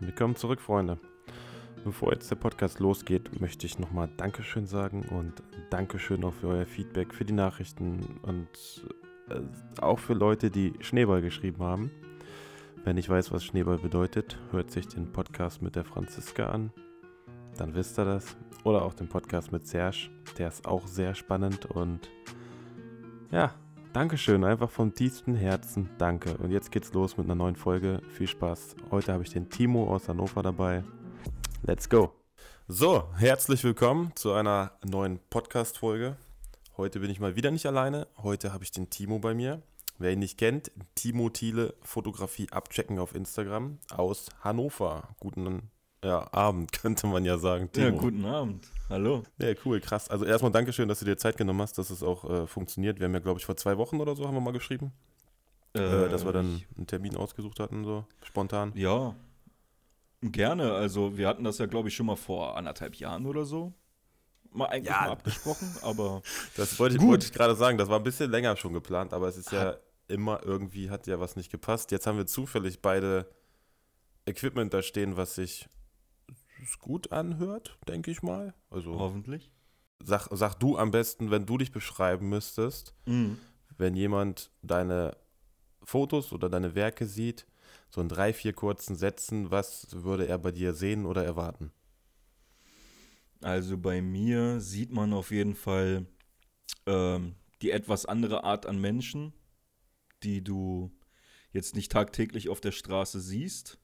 Willkommen zurück, Freunde. Bevor jetzt der Podcast losgeht, möchte ich nochmal Dankeschön sagen und Dankeschön auch für euer Feedback, für die Nachrichten und äh, auch für Leute, die Schneeball geschrieben haben. Wenn ich weiß, was Schneeball bedeutet, hört sich den Podcast mit der Franziska an. Dann wisst ihr das. Oder auch den Podcast mit Serge. Der ist auch sehr spannend und ja, Dankeschön, einfach vom tiefsten Herzen. Danke. Und jetzt geht's los mit einer neuen Folge. Viel Spaß. Heute habe ich den Timo aus Hannover dabei. Let's go. So, herzlich willkommen zu einer neuen Podcast-Folge. Heute bin ich mal wieder nicht alleine. Heute habe ich den Timo bei mir. Wer ihn nicht kennt, Timo Thiele Fotografie abchecken auf Instagram aus Hannover. Guten ja, Abend, könnte man ja sagen. Timo. Ja, guten Abend. Hallo. Ja, cool, krass. Also erstmal Dankeschön, dass du dir Zeit genommen hast, dass es auch äh, funktioniert. Wir haben ja, glaube ich, vor zwei Wochen oder so haben wir mal geschrieben. Äh, äh, dass wir dann einen Termin ausgesucht hatten, so spontan. Ja, gerne. Also wir hatten das ja, glaube ich, schon mal vor anderthalb Jahren oder so. Mal eigentlich ja. mal abgesprochen, aber. Das wollte ich, wollte ich gerade sagen. Das war ein bisschen länger schon geplant, aber es ist ja immer irgendwie, hat ja was nicht gepasst. Jetzt haben wir zufällig beide Equipment da stehen, was sich es gut anhört, denke ich mal. Also Hoffentlich. Sag, sag du am besten, wenn du dich beschreiben müsstest, mhm. wenn jemand deine Fotos oder deine Werke sieht, so in drei, vier kurzen Sätzen, was würde er bei dir sehen oder erwarten? Also bei mir sieht man auf jeden Fall ähm, die etwas andere Art an Menschen, die du jetzt nicht tagtäglich auf der Straße siehst.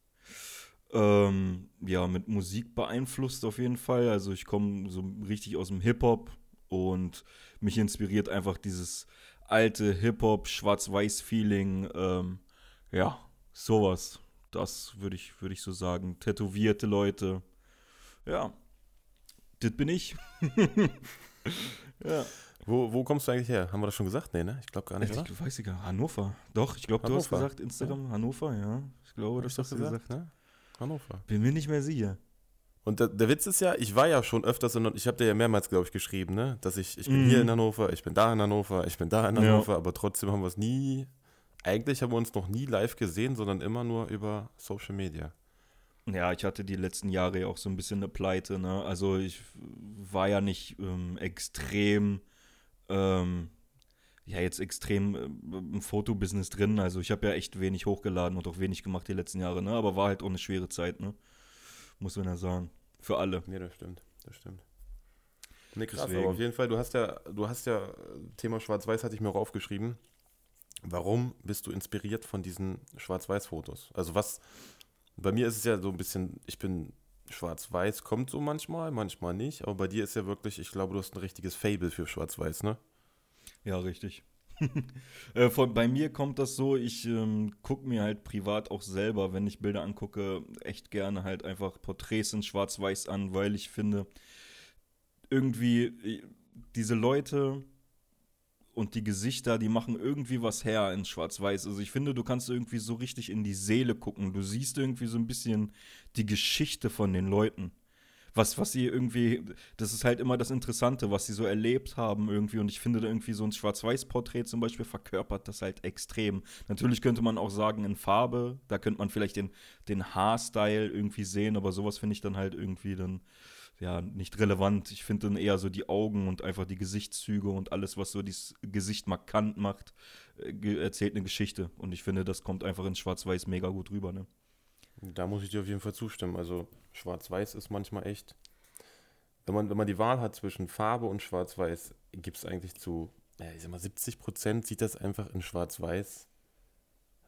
Ähm, ja, mit Musik beeinflusst auf jeden Fall. Also ich komme so richtig aus dem Hip-Hop und mich inspiriert einfach dieses alte Hip-Hop, Schwarz-Weiß-Feeling. Ähm, ja, sowas. Das würde ich, würd ich so sagen. Tätowierte Leute. Ja, das bin ich. ja. Wo, wo kommst du eigentlich her? Haben wir das schon gesagt? Nee, ne? Ich glaube gar nicht, ich, oder? Weiß ich gar Hannover. Doch, ich glaube, du hast gesagt Instagram ja. Hannover, ja. Ich glaube, das hast du gesagt. gesagt. Ne? Hannover. Bin mir nicht mehr sicher. Und der, der, Witz ist ja, ich war ja schon öfters in, ich habe dir ja mehrmals, glaube ich, geschrieben, ne? Dass ich, ich bin mm. hier in Hannover, ich bin da in Hannover, ich bin da in Hannover, ja. aber trotzdem haben wir es nie, eigentlich haben wir uns noch nie live gesehen, sondern immer nur über Social Media. Ja, ich hatte die letzten Jahre ja auch so ein bisschen eine Pleite, ne? Also ich war ja nicht ähm, extrem ähm, ja jetzt extrem äh, im Fotobusiness drin. Also ich habe ja echt wenig hochgeladen und auch wenig gemacht die letzten Jahre, ne? Aber war halt auch eine schwere Zeit, ne? Muss man ja sagen. Für alle. Ja, das stimmt. Das stimmt. Nee, krass, aber auf jeden Fall, du hast ja, du hast ja, Thema Schwarz-Weiß hatte ich mir auch aufgeschrieben. Warum bist du inspiriert von diesen Schwarz-Weiß-Fotos? Also was, bei mir ist es ja so ein bisschen, ich bin Schwarz-Weiß, kommt so manchmal, manchmal nicht, aber bei dir ist ja wirklich, ich glaube, du hast ein richtiges Fable für Schwarz-Weiß, ne? Ja, richtig. äh, von, bei mir kommt das so, ich ähm, gucke mir halt privat auch selber, wenn ich Bilder angucke, echt gerne halt einfach Porträts in Schwarz-Weiß an, weil ich finde, irgendwie äh, diese Leute und die Gesichter, die machen irgendwie was her in Schwarz-Weiß. Also ich finde, du kannst irgendwie so richtig in die Seele gucken. Du siehst irgendwie so ein bisschen die Geschichte von den Leuten was, was sie irgendwie, das ist halt immer das Interessante, was sie so erlebt haben irgendwie. Und ich finde da irgendwie so ein Schwarz-Weiß-Porträt zum Beispiel verkörpert das halt extrem. Natürlich könnte man auch sagen in Farbe, da könnte man vielleicht den, den Haarstyle irgendwie sehen, aber sowas finde ich dann halt irgendwie dann ja, nicht relevant. Ich finde dann eher so die Augen und einfach die Gesichtszüge und alles, was so das Gesicht markant macht, äh, erzählt eine Geschichte. Und ich finde, das kommt einfach in Schwarz-Weiß mega gut rüber, ne? Da muss ich dir auf jeden Fall zustimmen. Also Schwarz-Weiß ist manchmal echt. Wenn man, wenn man die Wahl hat zwischen Farbe und Schwarz-Weiß, gibt es eigentlich zu, ich sag mal, 70 Prozent sieht das einfach in Schwarz-Weiß,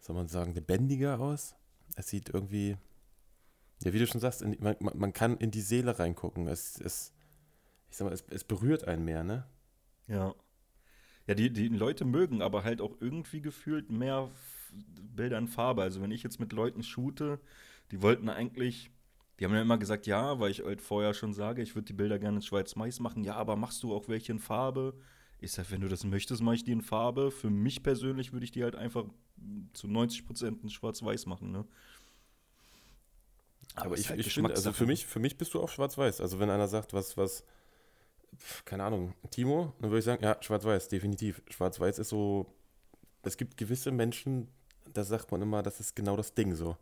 soll man sagen, lebendiger aus. Es sieht irgendwie, ja, wie du schon sagst, in, man, man kann in die Seele reingucken. Es, es, ich sag mal, es, es berührt einen mehr, ne? Ja. Ja, die, die Leute mögen aber halt auch irgendwie gefühlt mehr Bilder in Farbe. Also wenn ich jetzt mit Leuten shoote, die wollten eigentlich, die haben ja immer gesagt, ja, weil ich halt vorher schon sage, ich würde die Bilder gerne in Schwarz-Mais machen. Ja, aber machst du auch welche in Farbe? Ich sage, wenn du das möchtest, mache ich die in Farbe. Für mich persönlich würde ich die halt einfach zu 90% in Schwarz-Weiß machen, ne? Aber, aber ich, halt ich finde, also für mich, für mich bist du auch schwarz-weiß. Also wenn einer sagt, was, was, keine Ahnung, Timo, dann würde ich sagen, ja, schwarz-weiß, definitiv. Schwarz-weiß ist so, es gibt gewisse Menschen, da sagt man immer, das ist genau das Ding so.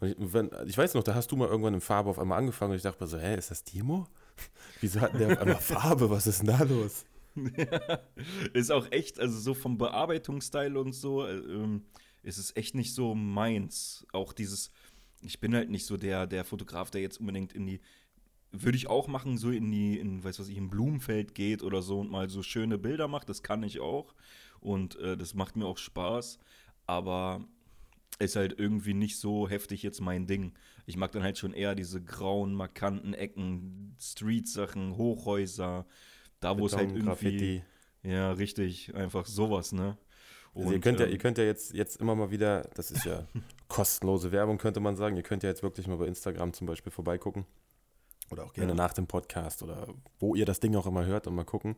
Und ich, wenn, ich weiß noch, da hast du mal irgendwann in Farbe auf einmal angefangen und ich dachte mir so, hä, ist das Timo? Wieso hat der auf einmal Farbe? Was ist denn da los? Ja, ist auch echt, also so vom Bearbeitungsstyle und so, äh, ähm, ist es echt nicht so meins. Auch dieses, ich bin halt nicht so der, der Fotograf, der jetzt unbedingt in die, würde ich auch machen, so in die, in, weiß was ich, im Blumenfeld geht oder so und mal so schöne Bilder macht, das kann ich auch. Und äh, das macht mir auch Spaß. Aber ist halt irgendwie nicht so heftig jetzt mein Ding. Ich mag dann halt schon eher diese grauen, markanten Ecken, Street-Sachen, Hochhäuser, da wo es halt irgendwie. Graffiti. Ja, richtig, einfach sowas, ne? Und, also ihr könnt ja, ähm, ihr könnt ja jetzt, jetzt immer mal wieder, das ist ja kostenlose Werbung, könnte man sagen. Ihr könnt ja jetzt wirklich mal bei Instagram zum Beispiel vorbeigucken. Oder auch gerne ja. nach dem Podcast oder wo ihr das Ding auch immer hört und mal gucken.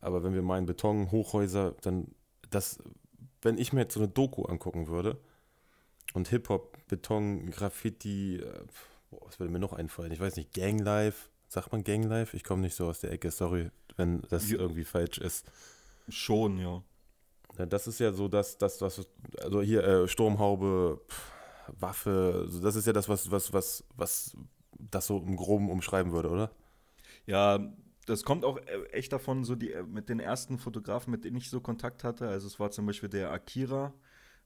Aber wenn wir meinen Beton, Hochhäuser, dann das, wenn ich mir jetzt so eine Doku angucken würde, und Hip-Hop, Beton, Graffiti, äh, boah, was würde mir noch einfallen? Ich weiß nicht, Ganglife. Sagt man Ganglife? Ich komme nicht so aus der Ecke, sorry, wenn das ja. irgendwie falsch ist. Schon, ja. ja. Das ist ja so das, das was, also hier äh, Sturmhaube, pff, Waffe, also das ist ja das, was, was, was, was das so im Groben umschreiben würde, oder? Ja, das kommt auch äh, echt davon, so die, äh, mit den ersten Fotografen, mit denen ich so Kontakt hatte. Also es war zum Beispiel der Akira,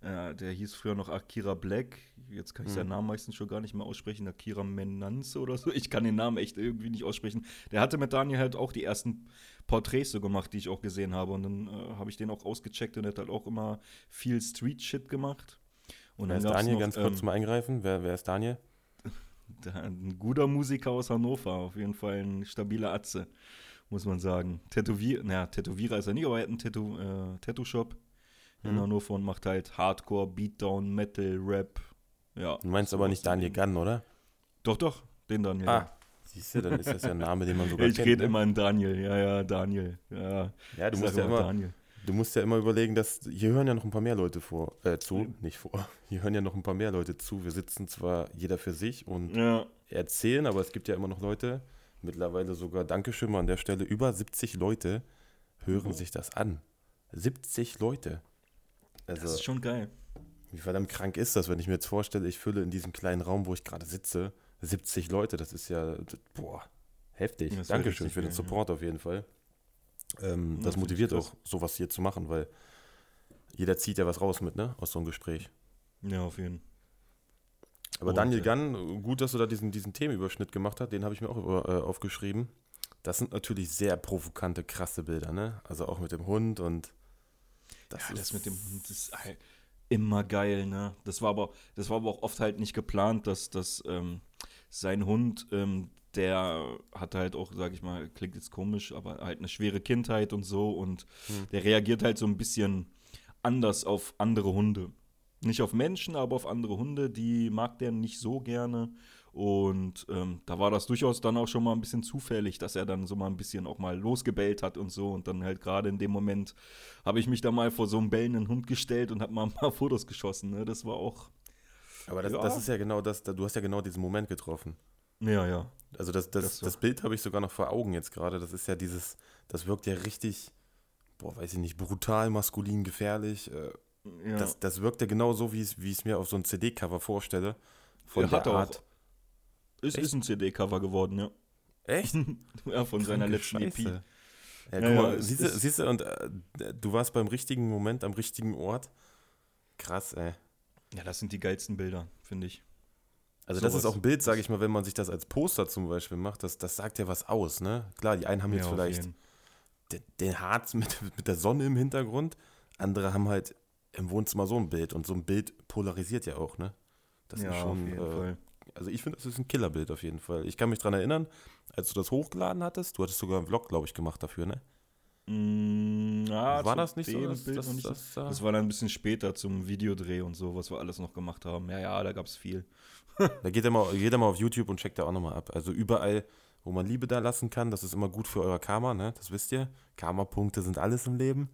äh, der hieß früher noch Akira Black. Jetzt kann ich hm. seinen Namen meistens schon gar nicht mehr aussprechen. Akira Menanze oder so. Ich kann den Namen echt irgendwie nicht aussprechen. Der hatte mit Daniel halt auch die ersten Porträts so gemacht, die ich auch gesehen habe. Und dann äh, habe ich den auch ausgecheckt und er hat halt auch immer viel Street-Shit gemacht. Und wer ist Daniel? Noch, Ganz kurz ähm, zum Eingreifen. Wer, wer ist Daniel? Ein guter Musiker aus Hannover. Auf jeden Fall ein stabiler Atze, muss man sagen. Tätowier naja, Tätowierer ist er nicht, aber er hat einen Tattoo, äh, Tattoo-Shop in mhm. Hannover und macht halt Hardcore, Beatdown, Metal, Rap. Ja. Du meinst aber nicht Daniel Gunn, oder? Doch, doch, den Daniel. Ah, siehst du, dann ist das ja ein Name, den man sogar ich kennt. Ich rede ne? immer in Daniel, ja, ja, Daniel. Ja, ja du musst ja immer, Daniel. Du musst ja immer überlegen, dass hier hören ja noch ein paar mehr Leute vor, äh, zu, nicht vor. Hier hören ja noch ein paar mehr Leute zu. Wir sitzen zwar jeder für sich und ja. erzählen, aber es gibt ja immer noch Leute, mittlerweile sogar, Dankeschön mal an der Stelle, über 70 Leute hören oh. sich das an. 70 Leute. Also, das ist schon geil. Wie verdammt krank ist das, wenn ich mir jetzt vorstelle, ich fülle in diesem kleinen Raum, wo ich gerade sitze, 70 Leute. Das ist ja, boah, heftig. Das Dankeschön für den Support ja. auf jeden Fall. Ähm, das motiviert auch, sowas hier zu machen, weil jeder zieht ja was raus mit, ne, aus so einem Gespräch. Ja, auf jeden Fall. Aber oh, Daniel Gann, gut, dass du da diesen, diesen Themenüberschnitt gemacht hast, den habe ich mir auch über, äh, aufgeschrieben. Das sind natürlich sehr provokante, krasse Bilder, ne? Also auch mit dem Hund und das, ja, das mit dem Hund ist halt immer geil, ne? Das war aber, das war aber auch oft halt nicht geplant, dass, dass ähm, sein Hund, ähm, der hat halt auch, sag ich mal, klingt jetzt komisch, aber halt eine schwere Kindheit und so und hm. der reagiert halt so ein bisschen anders auf andere Hunde. Nicht auf Menschen, aber auf andere Hunde, die mag der nicht so gerne. Und ähm, da war das durchaus dann auch schon mal ein bisschen zufällig, dass er dann so mal ein bisschen auch mal losgebellt hat und so. Und dann halt gerade in dem Moment habe ich mich da mal vor so einem bellenden Hund gestellt und habe mal ein paar Fotos geschossen. Ne? Das war auch. Aber das, ja. das ist ja genau das, du hast ja genau diesen Moment getroffen. Ja, ja. Also das, das, das, das Bild habe ich sogar noch vor Augen jetzt gerade. Das ist ja dieses, das wirkt ja richtig, boah, weiß ich nicht, brutal, maskulin, gefährlich. Äh, ja. Das, das wirkt ja genau so, wie ich es mir auf so ein CD-Cover vorstelle. Von ja, der Art. Auch, es ist ein CD-Cover geworden, ja. Echt? ja, von Kranke seiner letzten Scheiße. EP. Ja, guck mal, ja, siehst, du, siehst du, und äh, du warst beim richtigen Moment am richtigen Ort. Krass, ey. Ja, das sind die geilsten Bilder, finde ich. Also so das ist auch ein Bild, sage ich mal, wenn man sich das als Poster zum Beispiel macht, das, das sagt ja was aus, ne? Klar, die einen haben jetzt ja, vielleicht den, den Harz mit, mit der Sonne im Hintergrund, andere haben halt im Wohnzimmer so ein Bild und so ein Bild polarisiert ja auch, ne? Das ja, ist schon, auf jeden äh, Fall also ich finde, das ist ein Killerbild auf jeden Fall. Ich kann mich daran erinnern, als du das hochgeladen hattest, du hattest sogar einen Vlog, glaube ich, gemacht dafür, ne? Mm, ja, war das nicht so? Das, das, nicht das, das, das, war dann ein bisschen später zum Videodreh und so, was wir alles noch gemacht haben. Ja, ja, da gab es viel. da geht er, mal, geht er mal auf YouTube und checkt da auch nochmal ab. Also überall, wo man Liebe da lassen kann, das ist immer gut für euer Karma, ne? Das wisst ihr. Karma-Punkte sind alles im Leben.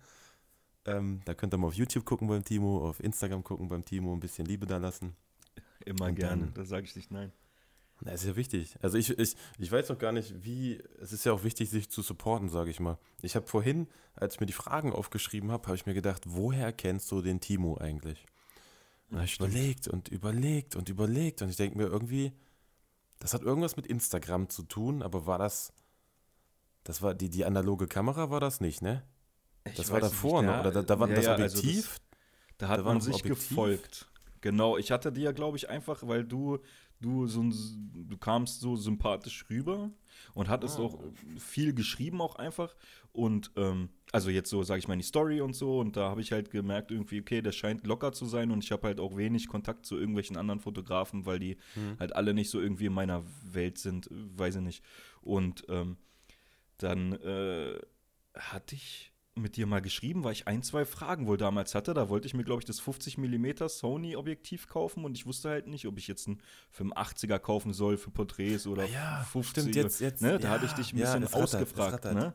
Ähm, da könnt ihr mal auf YouTube gucken beim Timo, auf Instagram gucken beim Timo, ein bisschen Liebe da lassen. Immer und gerne, dann, da sage ich nicht nein. Das ist ja wichtig. Also ich, ich, ich weiß noch gar nicht, wie, es ist ja auch wichtig, sich zu supporten, sage ich mal. Ich habe vorhin, als ich mir die Fragen aufgeschrieben habe, habe ich mir gedacht, woher kennst du den Timo eigentlich? Ja, überlegt und überlegt und überlegt. Und ich denke mir irgendwie, das hat irgendwas mit Instagram zu tun, aber war das. Das war die, die analoge Kamera war das nicht, ne? Ich das war davor, nicht, ne? Oder da, da war ja, das ja, also Objektiv. das, da hat Da man sich Objektiv. gefolgt. Genau, ich hatte dir ja, glaube ich, einfach, weil du, du so du kamst so sympathisch rüber und hattest Ah. auch viel geschrieben auch einfach. Und ähm, also jetzt so, sage ich mal, die Story und so. Und da habe ich halt gemerkt, irgendwie, okay, der scheint locker zu sein und ich habe halt auch wenig Kontakt zu irgendwelchen anderen Fotografen, weil die Hm. halt alle nicht so irgendwie in meiner Welt sind, weiß ich nicht. Und ähm, dann äh, hatte ich mit dir mal geschrieben, weil ich ein, zwei Fragen wohl damals hatte. Da wollte ich mir, glaube ich, das 50 mm Sony-Objektiv kaufen und ich wusste halt nicht, ob ich jetzt ein 85er kaufen soll für Porträts oder Ah ja, 50. stimmt, jetzt- jetzt- ne? Da ja, hatte ich dich ein ja, bisschen es ausgefragt. rattert. Ne?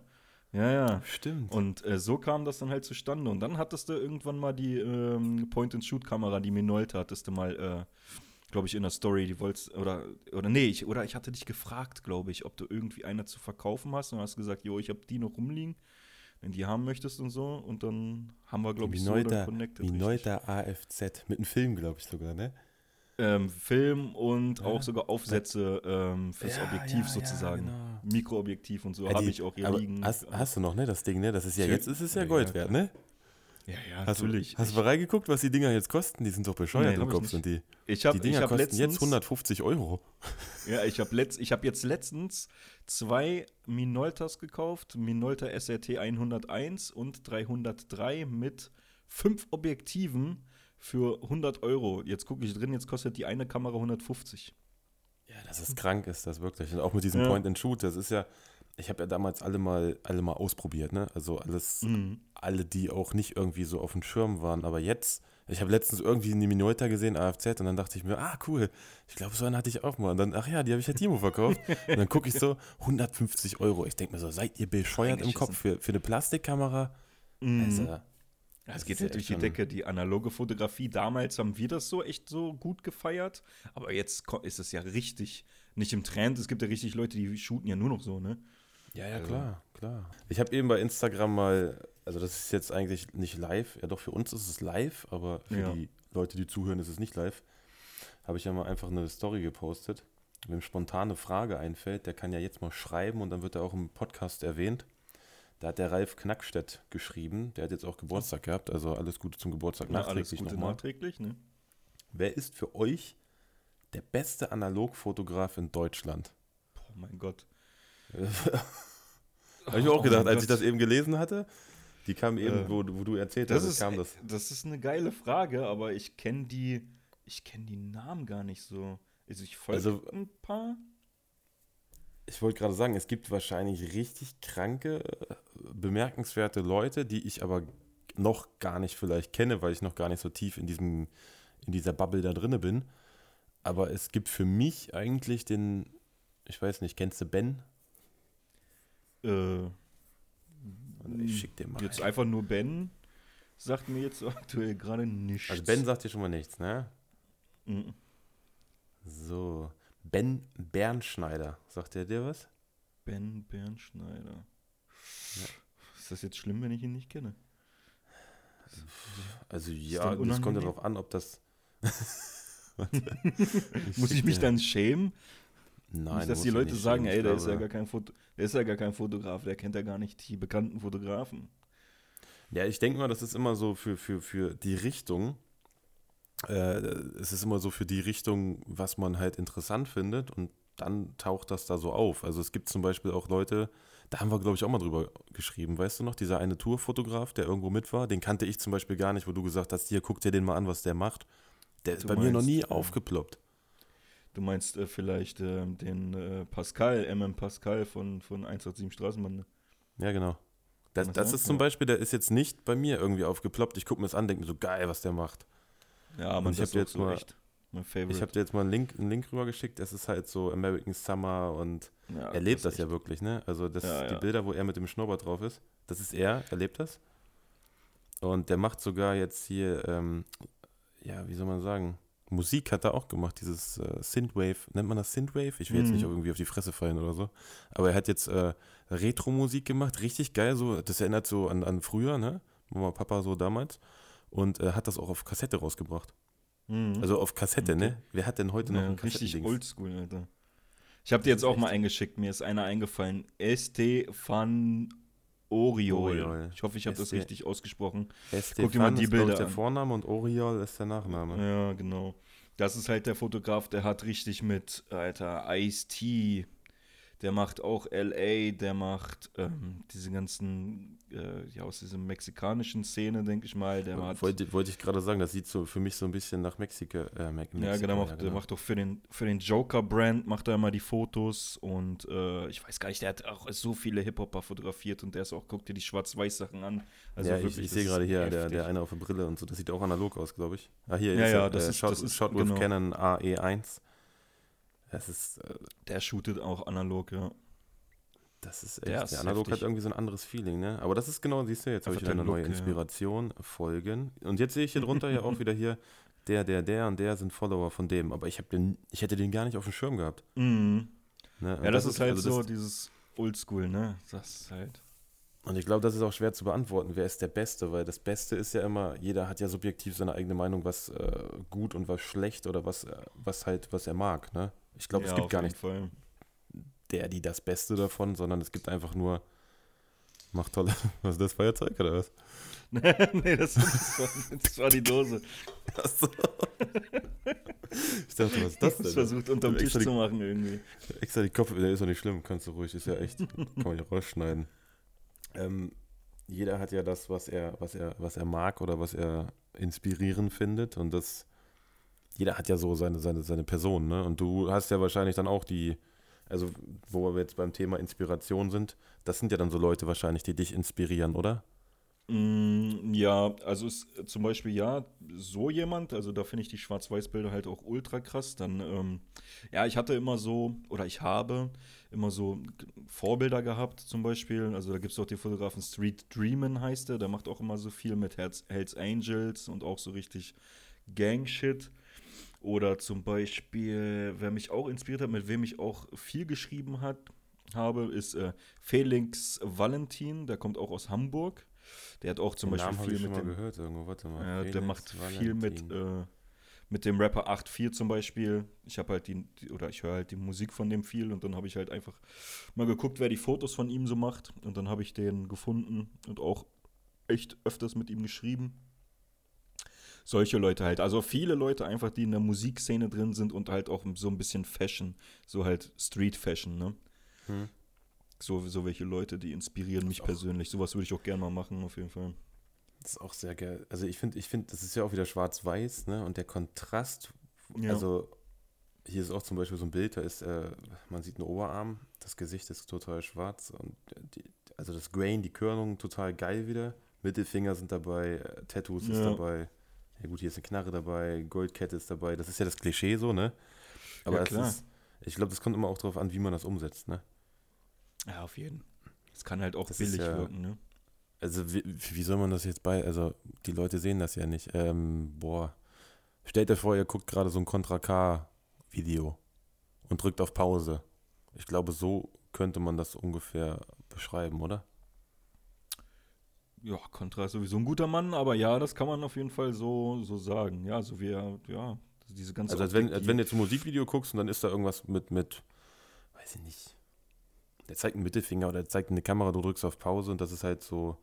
Ja, ja. Stimmt. Und äh, so kam das dann halt zustande. Und dann hattest du irgendwann mal die ähm, Point-and-Shoot-Kamera, die Minolta, hattest du mal, äh, glaube ich, in der Story, die wolltest, oder, oder nee, ich, oder ich hatte dich gefragt, glaube ich, ob du irgendwie eine zu verkaufen hast und hast gesagt, jo, ich habe die noch rumliegen, wenn die haben möchtest und so. Und dann haben wir, glaube ich, so Minolta, connected. richtig. Minolta AFZ. Mit einem Film, glaube ich sogar, ne? Ähm, Film und Ja. auch sogar Aufsätze ähm, fürs Ja, Objektiv ja, sozusagen. genau. Mikroobjektiv und so habe ich auch hier liegen. Hast, hast du noch, ne, das Ding, ne? Das ist ja, jetzt ist es ja Gold wert, ne? Ja, ja, Hast, natürlich. Du, hast du mal reingeguckt, was die Dinger jetzt kosten? Die sind doch bescheuert Nee, im hab ich Kopf, sind die. ich habe Die Dinger hab kosten letztens, jetzt 150 Euro. Ja, ich habe letzt, ich hab jetzt letztens zwei Minoltas gekauft, Minolta SRT 101 und 303 mit fünf Objektiven für 100 Euro. Jetzt gucke ich drin, jetzt kostet die eine Kamera 150. Ja, das ist krank, ist das wirklich. Und auch mit diesem Ja. Point-and-Shoot, das ist ja, ich habe ja damals alle mal, alle mal ausprobiert, ne? Also alles, Mhm. alle, die auch nicht irgendwie so auf dem Schirm waren. Aber jetzt, ich habe letztens irgendwie eine Minolta gesehen, AFZ, und dann dachte ich mir, ah, cool, ich glaube, so eine hatte ich auch mal. Und dann, ach ja, die habe ich ja Timo verkauft. und dann gucke ich so, 150 Euro. Ich denke mir so, seid ihr bescheuert im Kopf für, für eine Plastikkamera? Mhm. Also, Es geht ja durch die Decke. Die analoge Fotografie, damals haben wir das so echt so gut gefeiert. Aber jetzt ist es ja richtig nicht im Trend. Es gibt ja richtig Leute, die shooten ja nur noch so, ne? Ja, ja, Also- klar, klar. Ich habe eben bei Instagram mal, also das ist jetzt eigentlich nicht live, ja doch für uns ist es live, aber für Ja. die Leute, die zuhören, ist es nicht live. Habe ich ja mal einfach eine Story gepostet. Wem spontane Frage einfällt, der kann ja jetzt mal schreiben und dann wird er auch im Podcast erwähnt. Da hat der Ralf Knackstedt geschrieben, der hat jetzt auch Geburtstag gehabt, also alles Gute zum Geburtstag alles nachträglich nochmal. nachträglich, ne? Wer ist für euch der beste Analogfotograf in Deutschland? Oh mein Gott. Habe ich mir auch Oh gedacht, mein als ich das eben gelesen hatte. Die kam eben, Äh, wo, wo du erzählt Das hast, ist, kam das. das ist eine geile Frage, aber ich kenne die, ich kenne die Namen gar nicht so. Also ich folge Also- ein paar. Ich wollte gerade sagen, es gibt wahrscheinlich richtig kranke, äh, bemerkenswerte Leute, die ich aber noch gar nicht vielleicht kenne, weil ich noch gar nicht so tief in diesem, in dieser Bubble da drinne bin. Aber es gibt für mich eigentlich den, ich weiß nicht, kennst du Ben? Äh, Ich schick dir mal. jetzt einen. einfach nur Ben. Sagt mir jetzt aktuell gerade nichts. Also Ben sagt dir schon mal nichts, ne? Mhm. So. Ben Bernschneider. Sagt der dir was? Ben Bernschneider. Ist das jetzt schlimm, wenn ich ihn nicht kenne? Also ja, das kommt ja darauf an, ob das. Muss ich mich dann schämen? Nein, nicht, dass die Leute sagen, ey, der ist, ja gar kein Foto, der ist ja gar kein Fotograf, der kennt ja gar nicht die bekannten Fotografen. Ja, ich denke mal, das ist immer so für, für, für die Richtung. Äh, es ist immer so für die Richtung, was man halt interessant findet und dann taucht das da so auf. Also es gibt zum Beispiel auch Leute, da haben wir, glaube ich, auch mal drüber geschrieben, weißt du noch, dieser eine Tourfotograf, der irgendwo mit war, den kannte ich zum Beispiel gar nicht, wo du gesagt hast, hier, guck dir den mal an, was der macht. Der ist Du bei mir noch meinst, nie äh, aufgeploppt. Du meinst äh, vielleicht ähm, den äh, Pascal, MM Pascal von, von 187 Straßenbahn. Ne? Ja, genau. Das, das das ist zum. Beispiel, der ist jetzt nicht bei mir irgendwie aufgeploppt. Ich gucke mir das an, denke mir so, geil, was der macht. Ja, man, ich das hab dir ist jetzt mal-. Ich habe dir jetzt mal einen Link, einen Link rübergeschickt. Es ist halt so American Summer und ja, er lebt das, ist ja wirklich, ne? Also das, Ja, die ja. Bilder, wo er mit dem Schnurrbart drauf ist, das ist er, er lebt das. Und der macht sogar jetzt hier, ähm, ja, wie soll man sagen, Musik hat er auch gemacht, dieses äh, Synthwave, nennt man das Synthwave? Ich will jetzt Mhm. nicht irgendwie auf die Fresse fallen oder so. Aber er hat jetzt äh, Retro-Musik gemacht, richtig geil, so, das erinnert so an, an früher, ne? Mama, Papa so damals. Und äh, hat das auch auf Kassette rausgebracht. Mhm. Also auf Kassette, okay. ne? Wer hat denn heute noch ja, ein Richtig oldschool, Alter. Ich habe dir jetzt auch mal eingeschickt, mir ist einer eingefallen. Estefan Oriol. Oriol. Ich hoffe, ich habe das richtig ausgesprochen. Guck dir mal die Bilder ist der Vorname und Oriol ist der Nachname. Ja, genau. Das ist halt der Fotograf, der hat richtig mit, Alter, Ice-T, der macht auch LA, der macht ähm, diese ganzen, äh, ja, aus dieser mexikanischen Szene, denke ich mal. Der macht, wollte, wollte ich gerade sagen, das sieht so für mich so ein bisschen nach Mexiko. Äh, Mexiko ja, genau, macht, ja, genau. der macht auch für den, für den Joker-Brand, macht er immer die Fotos und äh, ich weiß gar nicht, der hat auch so viele Hip-Hopper fotografiert und der ist auch, guck dir die Schwarz-Weiß-Sachen an. Also ja, wirklich, ich, ich sehe gerade hier, der, der eine auf der Brille und so, das sieht auch analog aus, glaube ich. Ah, hier ja, ist ja, er, das, äh, ist, Shot, das ist Shot genau. with Canon AE1. Das ist. Äh, der shootet auch analog, ja. Das ist echt. Der, ist der Analog heftig. hat irgendwie so ein anderes Feeling, ne? Aber das ist genau, siehst du, jetzt habe ich wieder eine Look, neue Inspiration, ja. Folgen. Und jetzt sehe ich hier drunter ja auch wieder hier, der, der, der und der sind Follower von dem. Aber ich, den, ich hätte den gar nicht auf dem Schirm gehabt. Mhm. Ne? Ja, das, das, ist halt also so dieses Oldschool, ne? Das ist halt. Und ich glaube, das ist auch schwer zu beantworten, wer ist der Beste, weil das Beste ist ja immer, jeder hat ja subjektiv seine eigene Meinung, was äh, gut und was schlecht oder was, äh, was halt, was er mag, ne? Ich glaube, ja, es gibt gar nicht Fall der, die das Beste davon, sondern es gibt einfach nur, macht tolle, was ist das Feuerzeug oder was? nee, das, das, war, das, war, die Dose. Achso. Ich dachte, was ist das denn? Ich versucht unterm Tisch zu machen irgendwie. Extra die Kopf, der ist doch nicht schlimm, kannst du ruhig, ist ja echt, kann man ja rausschneiden. Ähm, jeder hat ja das, was er, was er, was er mag oder was er inspirierend findet und das, jeder hat ja so seine, seine, seine Person, ne? Und du hast ja wahrscheinlich dann auch die, also wo wir jetzt beim Thema Inspiration sind, das sind ja dann so Leute wahrscheinlich, die dich inspirieren, oder? Mm, ja, also ist zum Beispiel ja, so jemand, also da finde ich die Schwarz-Weiß-Bilder halt auch ultra krass. Dann, ähm, ja, ich hatte immer so, oder ich habe immer so Vorbilder gehabt, zum Beispiel. Also da gibt es auch den Fotografen Street Dreamin heißt der, der macht auch immer so viel mit Hells Angels und auch so richtig Gang-Shit. Oder zum Beispiel, wer mich auch inspiriert hat, mit wem ich auch viel geschrieben hat, habe, ist äh, Felix Valentin, der kommt auch aus Hamburg. Der hat auch zum Den Beispiel Namen viel mit dem. gehört irgendwo, warte mal. Ja, der macht Valentin. viel mit, äh, mit dem Rapper 8.4 zum Beispiel. Ich habe halt die, oder ich höre halt die Musik von dem viel und dann habe ich halt einfach mal geguckt, wer die Fotos von ihm so macht. Und dann habe ich den gefunden und auch echt öfters mit ihm geschrieben solche Leute halt. Also viele Leute einfach, die in der Musikszene drin sind und halt auch so ein bisschen Fashion, so halt Street Fashion, ne? Hm. So, so welche Leute, die inspirieren mich persönlich. Sowas würde ich auch gerne mal machen, auf jeden Fall. Das ist auch sehr geil. Also ich finde, ich finde, das ist ja auch wieder schwarz-weiß, ne? Und der Kontrast, ja. also hier ist auch zum Beispiel so ein Bild, da ist, äh, man sieht einen Oberarm, das Gesicht ist total schwarz und die, also das Grain, die Körnung total geil wieder. Mittelfinger sind dabei, äh, Tattoos ja. ist dabei ja gut, hier ist eine Knarre dabei, Goldkette ist dabei. Das ist ja das Klischee so, ne? Aber ja, klar. Ist, ich glaube, das kommt immer auch darauf an, wie man das umsetzt, ne? Ja, auf jeden. Es kann halt auch das billig ja, wirken, ne? Also wie, wie, soll man das jetzt bei, also die Leute sehen das ja nicht. Ähm, boah, stellt euch vor, ihr guckt gerade so ein Contra K-Video und drückt auf Pause. Ich glaube, so könnte man das ungefähr beschreiben, oder? Ja, Contra ist sowieso ein guter Mann, aber ja, das kann man auf jeden Fall so, so sagen. Ja, so wie er, ja, diese ganze. Also, als wenn, als wenn du jetzt ein Musikvideo guckst und dann ist da irgendwas mit, mit, weiß ich nicht. Der zeigt einen Mittelfinger oder der zeigt eine Kamera, du drückst auf Pause und das ist halt so.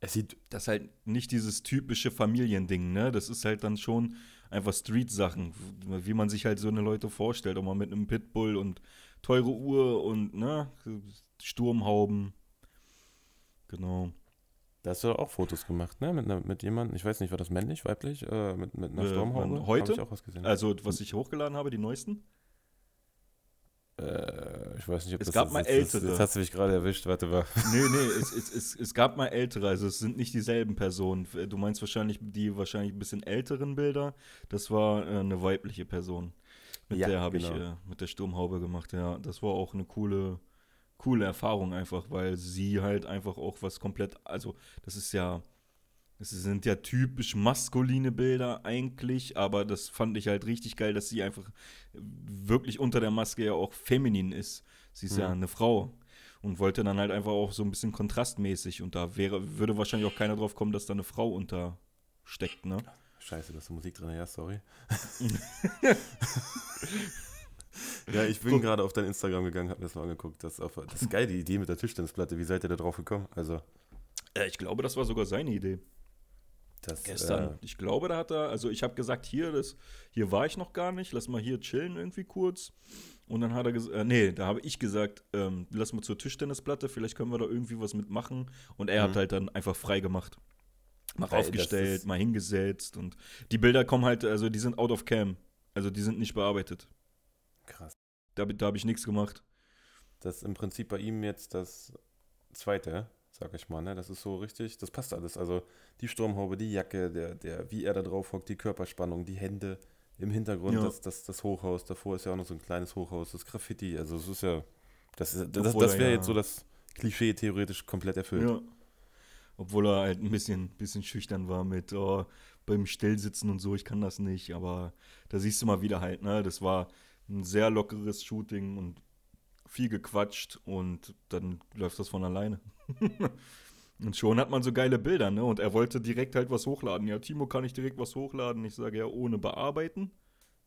Es sieht. Das ist halt nicht dieses typische Familiending, ne? Das ist halt dann schon einfach Street-Sachen, wie man sich halt so eine Leute vorstellt, auch mal mit einem Pitbull und teure Uhr und, ne? Sturmhauben. Genau. Da hast du auch Fotos gemacht, ne? Mit, ne, mit jemandem, ich weiß nicht, war das männlich, weiblich? Äh, mit, mit einer äh, Sturmhaube? Heute? Ich auch was gesehen. Also, was ich hochgeladen habe, die neuesten? Äh, ich weiß nicht, ob es das gab ist, mal ältere. Jetzt hast du mich gerade erwischt, warte mal. Nee, nee, es, es, es, es gab mal ältere, also es sind nicht dieselben Personen. Du meinst wahrscheinlich die wahrscheinlich ein bisschen älteren Bilder. Das war äh, eine weibliche Person. Mit ja, der habe genau. ich äh, mit der Sturmhaube gemacht, ja. Das war auch eine coole, coole Erfahrung einfach, weil sie halt einfach auch was komplett, also das ist ja, es sind ja typisch maskuline Bilder eigentlich, aber das fand ich halt richtig geil, dass sie einfach wirklich unter der Maske ja auch feminin ist. Sie ist mhm. ja eine Frau und wollte dann halt einfach auch so ein bisschen kontrastmäßig und da wäre, würde wahrscheinlich auch keiner drauf kommen, dass da eine Frau untersteckt, ne? scheiße, da ist Musik drin, ja, sorry. ja, ich bin gerade auf dein Instagram gegangen, hab mir das mal angeguckt. Das ist, auf, das ist geil, die Idee mit der Tischtennisplatte. Wie seid ihr da drauf gekommen? Also. Ja, ich glaube, das war sogar seine Idee. Das, Gestern. Äh, ich glaube, da hat er, also ich habe gesagt, hier, das, hier war ich noch gar nicht, lass mal hier chillen irgendwie kurz. Und dann hat er gesagt, äh, nee, da habe ich gesagt, ähm, lass mal zur Tischtennisplatte, vielleicht können wir da irgendwie was mitmachen. Und er mhm. hat halt dann einfach frei gemacht. Mal Weil aufgestellt, mal hingesetzt und die Bilder kommen halt, also die sind out of cam. Also die sind nicht bearbeitet. Krass. Da, da habe ich nichts gemacht. Das ist im Prinzip bei ihm jetzt das zweite, sag ich mal, ne? Das ist so richtig, das passt alles. Also die Sturmhaube, die Jacke, der, der, wie er da drauf hockt, die Körperspannung, die Hände im Hintergrund, ja. das, das, das Hochhaus, davor ist ja auch noch so ein kleines Hochhaus, das Graffiti, also es ist ja, das, das, das, das wäre ja. jetzt so das Klischee theoretisch komplett erfüllt. Ja. Obwohl er halt ein bisschen, bisschen schüchtern war mit oh, beim Stillsitzen und so, ich kann das nicht, aber da siehst du mal wieder halt, ne, das war ein sehr lockeres Shooting und viel gequatscht und dann läuft das von alleine. und schon hat man so geile Bilder, ne? Und er wollte direkt halt was hochladen. Ja, Timo, kann ich direkt was hochladen? Ich sage ja, ohne bearbeiten.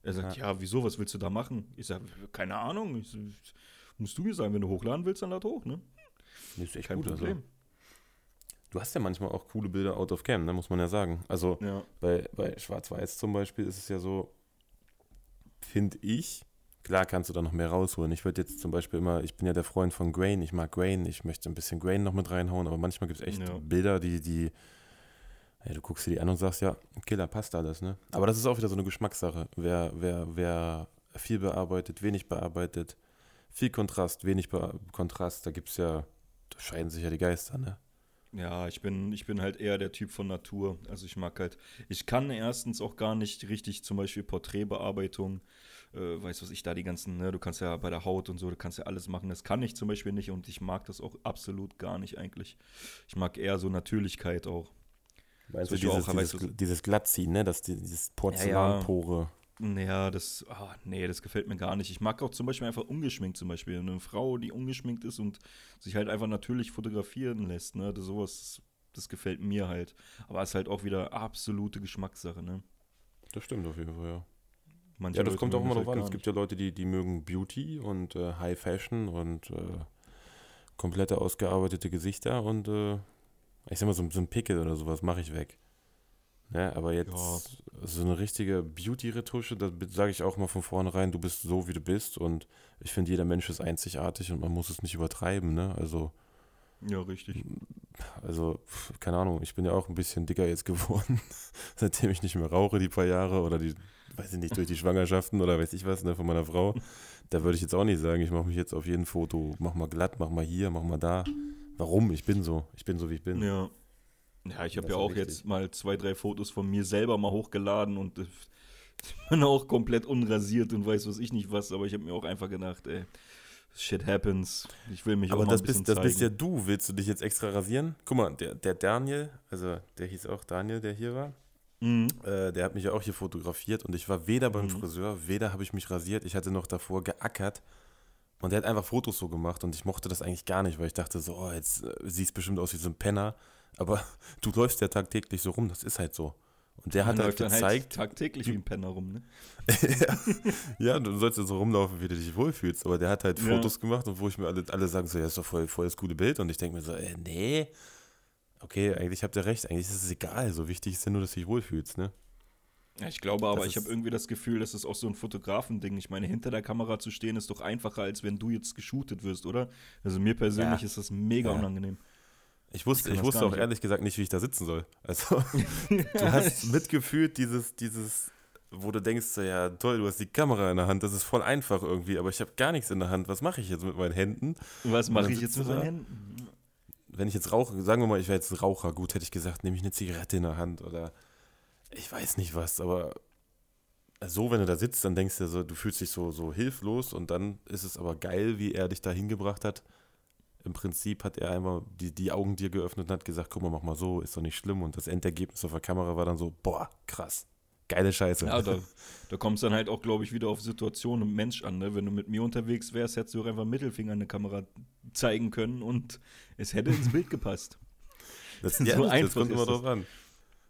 Er sagt, ja, ja wieso, was willst du da machen? Ich sage, keine Ahnung. Ich, musst du mir sagen, wenn du hochladen willst, dann lad hoch, ne? Das ist echt Kein gut, also. Problem. Also. Du hast ja manchmal auch coole Bilder out of cam, ne, muss man ja sagen. Also ja. bei, bei Schwarz-Weiß zum Beispiel ist es ja so, finde ich, Klar kannst du da noch mehr rausholen. Ich würde jetzt zum Beispiel immer, ich bin ja der Freund von Grain, ich mag Grain, ich möchte ein bisschen Grain noch mit reinhauen, aber manchmal gibt es echt ja. Bilder, die, die, ja, du guckst dir die an und sagst, ja, Killer, passt alles, ne? Aber das ist auch wieder so eine Geschmackssache. Wer, wer, wer viel bearbeitet, wenig bearbeitet, viel Kontrast, wenig Be Kontrast, da gibt es ja, da scheiden sich ja die Geister, ne? Ja, ich bin, ich bin halt eher der Typ von Natur. Also ich mag halt, ich kann erstens auch gar nicht richtig zum Beispiel Porträtbearbeitung äh, weißt was ich da die ganzen, ne, du kannst ja bei der Haut und so, du kannst ja alles machen. Das kann ich zum Beispiel nicht und ich mag das auch absolut gar nicht eigentlich. Ich mag eher so Natürlichkeit auch. Meinst du dieses, auch, dieses, weißt du, dieses Glattziehen, ne? Das, dieses Porzellanpore. Ja, ja. ja, das, oh, nee, das gefällt mir gar nicht. Ich mag auch zum Beispiel einfach ungeschminkt zum Beispiel. Eine Frau, die ungeschminkt ist und sich halt einfach natürlich fotografieren lässt, ne? Das, sowas, das gefällt mir halt. Aber es ist halt auch wieder absolute Geschmackssache, ne? Das stimmt auf jeden Fall, ja. Manche ja, das Leute kommt auch immer drauf an. Es gibt ja Leute, die, die mögen Beauty und äh, High Fashion und äh, komplette ausgearbeitete Gesichter und äh, ich sag mal, so, so ein Pickel oder sowas mache ich weg. Ja, aber jetzt ja. so eine richtige Beauty-Retusche, da sage ich auch mal von vornherein, du bist so, wie du bist und ich finde, jeder Mensch ist einzigartig und man muss es nicht übertreiben, ne? Also. Ja, richtig. Also, keine Ahnung, ich bin ja auch ein bisschen dicker jetzt geworden, seitdem ich nicht mehr rauche, die paar Jahre oder die weiß ich nicht, durch die Schwangerschaften oder weiß ich was, ne, von meiner Frau, da würde ich jetzt auch nicht sagen, ich mache mich jetzt auf jeden Foto, mach mal glatt, mach mal hier, mach mal da. Warum? Ich bin so. Ich bin so, wie ich bin. Ja. Ja, ich habe ja auch wichtig. jetzt mal zwei, drei Fotos von mir selber mal hochgeladen und äh, bin auch komplett unrasiert und weiß was ich nicht was, aber ich habe mir auch einfach gedacht, ey, shit happens. Ich will mich aber auch mal das ein bisschen bist, das bist ja du. Willst du dich jetzt extra rasieren? Guck mal, der, der Daniel, also der hieß auch Daniel, der hier war, Mhm. Äh, der hat mich ja auch hier fotografiert und ich war weder beim mhm. Friseur, weder habe ich mich rasiert. Ich hatte noch davor geackert und der hat einfach Fotos so gemacht und ich mochte das eigentlich gar nicht, weil ich dachte so, oh, jetzt äh, siehst bestimmt aus wie so ein Penner. Aber du läufst ja tagtäglich so rum, das ist halt so. Und der hat halt gezeigt. Halt tagtäglich wie ein Penner rum, ne? ja. ja, du sollst ja so rumlaufen, wie du dich wohlfühlst. Aber der hat halt ja. Fotos gemacht und wo ich mir alle, alle sagen so, ja, ist doch voll, voll das gute Bild. Und ich denke mir so, äh, nee, okay, eigentlich habt ihr recht, eigentlich ist es egal. So wichtig ist ja nur, dass du dich wohlfühlst, ne? Ja, ich glaube aber, das ich habe irgendwie das Gefühl, das ist auch so ein Fotografending. Ich meine, hinter der Kamera zu stehen ist doch einfacher, als wenn du jetzt geshootet wirst, oder? Also mir persönlich ja. ist das mega ja. unangenehm. Ich wusste, ich, ich wusste auch ehrlich gesagt nicht, wie ich da sitzen soll. Also, du hast mitgefühlt dieses, dieses, wo du denkst, so, ja toll, du hast die Kamera in der Hand, das ist voll einfach irgendwie, aber ich habe gar nichts in der Hand. Was mache ich jetzt mit meinen Händen? Was mache ich jetzt mit meinen Händen? wenn ich jetzt rauche, sagen wir mal, ich wäre jetzt ein Raucher, gut, hätte ich gesagt, nehme ich eine Zigarette in der Hand oder ich weiß nicht was, aber so, wenn du da sitzt, dann denkst du so, du fühlst dich so, so hilflos und dann ist es aber geil, wie er dich da hingebracht hat. Im Prinzip hat er einmal die, die Augen dir geöffnet und hat gesagt, guck mal, mach mal so, ist doch nicht schlimm. Und das Endergebnis auf der Kamera war dann so, boah, krass geile Scheiße. Ja, da, da kommt es dann halt auch, glaube ich, wieder auf Situation und Mensch an. Ne? Wenn du mit mir unterwegs wärst, hättest du auch einfach Mittelfinger in der Kamera zeigen können und es hätte ins Bild gepasst. Das, ja, so das kommt immer drauf an.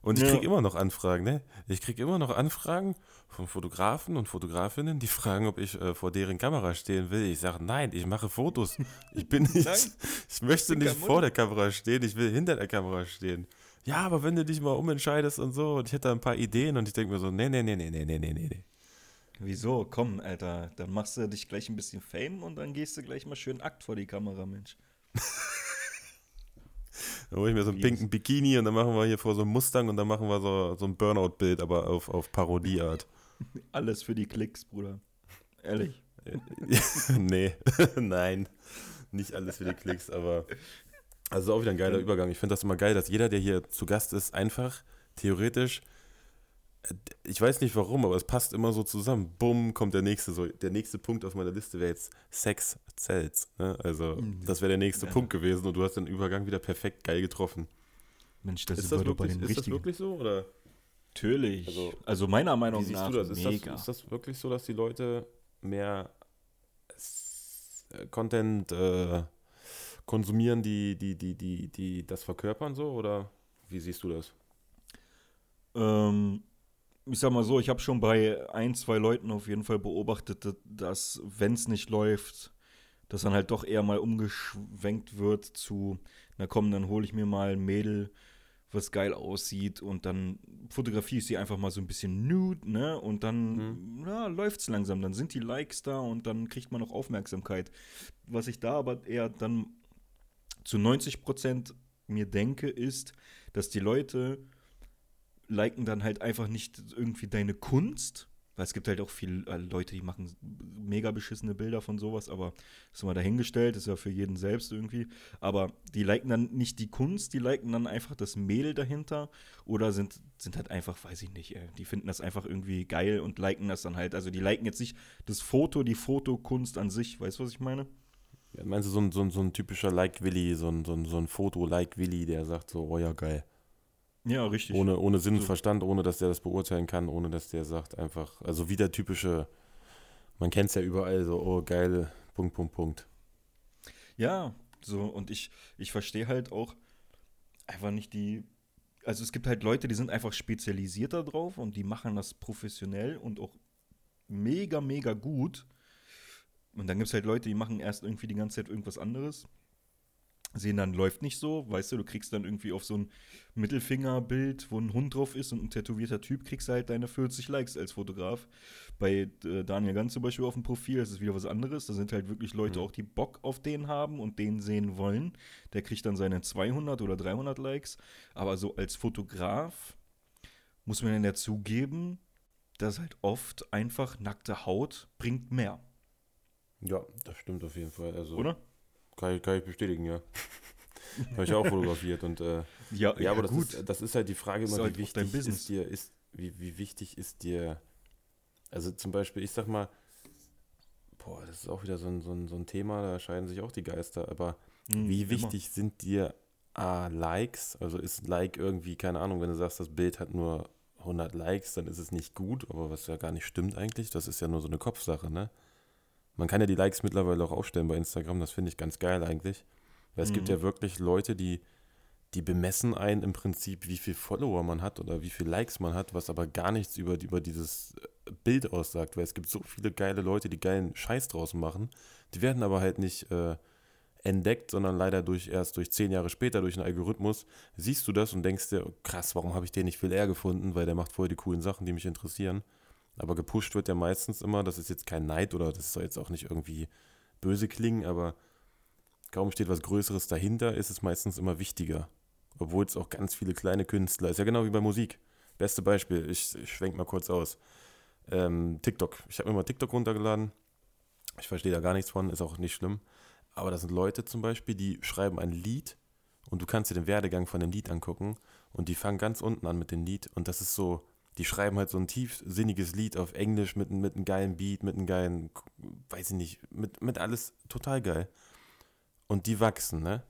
Und ich Ja. kriege immer noch Anfragen, ne? Ich kriege immer noch Anfragen von Fotografen und Fotografinnen, die fragen, ob ich äh, vor deren Kamera stehen will. Ich sage, nein, ich mache Fotos. Ich bin nicht, Nein. ich möchte nicht vor der Kamera stehen, ich will hinter der Kamera stehen. Ja, aber wenn du dich mal umentscheidest und so, und ich hätte da ein paar Ideen und ich denke mir so, nee, nee, nee, nee, nee, nee, nee, nee. Wieso? Komm, Alter. Dann machst du dich gleich ein bisschen Fame und dann gehst du gleich mal schön Akt vor die Kamera, Mensch. Dann hole ich mir so einen pinken Bikini und dann machen wir hier vor so einem Mustang und dann machen wir so, so ein Burnout-Bild, aber auf, auf Parodieart. Alles für die Klicks, Bruder. Ehrlich. nee, nein, nicht alles für die Klicks, aber also auch wieder ein geiler Übergang. Ich finde das immer geil, dass jeder, der hier zu Gast ist, einfach theoretisch, ich weiß nicht warum, aber es passt immer so zusammen. Bumm, kommt der nächste, so der nächste Punkt auf meiner Liste wäre jetzt Sex Cells. Ne? Also Mhm. das wäre der nächste Ja. Punkt gewesen und du hast den Übergang wieder perfekt geil getroffen. Mensch, das ist, ist, das heute bei wirklich, den ist das wirklich so oder? Natürlich. Also, Also, meiner Meinung Wie siehst nach du das? Ist, mega. das? ist das wirklich so, dass die Leute mehr äh, Content äh, konsumieren, die, die, die, die, die das verkörpern so? Oder wie siehst du das? Ähm, ich sag mal so, ich habe schon bei ein, zwei Leuten auf jeden Fall beobachtet, dass- wenn es nicht läuft, dass dann halt doch eher mal umgeschwenkt wird zu, na komm, dann hole ich mir mal ein Mädel, was geil aussieht und dann fotografiere ich sie einfach mal so ein bisschen nude, ne? Und dann ja, läuft's langsam, dann sind die Likes da und dann kriegt man auch Aufmerksamkeit. Was ich da aber eher dann zu 90 Prozent mir denke, ist, dass die Leute liken dann halt einfach nicht irgendwie deine Kunst, weil es gibt halt auch viele äh, Leute, die machen mega beschissene Bilder von sowas, aber das ist mal dahingestellt, ist ja für jeden selbst irgendwie. Aber die liken dann nicht die Kunst, die liken dann einfach das Mädel dahinter oder sind, sind halt einfach, weiß ich nicht, ey, die finden das einfach irgendwie geil und liken das dann halt. Also die liken jetzt nicht das Foto, die Fotokunst an sich, weißt du, was ich meine? Ja, meinst du so ein, so ein, so ein typischer Like-Willi, so ein, so ein, so ein Foto-Like-Willi, der sagt so, oh ja, geil. Ja, richtig. Ohne, ohne Sinn und So. Verstand, ohne dass der das beurteilen kann, ohne dass der sagt einfach, also wie der typische, man kennt es ja überall so, oh geil, Punkt, Punkt, Punkt. Ja, so, und ich, ich verstehe halt auch einfach nicht die. Also es gibt halt Leute, die sind einfach spezialisiert darauf und die machen das professionell und auch mega, mega gut. Und dann gibt es halt Leute, die machen erst irgendwie die ganze Zeit irgendwas anderes. Sehen dann, läuft nicht so, weißt du, du kriegst dann irgendwie auf so ein Mittelfingerbild, wo ein Hund drauf ist und ein tätowierter Typ, kriegst du halt deine 40 Likes als Fotograf. Bei äh, Daniel Ganz zum Beispiel auf dem Profil, ist wieder was anderes. Da sind halt wirklich Leute Mhm. auch, die Bock auf den haben und den sehen wollen. Der kriegt dann seine 200 oder 300 Likes. Aber so als Fotograf muss man dann dazugeben, dass halt oft einfach nackte Haut bringt mehr, Ja, das stimmt auf jeden Fall. Also, oder? Kann ich, kann ich bestätigen, ja. Habe ich auch fotografiert und äh, Ja, ja, aber das ist, das ist halt die Frage immer, halt wie dein wichtig ist dir, ist, wie, wie wichtig ist dir, also zum Beispiel, ich sag mal, boah, das ist auch wieder so ein, so ein, so ein Thema, da scheiden sich auch die Geister, aber Hm, wie immer. wichtig sind dir A, Likes? Also ist Like irgendwie, keine Ahnung, wenn du sagst, das Bild hat nur 100 Likes, dann ist es nicht gut, aber was ja gar nicht stimmt eigentlich, das ist ja nur so eine Kopfsache, ne? Man kann ja die Likes mittlerweile auch aufstellen bei Instagram, das finde ich ganz geil eigentlich. Weil es gibt Mhm. ja wirklich Leute, die, die bemessen einen im Prinzip, wie viel Follower man hat oder wie viel Likes man hat, was aber gar nichts über, über dieses äh, Bild aussagt, weil es gibt so viele geile Leute, die geilen Scheiß draus machen. Die werden aber halt nicht äh, entdeckt, sondern leider durch erst durch zehn Jahre später durch einen Algorithmus siehst du das und denkst dir, oh, krass, warum habe ich den nicht viel eher gefunden, weil der macht voll die coolen Sachen, die mich interessieren. Aber gepusht wird ja meistens immer, das ist jetzt kein Neid oder das soll jetzt auch nicht irgendwie böse klingen, aber kaum steht was Größeres dahinter, ist es meistens immer wichtiger. Obwohl es auch ganz viele kleine Künstler ist. Ja, genau wie bei Musik. Beste Beispiel, ich, ich schwenk mal kurz aus. Ähm, TikTok. Ich habe mir mal TikTok runtergeladen. Ich verstehe da gar nichts von, ist auch nicht schlimm. Aber das sind Leute zum Beispiel, die schreiben ein Lied und du kannst dir den Werdegang von dem Lied angucken und die fangen ganz unten an mit dem Lied und das ist so, die schreiben halt so ein tiefsinniges Lied auf Englisch mit, mit einem geilen Beat, mit einem geilen, weiß ich nicht, mit, mit alles total geil. Und die wachsen, ne?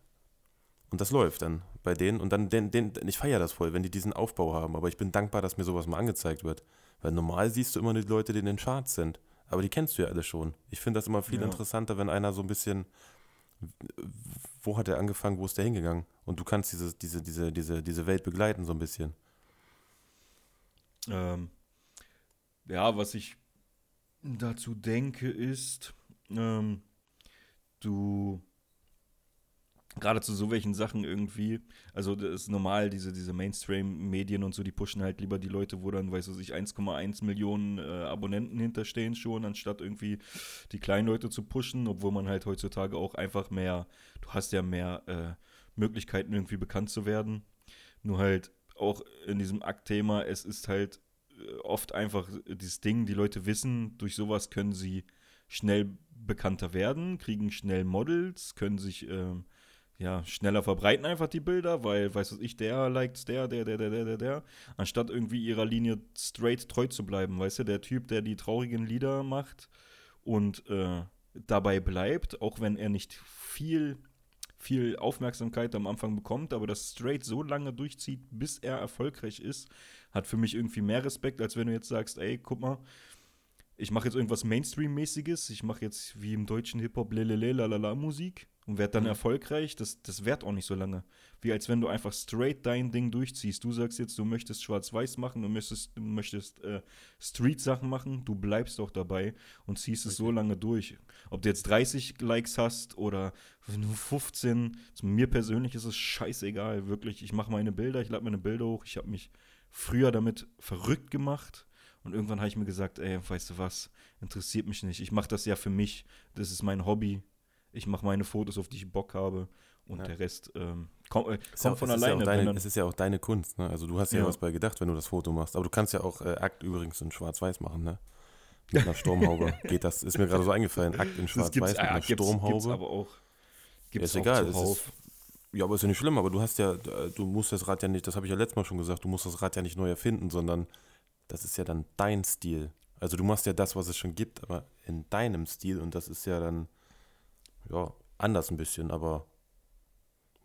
Und das läuft dann bei denen. Und dann, den, den, ich feiere das voll, wenn die diesen Aufbau haben. Aber ich bin dankbar, dass mir sowas mal angezeigt wird. Weil normal siehst du immer nur die Leute, die in den Charts sind. Aber die kennst du ja alle schon. Ich finde das immer viel Ja. interessanter, wenn einer so ein bisschen, wo hat er angefangen, wo ist der hingegangen? Und du kannst diese, diese, diese, diese, diese Welt begleiten so ein bisschen. Ähm, ja, was ich dazu denke, ist, ähm, du gerade zu so welchen Sachen irgendwie, also das ist normal, diese, diese Mainstream-Medien und so, die pushen halt lieber die Leute, wo dann, weiß ich sich 1,1 Millionen äh, Abonnenten hinterstehen schon, anstatt irgendwie die kleinen Leute zu pushen, obwohl man halt heutzutage auch einfach mehr, du hast ja mehr äh, Möglichkeiten irgendwie bekannt zu werden. Nur halt auch in diesem Akt-Thema, es ist halt äh, oft einfach dieses Ding, die Leute wissen, durch sowas können sie schnell bekannter werden, kriegen schnell Models, können sich ähm, ja, schneller verbreiten einfach die Bilder, weil, weiß was ich, der liked der, der, der, der, der, der, der, anstatt irgendwie ihrer Linie straight treu zu bleiben, weißt du, der Typ, der die traurigen Lieder macht und äh, dabei bleibt, auch wenn er nicht viel, viel Aufmerksamkeit am Anfang bekommt, aber das straight so lange durchzieht, bis er erfolgreich ist, hat für mich irgendwie mehr Respekt, als wenn du jetzt sagst, ey, guck mal, ich mache jetzt irgendwas Mainstream-mäßiges, ich mache jetzt wie im deutschen Hip-Hop lelele lalala Musik und werde dann mhm. erfolgreich, das, das währt auch nicht so lange. Wie als wenn du einfach straight dein Ding durchziehst. Du sagst jetzt, du möchtest schwarz-weiß machen, du möchtest, du möchtest äh, Street-Sachen machen, du bleibst doch dabei und ziehst okay. es so lange durch. Ob du jetzt 30 Likes hast oder nur 15, also mir persönlich ist es scheißegal, wirklich. Ich mache meine Bilder, ich lade meine Bilder hoch, ich habe mich früher damit verrückt gemacht. Und irgendwann habe ich mir gesagt, ey, weißt du was, interessiert mich nicht. Ich mache das ja für mich. Das ist mein Hobby. Ich mache meine Fotos, auf die ich Bock habe. Und ja. der Rest ähm, komm, äh, kommt ja, von alleine. Ja deine, es ist ja auch deine Kunst. Ne? Also du hast ja, was bei gedacht, wenn du das Foto machst. Aber du kannst ja auch äh, Akt übrigens in Schwarz-Weiß machen, ne? Mit einer Sturmhaube geht das. Ist mir gerade so eingefallen. Akt in Schwarz-Weiß mit einer äh, Sturmhaube. Gibt's aber auch. Gibt's ja, ist egal. Ist, ja, aber ist ja nicht schlimm. Aber du hast ja, du musst das Rad ja nicht, das habe ich ja letztes Mal schon gesagt, du musst das Rad ja nicht neu erfinden, sondern das ist ja dann dein Stil. Also du machst ja das, was es schon gibt, aber in deinem Stil und das ist ja dann, ja, anders ein bisschen, aber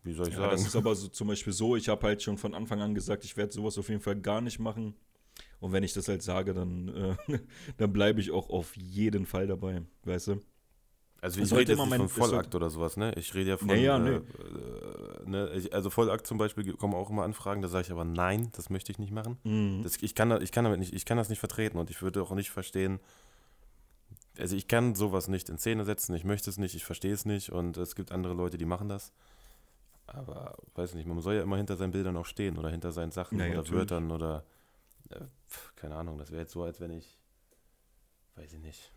wie soll ich ja, sagen? Das ist aber so, zum Beispiel so, ich habe halt schon von Anfang an gesagt, ich werde sowas auf jeden Fall gar nicht machen. Und wenn ich das halt sage, dann, äh, dann bleibe ich auch auf jeden Fall dabei, weißt du? Also ich rede jetzt nicht von Vollakt oder sowas, ne? Ich rede ja von, naja, äh, äh, ne? Ich, also Vollakt zum Beispiel kommen auch immer Anfragen, da sage ich aber nein, das möchte ich nicht machen. Mhm. Das, ich, kann, ich, kann damit nicht, ich kann das nicht vertreten und ich würde auch nicht verstehen, also ich kann sowas nicht in Szene setzen, ich möchte es nicht, ich verstehe es nicht und es gibt andere Leute, die machen das. Aber weiß nicht, man soll ja immer hinter seinen Bildern auch stehen oder hinter seinen Sachen naja, oder natürlich. Wörtern oder äh, keine Ahnung, das wäre jetzt so, als wenn ich, weiß ich nicht,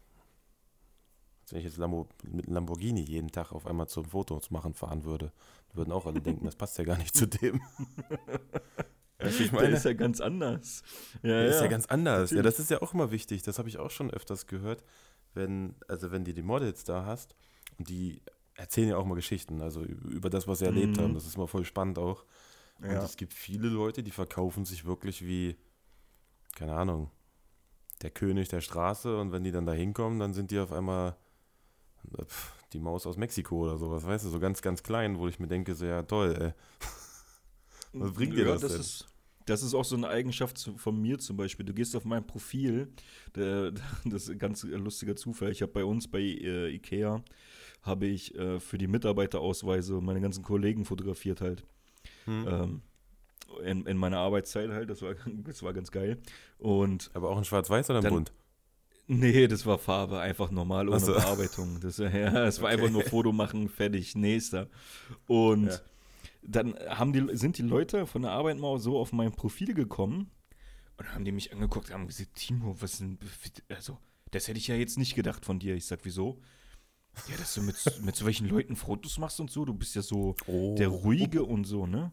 als wenn ich jetzt Lambo, mit einem Lamborghini jeden Tag auf einmal zum Fotos machen fahren würde, würden auch alle denken, das passt ja gar nicht zu dem. ich meine? Der ist ja ganz anders. Ja, Der ja. ist ja ganz anders. Natürlich. Ja, das ist ja auch immer wichtig. Das habe ich auch schon öfters gehört wenn, also wenn du die Models da hast und die erzählen ja auch mal Geschichten, also über das, was sie erlebt mhm. haben. Das ist mal voll spannend auch. Und ja. es gibt viele Leute, die verkaufen sich wirklich wie, keine Ahnung, der König der Straße und wenn die dann da hinkommen, dann sind die auf einmal pff, die Maus aus Mexiko oder sowas, weißt du, so ganz, ganz klein, wo ich mir denke, so ja toll, ey. Was bringt dir ja, das, das denn? Ist, das ist auch so eine Eigenschaft von mir zum Beispiel. Du gehst auf mein Profil, der, das ist ein ganz lustiger Zufall. Ich habe bei uns bei äh, Ikea habe ich äh, für die Mitarbeiterausweise meine ganzen Kollegen fotografiert halt. Hm. Ähm, in, in meiner Arbeitszeit halt, das war, das war ganz geil. Und Aber auch in Schwarz-Weiß oder in Bunt? Nee, das war Farbe, einfach normal, ohne so. Bearbeitung. Das, ja, es war okay. einfach nur Foto machen, fertig, nächster. Und ja dann haben die, sind die Leute von der Arbeit mal so auf mein Profil gekommen und haben die mich angeguckt und haben gesagt, Timo, was denn, also, das hätte ich ja jetzt nicht gedacht von dir. Ich sag, wieso? Ja, dass du mit, mit so welchen Leuten Fotos machst und so, du bist ja so oh. der Ruhige und so, ne?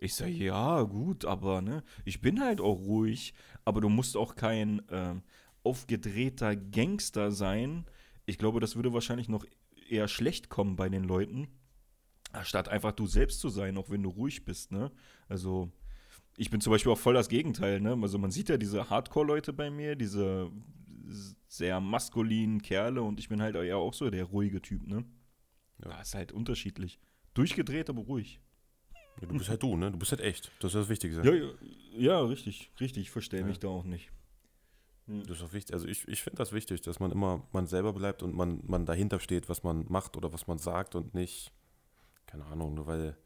Ich sag, ja, gut, aber, ne, ich bin halt auch ruhig, aber du musst auch kein äh, aufgedrehter Gangster sein. Ich glaube, das würde wahrscheinlich noch eher schlecht kommen bei den Leuten statt einfach du selbst zu sein, auch wenn du ruhig bist, ne? Also, ich bin zum Beispiel auch voll das Gegenteil, ne? Also, man sieht ja diese Hardcore-Leute bei mir, diese sehr maskulinen Kerle und ich bin halt eher auch so der ruhige Typ, ne? Ja, ist halt unterschiedlich. Durchgedreht, aber ruhig. Ja, du bist halt du, ne? Du bist halt echt. Das ist das Wichtigste. Ja, ja, ja richtig, richtig. Ich verstehe mich da auch nicht. Hm. Das ist auch wichtig. Also ich, ich finde das wichtig, dass man immer man selber bleibt und man, man dahinter steht, was man macht oder was man sagt und nicht keine Ahnung, nur weil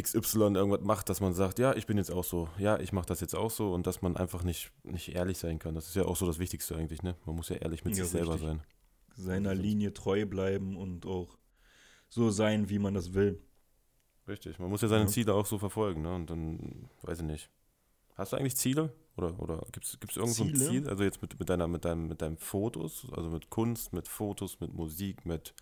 XY irgendwas macht, dass man sagt, ja, ich bin jetzt auch so, ja, ich mache das jetzt auch so und dass man einfach nicht, nicht ehrlich sein kann. Das ist ja auch so das Wichtigste eigentlich, ne? Man muss ja ehrlich mit Ja, sich selber richtig. sein. Seiner Linie treu bleiben und auch so sein, wie man das will. Richtig, man muss ja seine Ja. Ziele auch so verfolgen, ne? Und dann, weiß ich nicht. Hast du eigentlich Ziele? Oder, oder gibt es irgend so ein? Ziel? Also jetzt mit, mit, deiner, mit, deinem, mit deinen Fotos, also mit Kunst, mit Fotos, mit Musik, mit,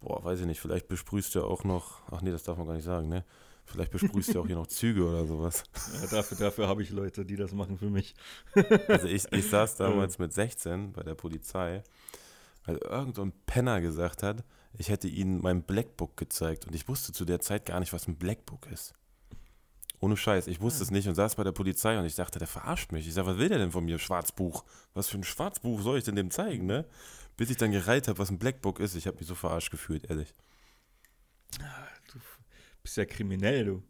boah, weiß ich nicht, vielleicht besprühst du ja auch noch, ach nee, das darf man gar nicht sagen, ne? Vielleicht besprühst du auch hier noch Züge oder sowas. Ja, dafür dafür habe ich Leute, die das machen für mich. Also ich, ich saß damals mit 16 bei der Polizei, weil irgend so ein Penner gesagt hat, ich hätte ihnen mein Blackbook gezeigt und ich wusste zu der Zeit gar nicht, was ein Blackbook ist. Ohne Scheiß, ich wusste es nicht und saß bei der Polizei und ich dachte, der verarscht mich. Ich sag, was will der denn von mir? Schwarzbuch. Was für ein Schwarzbuch soll ich denn dem zeigen, ne? Bis ich dann gereiht habe, was ein Blackbook ist, ich habe mich so verarscht gefühlt, ehrlich. Du bist ja kriminell, du.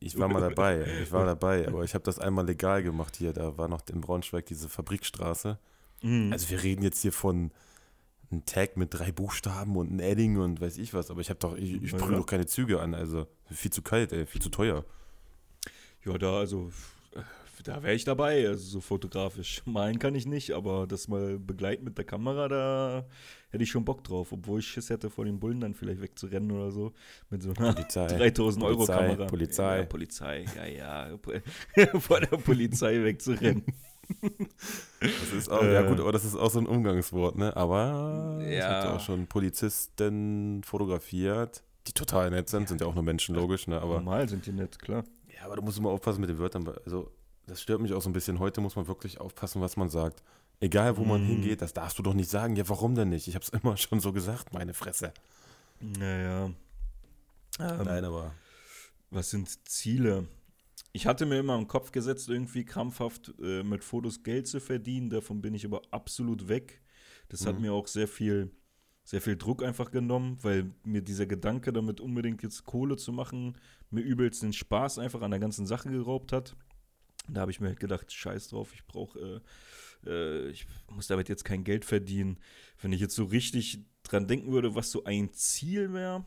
Ich war mal dabei, ich war dabei, aber ich habe das einmal legal gemacht hier. Da war noch in Braunschweig diese Fabrikstraße. Mhm. Also wir reden jetzt hier von einem Tag mit drei Buchstaben und ein Edding und weiß ich was, aber ich habe doch, ich, ich Ja, sprühe ja. doch keine Züge an, also viel zu kalt, ey, viel zu teuer. Ja, da, also, da wäre ich dabei. Also, so fotografisch. Malen kann ich nicht, aber das mal begleiten mit der Kamera, da hätte ich schon Bock drauf. Obwohl ich Schiss hätte, vor den Bullen dann vielleicht wegzurennen oder so. Mit so einer Polizei. 3000 Euro Polizei, Kamera. Polizei. Ja, Polizei, ja, ja. vor der Polizei wegzurennen. Das ist auch, ja Äh. gut, aber das ist auch so ein Umgangswort, ne? Aber ich Ja. habe ja auch schon Polizisten fotografiert, die total nett sind, sind ja auch nur Menschen, logisch, ne? Aber Normal sind die nett, klar. ja, aber du musst immer aufpassen mit den Wörtern. Also, das stört mich auch so ein bisschen. Heute muss man wirklich aufpassen, was man sagt. Egal, wo man Mhm. hingeht, das darfst du doch nicht sagen. Ja, warum denn nicht? Ich habe es immer schon so gesagt, meine Fresse. Naja. Ähm, Nein, aber Was sind Ziele? Ich hatte mir immer im Kopf gesetzt, irgendwie krampfhaft äh, mit Fotos Geld zu verdienen. Davon bin ich aber absolut weg. Das hat Mhm. mir auch sehr viel, sehr viel Druck einfach genommen, weil mir dieser Gedanke, damit unbedingt jetzt Kohle zu machen, mir übelst den Spaß einfach an der ganzen Sache geraubt hat. Da habe ich mir halt gedacht, scheiß drauf, ich brauche, äh, äh, ich muss damit jetzt kein Geld verdienen. Wenn ich jetzt so richtig dran denken würde, was so ein Ziel wäre.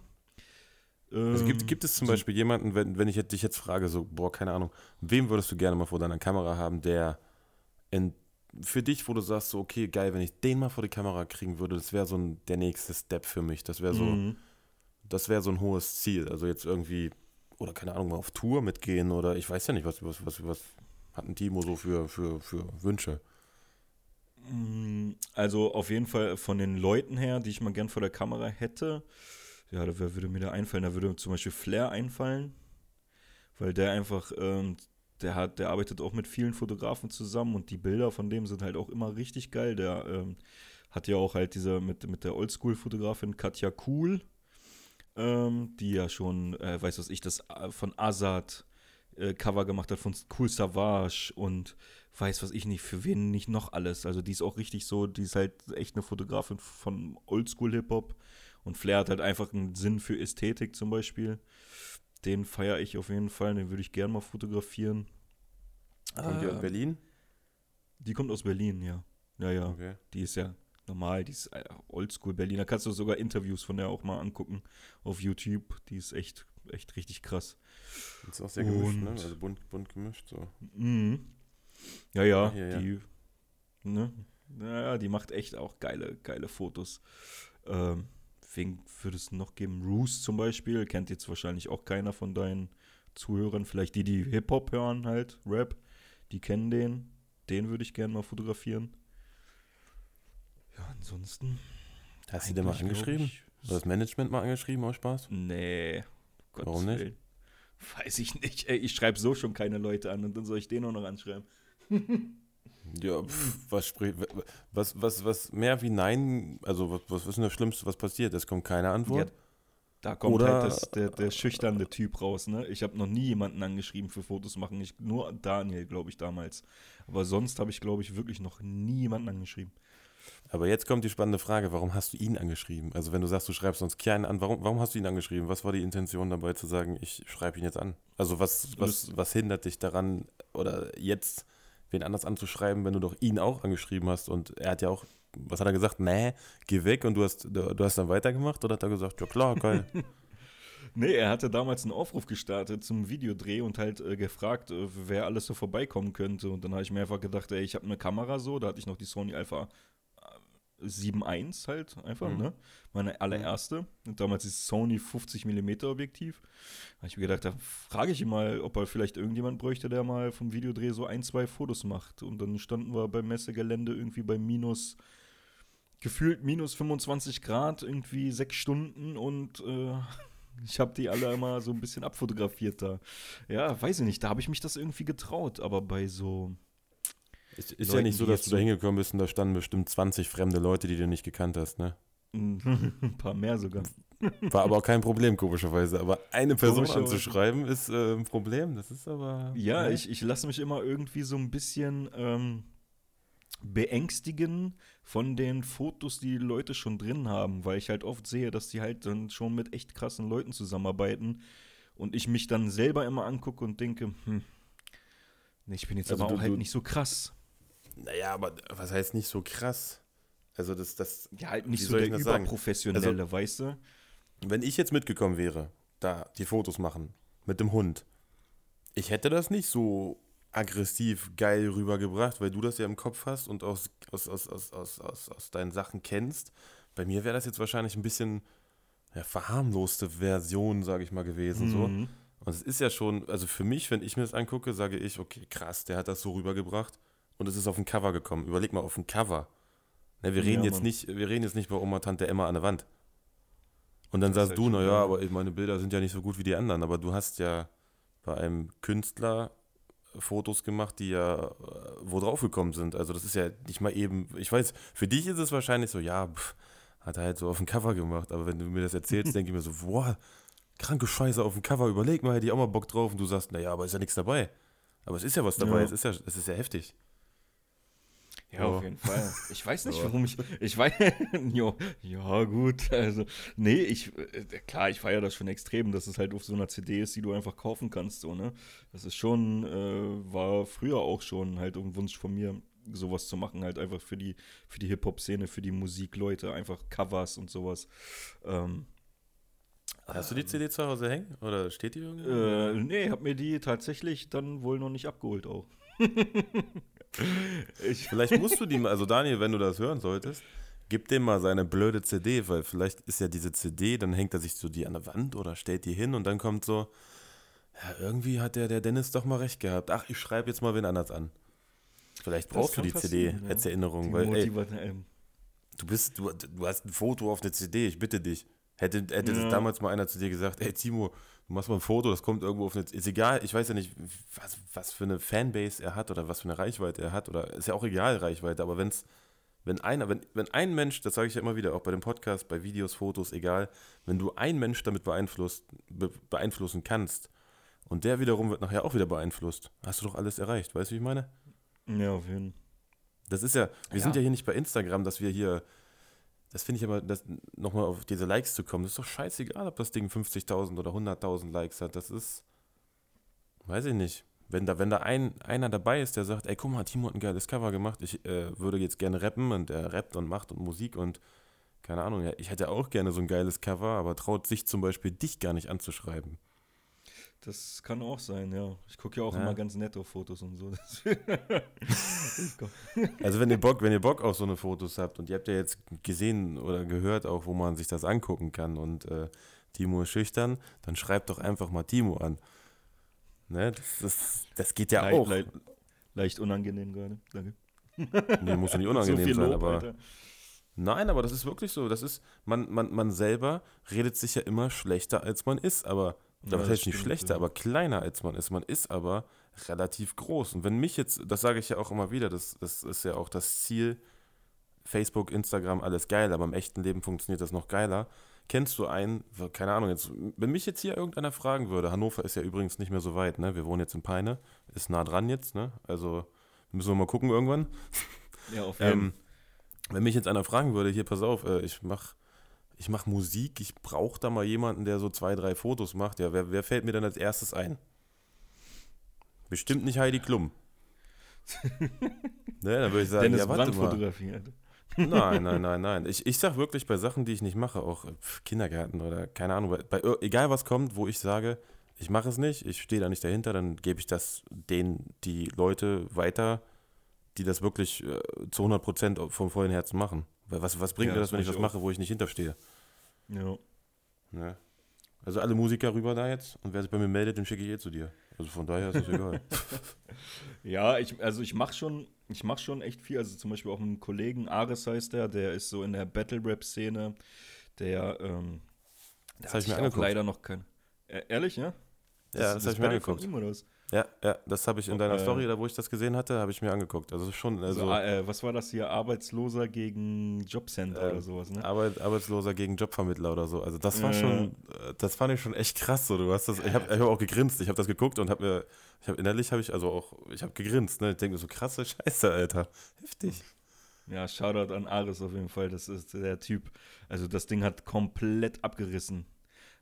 Also gibt, ähm, gibt es zum so- Beispiel jemanden, wenn, wenn ich dich jetzt frage, so, boah, keine Ahnung, wem würdest du gerne mal vor deiner Kamera haben, der in, für dich, wo du sagst, so, okay, geil, wenn ich den mal vor die Kamera kriegen würde, das wäre so ein, der nächste Step für mich. Das wäre so, Mhm. das wäre so ein hohes Ziel. Also jetzt irgendwie, oder keine Ahnung, mal auf Tour mitgehen oder ich weiß ja nicht, was, was, was, was hat ein Timo so für, für, für Wünsche? Mm, Also auf jeden Fall von den Leuten her, die ich mal gern vor der Kamera hätte, ja, da würde mir da einfallen, da würde zum Beispiel Flair einfallen, weil der einfach, ähm, der hat, der arbeitet auch mit vielen Fotografen zusammen und die Bilder von dem sind halt auch immer richtig geil. Der ähm, hat ja auch halt diese mit, mit der Oldschool-Fotografin Katja Kuhl, ähm, die ja schon, äh, weiß was ich, das äh, von Azad äh, Cover gemacht hat, von Cool Savage und weiß was ich nicht, für wen nicht noch alles. Also die ist auch richtig so, die ist halt echt eine Fotografin von Oldschool-Hip-Hop und Flair hat halt einfach einen Sinn für Ästhetik zum Beispiel. Den feiere ich auf jeden Fall, den würde ich gern mal fotografieren. Kommt die aus Äh, Berlin? Die kommt aus Berlin, ja. Ja, ja. Okay. Die ist ja normal, die ist äh, Oldschool Berlin. Da kannst du sogar Interviews von der auch mal angucken auf YouTube. Die ist echt, echt richtig krass. Ist auch sehr gemischt, ne? Und- Also bunt, bunt gemischt, so. Mhm. Ja, ja, Ja, ja. die, ne? Ja, ja, die macht echt auch geile, geile Fotos. Ähm, wen würde es noch geben? Roos zum Beispiel, kennt jetzt wahrscheinlich auch keiner von deinen Zuhörern. Vielleicht die, die Hip-Hop hören halt, Rap, die kennen den. Den würde ich gerne mal fotografieren. Ja, ansonsten. Hast du den mal angeschrieben? ich, Oder das Management mal angeschrieben, aus Spaß? Nee. Gottes Warum nicht? Willen. Weiß ich nicht. Ey, ich schreibe so schon keine Leute an und dann soll ich den auch noch anschreiben. Ja, pff, was spricht, was, was, was mehr wie Nein, also was, was ist denn das Schlimmste, was passiert? Es kommt keine Antwort. Da kommt Oder- halt das, der, der schüchterne Typ raus, ne? Ich habe noch nie jemanden angeschrieben für Fotos machen. Ich, nur Daniel, glaube ich, damals. Aber sonst habe ich, glaube ich, wirklich noch nie jemanden angeschrieben. Aber jetzt kommt die spannende Frage, warum hast du ihn angeschrieben? Also wenn du sagst, du schreibst sonst keinen an, warum, warum hast du ihn angeschrieben? Was war die Intention dabei zu sagen, ich schreibe ihn jetzt an? Also was, was, was hindert dich daran, oder jetzt wen anders anzuschreiben, wenn du doch ihn auch angeschrieben hast und er hat ja auch, was hat er gesagt? Nee, geh weg und du hast, du, du hast dann weitergemacht oder hat er gesagt, ja klar, geil. nee, er hatte damals einen Aufruf gestartet zum Videodreh und halt äh, gefragt, äh, wer alles so vorbeikommen könnte. Und dann habe ich mir einfach gedacht, ey, ich habe eine Kamera so, da hatte ich noch die Sony Alpha 7.1 halt einfach, mhm. ne? Meine allererste. Und damals ist Sony 50 mm Objektiv. Da habe ich mir gedacht, da frage ich ihn mal, ob er vielleicht irgendjemand bräuchte, der mal vom Videodreh so ein, zwei Fotos macht. Und dann standen wir beim Messegelände irgendwie bei minus, gefühlt minus 25 Grad, irgendwie sechs Stunden und äh, ich habe die alle immer so ein bisschen abfotografiert da. Ja, weiß ich nicht, da habe ich mich das irgendwie getraut, aber bei so ist, ist ja nicht so, dass du da hingekommen bist und da standen bestimmt 20 fremde Leute, die du nicht gekannt hast, ne? ein paar mehr sogar. War aber auch kein Problem, komischerweise. Aber eine Person anzuschreiben ist äh, ein Problem. Das ist aber. Ja, ne? ich, ich lasse mich immer irgendwie so ein bisschen ähm, beängstigen von den Fotos, die die Leute schon drin haben, weil ich halt oft sehe, dass die halt dann schon mit echt krassen Leuten zusammenarbeiten und ich mich dann selber immer angucke und denke, hm, ich bin jetzt also aber du, auch halt nicht so krass. Naja, aber was heißt nicht so krass? Also das, das. Ja, halt nicht so der überprofessionelle, also, weißt du? Wenn ich jetzt mitgekommen wäre, da die Fotos machen, mit dem Hund, ich hätte das nicht so aggressiv geil rübergebracht, weil du das ja im Kopf hast und aus, aus, aus, aus, aus, aus, aus deinen Sachen kennst. Bei mir wäre das jetzt wahrscheinlich ein bisschen ja, verharmloste Version, sage ich mal, gewesen. Mhm. So. Und es ist ja schon, also für mich, wenn ich mir das angucke, sage ich, okay, krass, der hat das so rübergebracht und es ist auf ein Cover gekommen. Überleg mal, auf ein Cover. Ne, wir reden ja, jetzt nicht, wir reden jetzt nicht bei Oma Tante Emma an der Wand. Und dann das sagst du, naja, aber meine Bilder sind ja nicht so gut wie die anderen, aber du hast ja bei einem Künstler Fotos gemacht, die ja äh, wo drauf gekommen sind. Also das ist ja nicht mal eben, ich weiß, für dich ist es wahrscheinlich so, ja, pff, hat er halt so auf dem Cover gemacht, aber wenn du mir das erzählst, denke ich mir so, boah, kranke Scheiße auf dem Cover, überleg mal, hätte ich auch mal Bock drauf und du sagst, naja, aber ist ja nichts dabei. Aber es ist ja was dabei, ja. es ist ja, es ist ja heftig. Ja, oh. auf jeden Fall. Ich weiß nicht, warum ich. Ich weiß. jo, ja, gut. Also, nee, ich. Äh, klar, ich feiere das schon extrem, dass es halt auf so einer CD ist, die du einfach kaufen kannst, so, ne? Das ist schon. Äh, war früher auch schon halt ein Wunsch von mir, sowas zu machen, halt einfach für die, für die Hip-Hop-Szene, für die Musikleute, einfach Covers und sowas. Ähm, Hast du die CD zu Hause hängen? Oder steht die irgendwo? Äh, nee, hab mir die tatsächlich dann wohl noch nicht abgeholt auch. ich vielleicht musst du die mal, also Daniel, wenn du das hören solltest, gib dem mal seine blöde CD, weil vielleicht ist ja diese CD, dann hängt er sich so die an der Wand oder stellt die hin und dann kommt so, ja, irgendwie hat der, der Dennis doch mal recht gehabt. Ach, ich schreibe jetzt mal wen anders an. Vielleicht brauchst du die CD ja. als Erinnerung, die weil ey, ähm. du bist, du, du hast ein Foto auf der CD, ich bitte dich. Hätte, hätte ja. damals mal einer zu dir gesagt, ey Timo, du machst mal ein Foto, das kommt irgendwo auf eine. Ist egal, ich weiß ja nicht, was, was für eine Fanbase er hat oder was für eine Reichweite er hat, oder ist ja auch egal, Reichweite, aber wenn's, wenn einer, wenn, wenn ein Mensch, das sage ich ja immer wieder, auch bei dem Podcast, bei Videos, Fotos, egal, wenn du einen Mensch damit beeinflusst, be, beeinflussen kannst und der wiederum wird nachher auch wieder beeinflusst, hast du doch alles erreicht, weißt du, wie ich meine? Ja, auf jeden Fall. Das ist ja, wir ja. sind ja hier nicht bei Instagram, dass wir hier das finde ich aber, nochmal auf diese Likes zu kommen, das ist doch scheißegal, ob das Ding 50.000 oder 100.000 Likes hat. Das ist, weiß ich nicht. Wenn da, wenn da ein, einer dabei ist, der sagt, ey, guck mal, Timo hat ein geiles Cover gemacht, ich äh, würde jetzt gerne rappen und er rappt und macht und Musik und keine Ahnung, ich hätte auch gerne so ein geiles Cover, aber traut sich zum Beispiel dich gar nicht anzuschreiben. Das kann auch sein, ja. Ich gucke ja auch ja. immer ganz nett auf Fotos und so. also wenn ihr Bock, wenn ihr Bock auf so eine Fotos habt und ihr habt ja jetzt gesehen oder gehört auch, wo man sich das angucken kann und äh, Timo ist schüchtern, dann schreibt doch einfach mal Timo an. Ne? Das, das, das geht ja leicht, auch. Leicht, leicht unangenehm gerade. Danke. Nee, muss ja nicht unangenehm so sein, Lob, aber. Alter. Nein, aber das ist wirklich so. Das ist, man, man, man selber redet sich ja immer schlechter, als man ist, aber ja, was heißt nicht schlechter, ja. aber kleiner als man ist. Man ist aber relativ groß. Und wenn mich jetzt, das sage ich ja auch immer wieder, das, das ist ja auch das Ziel, Facebook, Instagram, alles geil, aber im echten Leben funktioniert das noch geiler. Kennst du einen, keine Ahnung, jetzt, wenn mich jetzt hier irgendeiner fragen würde, Hannover ist ja übrigens nicht mehr so weit, ne? Wir wohnen jetzt in Peine, ist nah dran jetzt, ne? Also müssen wir mal gucken irgendwann. Ja, auf jeden Fall. ähm, wenn mich jetzt einer fragen würde, hier, pass auf, äh, ich mache ich mache Musik, ich brauche da mal jemanden, der so zwei, drei Fotos macht. Ja, wer, wer fällt mir dann als erstes ein? Bestimmt nicht Heidi Klum. ne, dann würde ich sagen, Dennis ja, warte mal. Nein, nein, nein, nein. Ich, ich sag wirklich bei Sachen, die ich nicht mache, auch Kindergarten oder keine Ahnung, bei, bei, egal was kommt, wo ich sage, ich mache es nicht, ich stehe da nicht dahinter, dann gebe ich das denen, die Leute weiter, die das wirklich äh, zu 100 Prozent vom vollen Herzen machen. Was, was bringt ja, mir das, wenn ich was mache, wo ich nicht hinterstehe? Ja. Ne? Also alle Musiker rüber da jetzt und wer sich bei mir meldet, den schicke ich eh zu dir. Also von daher ist es egal. ja, ich, also ich mache schon, ich mache schon echt viel. Also zum Beispiel auch einen Kollegen, Ares heißt der, der ist so in der Battle-Rap-Szene, der, ähm, das habe ich mir angeguckt. leider noch kein. E ehrlich, ja? Das, ja, das, das habe ich mir angeguckt. Von ihm oder was? Ja, ja, das habe ich in deiner äh, Story, da wo ich das gesehen hatte, habe ich mir angeguckt. Also schon, also, also äh, was war das hier? Arbeitsloser gegen Jobcenter äh, oder sowas, ne? Arbeit, Arbeitsloser gegen Jobvermittler oder so. Also das war schon, äh, das fand ich schon echt krass. So, du hast das, ich habe hab auch gegrinst. Ich habe das geguckt und habe mir, ich habe innerlich habe ich also auch, ich habe gegrinst. Ne? Ich denke mir so krasse Scheiße, Alter, heftig. Ja, Shoutout an Ares auf jeden Fall. Das ist der Typ. Also das Ding hat komplett abgerissen.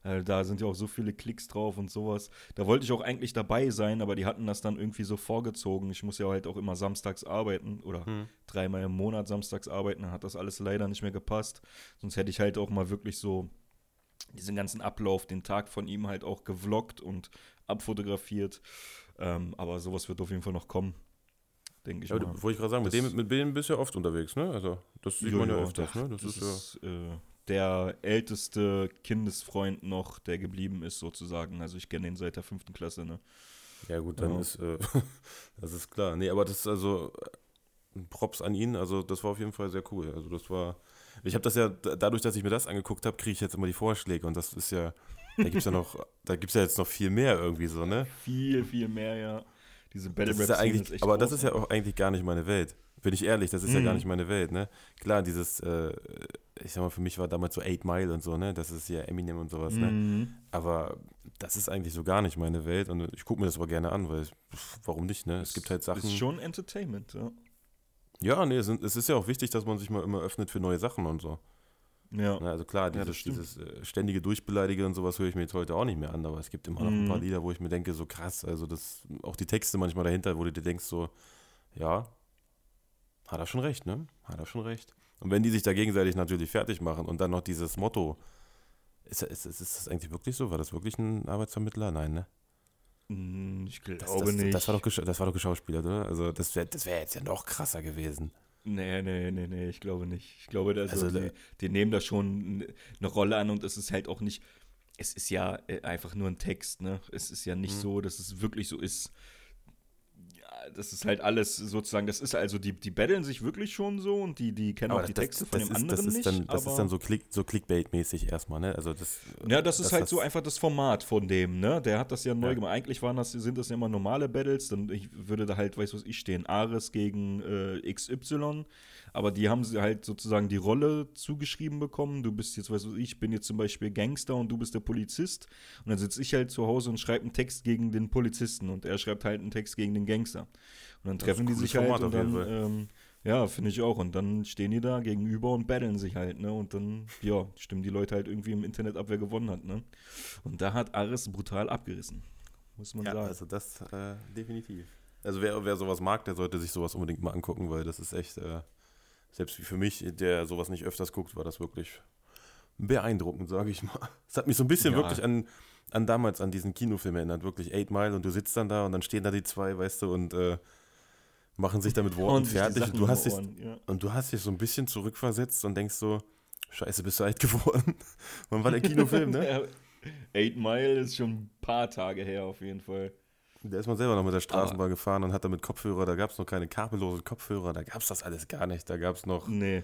Äh, da sind ja auch so viele Klicks drauf und sowas. Da wollte ich auch eigentlich dabei sein, aber die hatten das dann irgendwie so vorgezogen. Ich muss ja halt auch immer samstags arbeiten oder hm. dreimal im Monat samstags arbeiten. Dann hat das alles leider nicht mehr gepasst. Sonst hätte ich halt auch mal wirklich so diesen ganzen Ablauf, den Tag von ihm halt auch gevloggt und abfotografiert. Ähm, aber sowas wird auf jeden Fall noch kommen. Denke ich ja, mal. Wollte ich gerade sagen, mit dem, mit dem bist du ja oft unterwegs, ne? Also, das sieht jo, man ja öfters, ne? Das, das ist, ist ja. Äh, der älteste Kindesfreund noch, der geblieben ist, sozusagen. Also ich kenne ihn seit der fünften Klasse, ne? Ja, gut, dann ja. ist äh, das ist klar. Nee, aber das ist also äh, Props an ihn, also das war auf jeden Fall sehr cool. Also das war. Ich habe das ja, dadurch, dass ich mir das angeguckt habe, kriege ich jetzt immer die Vorschläge und das ist ja, da gibt es ja noch, da gibt es ja jetzt noch viel mehr irgendwie so, ne? Viel, viel mehr, ja. Diese Battle Rap ja eigentlich, ist Aber das ist ja auch eigentlich gar nicht meine Welt. Bin ich ehrlich, das ist mm. ja gar mhm. nicht meine Welt, ne? Klar, dieses, äh, ich sag mal, für mich war damals so Eight Mile und so, ne? Das ist ja Eminem und sowas, ne? Mhm. Aber das ist eigentlich so gar nicht meine Welt und ich gucke mir das aber gerne an, weil warum nicht, ne? Es gibt halt Sachen. Ist schon Entertainment, ja. Ja, nee, es, es ist ja auch wichtig, dass man sich mal immer öffnet für neue Sachen und so. Ja. Na, also klar, dieses, ja, dieses äh, ständige Durchbeleidige und sowas höre ich mir jetzt heute auch nicht mehr an, aber es gibt immer noch mm. ein paar mhm. Lieder, wo ich mir denke, so krass, also das, auch die Texte manchmal dahinter, wo du dir denkst, so, ja, hat er schon recht, ne? Hat er schon recht. Und wenn die sich da gegenseitig natürlich fertig machen und dann noch dieses Motto, ist, ist, ist, ist das eigentlich wirklich so? War das wirklich ein Arbeitsvermittler? Nein, ne? Hm, ich glaube das, das, nicht. Das war, doch, das war doch geschauspielert, oder? Also das wäre das wär jetzt ja noch krasser gewesen. Nee, nee, nee, nee, ich glaube nicht. Ich glaube, dass also, die, die nehmen da schon eine Rolle an und es ist halt auch nicht, es ist ja äh, einfach nur ein Text, ne? Es ist ja nicht mhm. so, dass es wirklich so ist das ist halt alles sozusagen, das ist also, die, die battlen sich wirklich schon so und die, die kennen aber auch die das, Texte von dem ist, anderen das nicht. Dann, das ist dann so, Click, so Clickbait-mäßig erstmal, ne? Also das, ja, das ist halt so einfach das Format von dem, ne? Der hat das ja neu ja. gemacht. Eigentlich waren das, sind das ja immer normale Battles, dann ich würde da halt, weißt du was ich stehen, Ares gegen äh, XY aber die haben sie halt sozusagen die Rolle zugeschrieben bekommen. Du bist jetzt, weißt du, ich bin jetzt zum Beispiel Gangster und du bist der Polizist. Und dann sitze ich halt zu Hause und schreibe einen Text gegen den Polizisten und er schreibt halt einen Text gegen den Gangster. Und dann treffen die sich halt und dann, ähm, ja, finde ich auch. Und dann stehen die da gegenüber und battlen sich halt, ne? Und dann, ja, stimmen die Leute halt irgendwie im Internet ab, wer gewonnen hat, ne? Und da hat Ares brutal abgerissen. Muss man ja, sagen. Also das äh, definitiv. Also wer, wer sowas mag, der sollte sich sowas unbedingt mal angucken, weil das ist echt, äh, selbst für mich, der sowas nicht öfters guckt, war das wirklich beeindruckend, sage ich mal. Es hat mich so ein bisschen ja. wirklich an, an damals, an diesen Kinofilm erinnert, wirklich Eight Mile und du sitzt dann da und dann stehen da die zwei, weißt du, und äh, machen sich damit Worten fertig. Und du, hast dich, ja. und du hast dich so ein bisschen zurückversetzt und denkst so, scheiße, bist du alt geworden. Wann war der Kinofilm, ne? Eight Mile ist schon ein paar Tage her auf jeden Fall. Der ist mal selber noch mit der Straßenbahn Aber gefahren und hat damit Kopfhörer, da gab es noch keine kabellosen Kopfhörer, da gab es das alles gar nicht. Da gab es noch. Nee.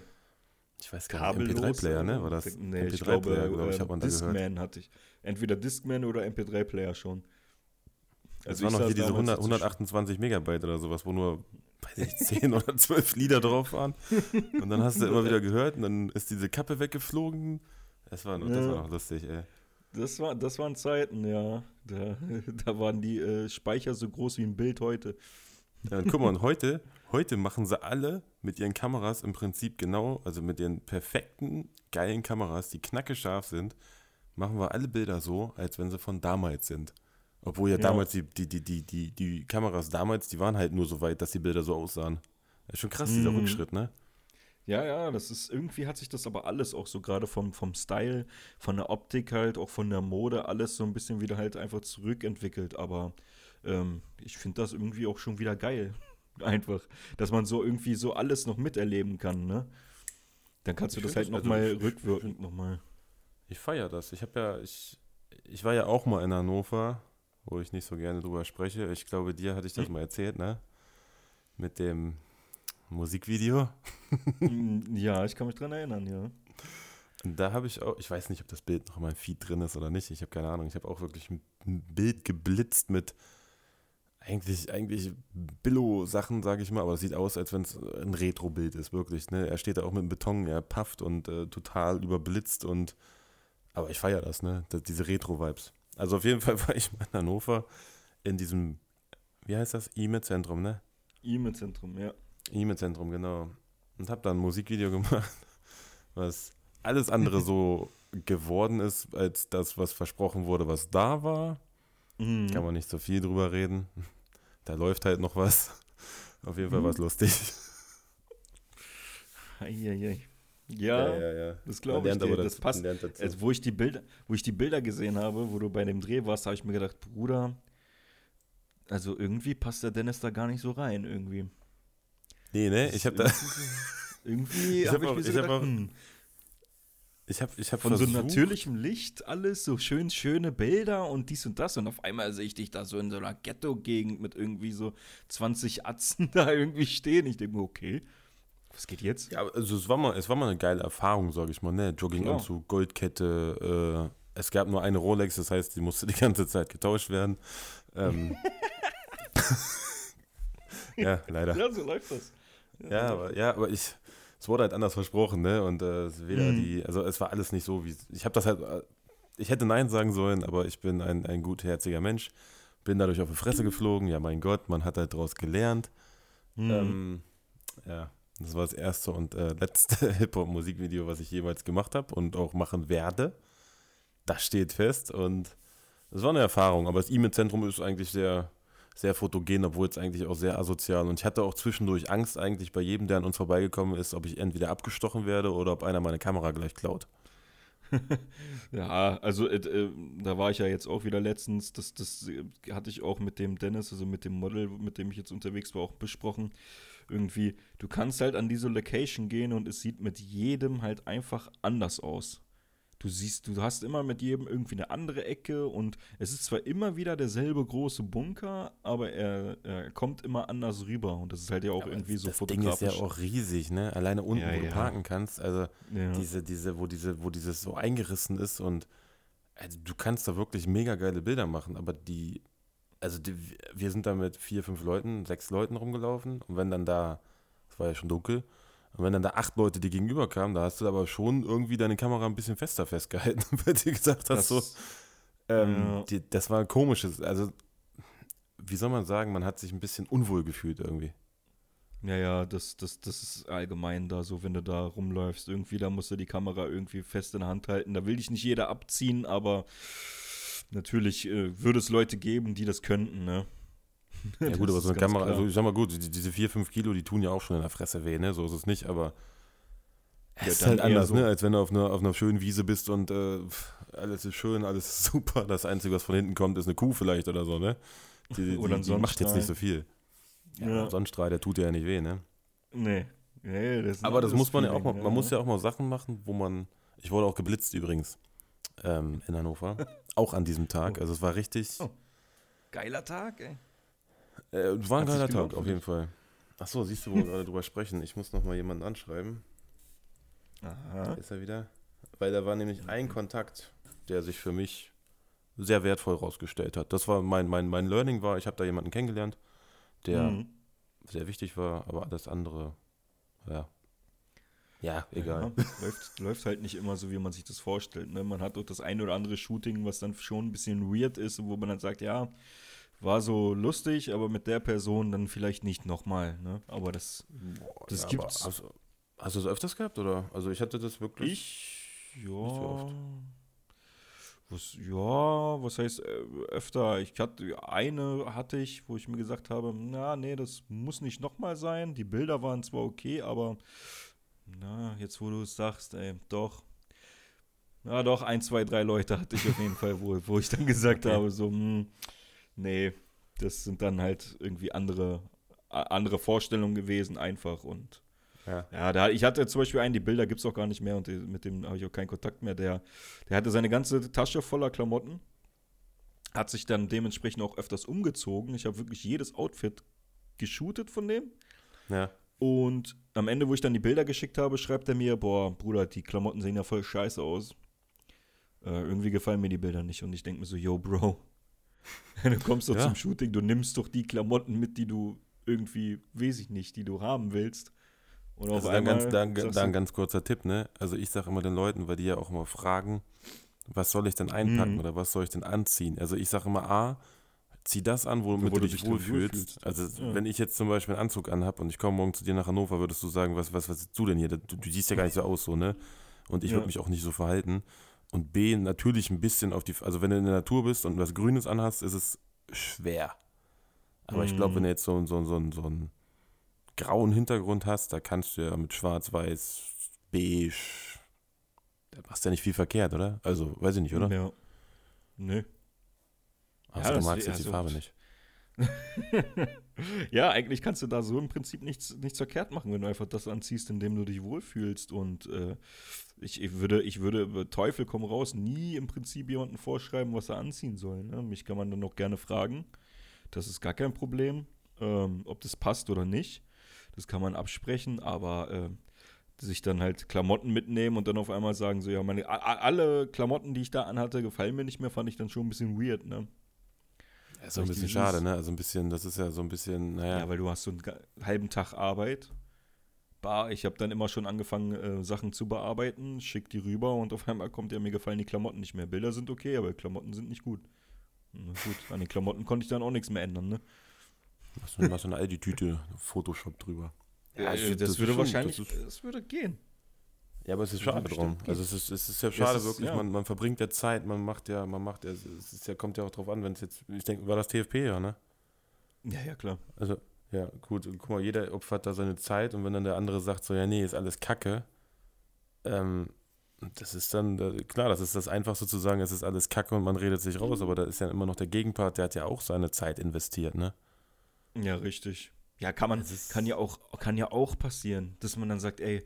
Ich weiß gar nicht, MP3-Player, ne? War das? Nee, MP3 ich glaube, glaub ich, hat man Discman hatte ich. Entweder Discman oder MP3-Player schon. Also das waren noch hier diese 100, 128 Megabyte oder sowas, wo nur, weiß ich, 10 oder 12 Lieder drauf waren. Und dann hast du immer wieder gehört und dann ist diese Kappe weggeflogen. Das war, noch, ja. das war noch lustig, ey. Das, war, das waren Zeiten, ja. Da, da waren die äh, Speicher so groß wie ein Bild heute. Ja, und guck mal, und heute, heute machen sie alle mit ihren Kameras im Prinzip genau, also mit ihren perfekten, geilen Kameras, die knackescharf sind, machen wir alle Bilder so, als wenn sie von damals sind. Obwohl ja, ja. damals die, die, die, die, die, die Kameras damals, die waren halt nur so weit, dass die Bilder so aussahen. Das ist schon krass, mhm. dieser Rückschritt, ne? Ja, ja, das ist, irgendwie hat sich das aber alles auch so gerade vom, vom Style, von der Optik halt, auch von der Mode, alles so ein bisschen wieder halt einfach zurückentwickelt. Aber ähm, ich finde das irgendwie auch schon wieder geil. einfach, dass man so irgendwie so alles noch miterleben kann, ne? Dann kannst du ich das halt nochmal also rückwirkend nochmal. Ich feiere das. Ich habe ja, ich, ich war ja auch mal in Hannover, wo ich nicht so gerne drüber spreche. Ich glaube, dir hatte ich das hm. mal erzählt, ne? Mit dem Musikvideo. Mm, ja, ich kann mich dran erinnern, ja. Da habe ich auch, ich weiß nicht, ob das Bild noch in meinem Feed drin ist oder nicht. Ich habe keine Ahnung. Ich habe auch wirklich ein Bild geblitzt mit eigentlich, eigentlich Billo-Sachen, sage ich mal, aber es sieht aus, als wenn es ein Retro-Bild ist, wirklich. Ne? Er steht da auch mit dem Beton, er pafft und äh, total überblitzt und aber ich feiere das, ne? Das, diese Retro-Vibes. Also auf jeden Fall war ich mal in Hannover in diesem, wie heißt das? E-Mail-Zentrum, ne? E-Mail-Zentrum, ja. E-Mail-Zentrum, genau. Und habe da ein Musikvideo gemacht, was alles andere so geworden ist, als das, was versprochen wurde, was da war. Mhm. Kann man nicht so viel drüber reden. Da läuft halt noch was. Auf jeden Fall mhm. was lustig. Eieiei. Ja, ja, ja, ja, das glaube ich dir. Das, das passt. Also, wo, ich die Bilder, wo ich die Bilder gesehen habe, wo du bei dem Dreh warst, habe ich mir gedacht, Bruder, also irgendwie passt der Dennis da gar nicht so rein, irgendwie. Nee, ne? Ich habe da. irgendwie habe ich, hab ich mir so gedacht, hm, ich habe ich hab Von versucht, so natürlichem Licht alles, so schön schöne Bilder und dies und das. Und auf einmal sehe ich dich da so in so einer Ghetto-Gegend mit irgendwie so 20 Atzen da irgendwie stehen. Ich denke mir, okay, was geht jetzt? Ja, also es war mal, es war mal eine geile Erfahrung, sage ich mal, ne? Jogginganzug, Goldkette, äh, es gab nur eine Rolex, das heißt, die musste die ganze Zeit getauscht werden. Ähm, ja, leider. Ja, so läuft das. Ja, aber, ja, aber ich, es wurde halt anders versprochen, ne? Und äh, weder mhm. die, also es war alles nicht so, wie ich habe das halt, äh, ich hätte Nein sagen sollen, aber ich bin ein, ein gutherziger Mensch, bin dadurch auf die Fresse geflogen. Ja, mein Gott, man hat halt daraus gelernt. Mhm. Ähm, ja, das war das erste und äh, letzte Hip-Hop-Musikvideo, was ich jemals gemacht habe und auch machen werde. Das steht fest und es war eine Erfahrung, aber das E-Mail-Zentrum ist eigentlich sehr, sehr fotogen, obwohl es eigentlich auch sehr asozial. Und ich hatte auch zwischendurch Angst eigentlich bei jedem, der an uns vorbeigekommen ist, ob ich entweder abgestochen werde oder ob einer meine Kamera gleich klaut. ja, also äh, äh, da war ich ja jetzt auch wieder letztens, das, das hatte ich auch mit dem Dennis, also mit dem Model, mit dem ich jetzt unterwegs war, auch besprochen. Irgendwie, du kannst halt an diese Location gehen und es sieht mit jedem halt einfach anders aus du siehst, du hast immer mit jedem irgendwie eine andere Ecke und es ist zwar immer wieder derselbe große Bunker, aber er, er kommt immer anders rüber und das ist halt ja auch aber irgendwie so das fotografisch. Das Ding ist ja auch riesig, ne? Alleine unten, ja, wo ja. du parken kannst, also ja. diese, diese, wo diese, wo dieses so eingerissen ist und also du kannst da wirklich mega geile Bilder machen, aber die, also die, wir sind da mit vier, fünf Leuten, sechs Leuten rumgelaufen und wenn dann da, es war ja schon dunkel, und wenn dann da acht Leute dir gegenüber kamen, da hast du aber schon irgendwie deine Kamera ein bisschen fester festgehalten, weil du gesagt hast, das, so, ähm, ja. die, das war ein komisches, also wie soll man sagen, man hat sich ein bisschen unwohl gefühlt irgendwie. Ja, ja, das, das, das ist allgemein da so, wenn du da rumläufst. Irgendwie, da musst du die Kamera irgendwie fest in der Hand halten. Da will dich nicht jeder abziehen, aber natürlich äh, würde es Leute geben, die das könnten, ne? Ja gut, aber so eine Kamera, klar. also ich sag mal gut, die, diese 4, 5 Kilo, die tun ja auch schon in der Fresse weh, ne? So ist es nicht, aber es ja, ist halt anders, so. ne? Als wenn du auf einer, auf einer schönen Wiese bist und äh, alles ist schön, alles ist super. Das Einzige, was von hinten kommt, ist eine Kuh vielleicht oder so, ne? Die, oder die, die macht jetzt nicht so viel. Ja, ja. Sonnenstrahl, der tut ja nicht weh, ne? Nee. nee das aber das muss man ja auch mal, man muss ja auch mal Sachen machen, wo man, ich wurde auch geblitzt übrigens ähm, in Hannover, auch an diesem Tag, oh. also es war richtig. Oh. Geiler Tag, ey. Äh, war ein geiler Tag, auf jeden Fall. Achso, siehst du, wo wir gerade drüber sprechen. Ich muss noch mal jemanden anschreiben. Aha. Ist er wieder? Weil da war nämlich ein Kontakt, der sich für mich sehr wertvoll rausgestellt hat. Das war mein, mein, mein Learning war, ich habe da jemanden kennengelernt, der mhm. sehr wichtig war, aber alles andere, ja. Ja, egal. Ja, läuft, läuft halt nicht immer so, wie man sich das vorstellt. Ne? Man hat auch das eine oder andere Shooting, was dann schon ein bisschen weird ist, wo man dann sagt, ja, war so lustig, aber mit der Person dann vielleicht nicht nochmal. Ne? Aber das, Boah, das ja, gibt's. Hast, hast du es öfters gehabt, oder? Also ich hatte das wirklich. Ich, ja. So was, ja, was heißt äh, öfter? Ich hatte eine hatte ich, wo ich mir gesagt habe, na, nee, das muss nicht nochmal sein. Die Bilder waren zwar okay, aber Na, jetzt wo du es sagst, ey, doch. Ja, doch, ein, zwei, drei Leute hatte ich auf jeden Fall, wo, wo ich dann gesagt okay. habe, so, mh, hm, nee, das sind dann halt irgendwie andere, andere Vorstellungen gewesen, einfach und ja, ja da, ich hatte zum Beispiel einen, die Bilder gibt es auch gar nicht mehr und die, mit dem habe ich auch keinen Kontakt mehr. Der, der hatte seine ganze Tasche voller Klamotten, hat sich dann dementsprechend auch öfters umgezogen. Ich habe wirklich jedes Outfit geshootet von dem. Ja. Und am Ende, wo ich dann die Bilder geschickt habe, schreibt er mir, boah, Bruder, die Klamotten sehen ja voll scheiße aus. Äh, irgendwie gefallen mir die Bilder nicht. Und ich denke mir so, yo, Bro, du kommst doch ja. zum Shooting, du nimmst doch die Klamotten mit, die du irgendwie, weiß ich nicht, die du haben willst. Und also dann, ganz, dann, dann ein ganz kurzer Tipp, ne? Also ich sage immer den Leuten, weil die ja auch immer fragen, was soll ich denn einpacken mhm. oder was soll ich denn anziehen? Also ich sage immer, A, zieh das an, womit wo du dich wohlfühlst. Also ja. wenn ich jetzt zum Beispiel einen Anzug anhab und ich komme morgen zu dir nach Hannover, würdest du sagen, was, was, was du denn hier? Du, du siehst ja gar nicht so aus, so, ne? Und ich ja. würde mich auch nicht so verhalten. Und B, natürlich ein bisschen auf die, also wenn du in der Natur bist und was Grünes anhast, ist es schwer. Aber mhm. ich glaube, wenn du jetzt so, so, so, so einen grauen Hintergrund hast, da kannst du ja mit schwarz, weiß, beige, da machst du ja nicht viel verkehrt, oder? Also, weiß ich nicht, oder? Ja. Nö. Also, ja, du magst jetzt also, die Farbe nicht. ja, eigentlich kannst du da so im Prinzip nichts, nichts verkehrt machen, wenn du einfach das anziehst, in dem du dich wohlfühlst. Und äh, ich, ich, würde, ich würde, Teufel komm raus, nie im Prinzip jemanden vorschreiben, was er anziehen soll. Ne? Mich kann man dann auch gerne fragen. Das ist gar kein Problem, ähm, ob das passt oder nicht. Das kann man absprechen, aber äh, sich dann halt Klamotten mitnehmen und dann auf einmal sagen, so, ja, meine, alle Klamotten, die ich da anhatte, gefallen mir nicht mehr, fand ich dann schon ein bisschen weird, ne? Ja, ist so ein bisschen schade, ne? Also ein bisschen, das ist ja so ein bisschen, naja. Ja, weil du hast so einen halben Tag Arbeit. Bah, ich habe dann immer schon angefangen, äh, Sachen zu bearbeiten, schick die rüber und auf einmal kommt ja, mir gefallen die Klamotten nicht mehr. Bilder sind okay, aber Klamotten sind nicht gut. Na gut, an den Klamotten konnte ich dann auch nichts mehr ändern, ne? Machst du, machst du eine Aldi-Tüte, Photoshop drüber. Ja, das, das, das würde wahrscheinlich, das, ist, das, würde gehen. Ja, aber es ist schade drum. Also es ist, es ist ja schade ist, wirklich, ja. Man, man verbringt ja Zeit, man macht ja, man macht ja, es ist ja, kommt ja auch drauf an, wenn es jetzt, ich denke, war das TFP ja, ne? Ja, ja, klar. Also, ja, gut, guck mal, jeder opfert da seine Zeit und wenn dann der andere sagt so, ja, nee, ist alles Kacke, ähm, das ist dann, klar, das ist das Einfachste zu sagen, es ist alles Kacke und man redet sich raus, aber da ist ja immer noch der Gegenpart, der hat ja auch seine Zeit investiert, ne? Ja, richtig. Ja, kann man, kann ja auch, kann ja auch passieren, dass man dann sagt, ey,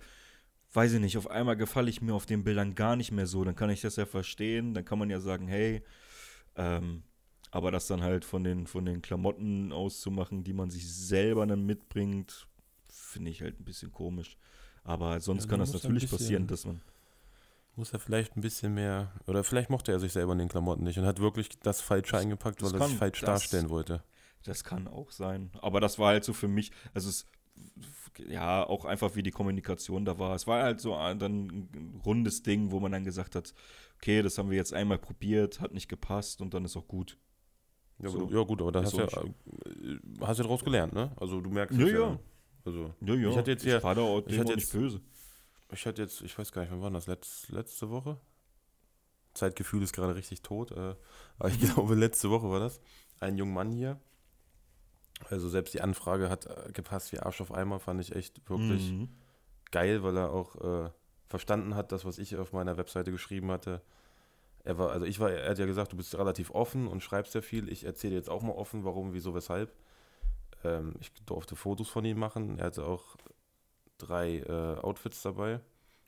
weiß ich nicht, auf einmal gefalle ich mir auf den Bildern gar nicht mehr so, dann kann ich das ja verstehen, dann kann man ja sagen, hey, ähm, aber das dann halt von den, von den Klamotten auszumachen, die man sich selber dann mitbringt, finde ich halt ein bisschen komisch. Aber sonst ja, kann das natürlich bisschen, passieren, dass man. Muss er vielleicht ein bisschen mehr, oder vielleicht mochte er sich selber in den Klamotten nicht und hat wirklich das Falsche eingepackt, weil er es falsch das, darstellen wollte. Das kann auch sein. Aber das war halt so für mich, also es, ja, auch einfach wie die Kommunikation da war. Es war halt so dann ein rundes Ding, wo man dann gesagt hat, okay, das haben wir jetzt einmal probiert, hat nicht gepasst und dann ist auch gut. Ja, so. ja gut, aber da hast du ja, äh, hast ja daraus gelernt, ne? Also du merkst ja, ja. Also, ja, ja. Ich hatte jetzt hier, ich war da auch, ich hatte jetzt, nicht böse. Ich hatte jetzt, ich weiß gar nicht, wann war das? Letz, letzte Woche? Zeitgefühl ist gerade richtig tot. Äh, aber ich glaube, letzte Woche war das. Ein junger Mann hier, also selbst die Anfrage hat äh, gepasst wie Arsch auf Eimer, fand ich echt wirklich mhm. geil, weil er auch äh, verstanden hat, das, was ich auf meiner Webseite geschrieben hatte. Er war, also ich war, er hat ja gesagt, du bist relativ offen und schreibst sehr viel. Ich erzähle jetzt auch mal offen, warum, wieso, weshalb. Ähm, ich durfte Fotos von ihm machen. Er hatte auch drei äh, Outfits dabei.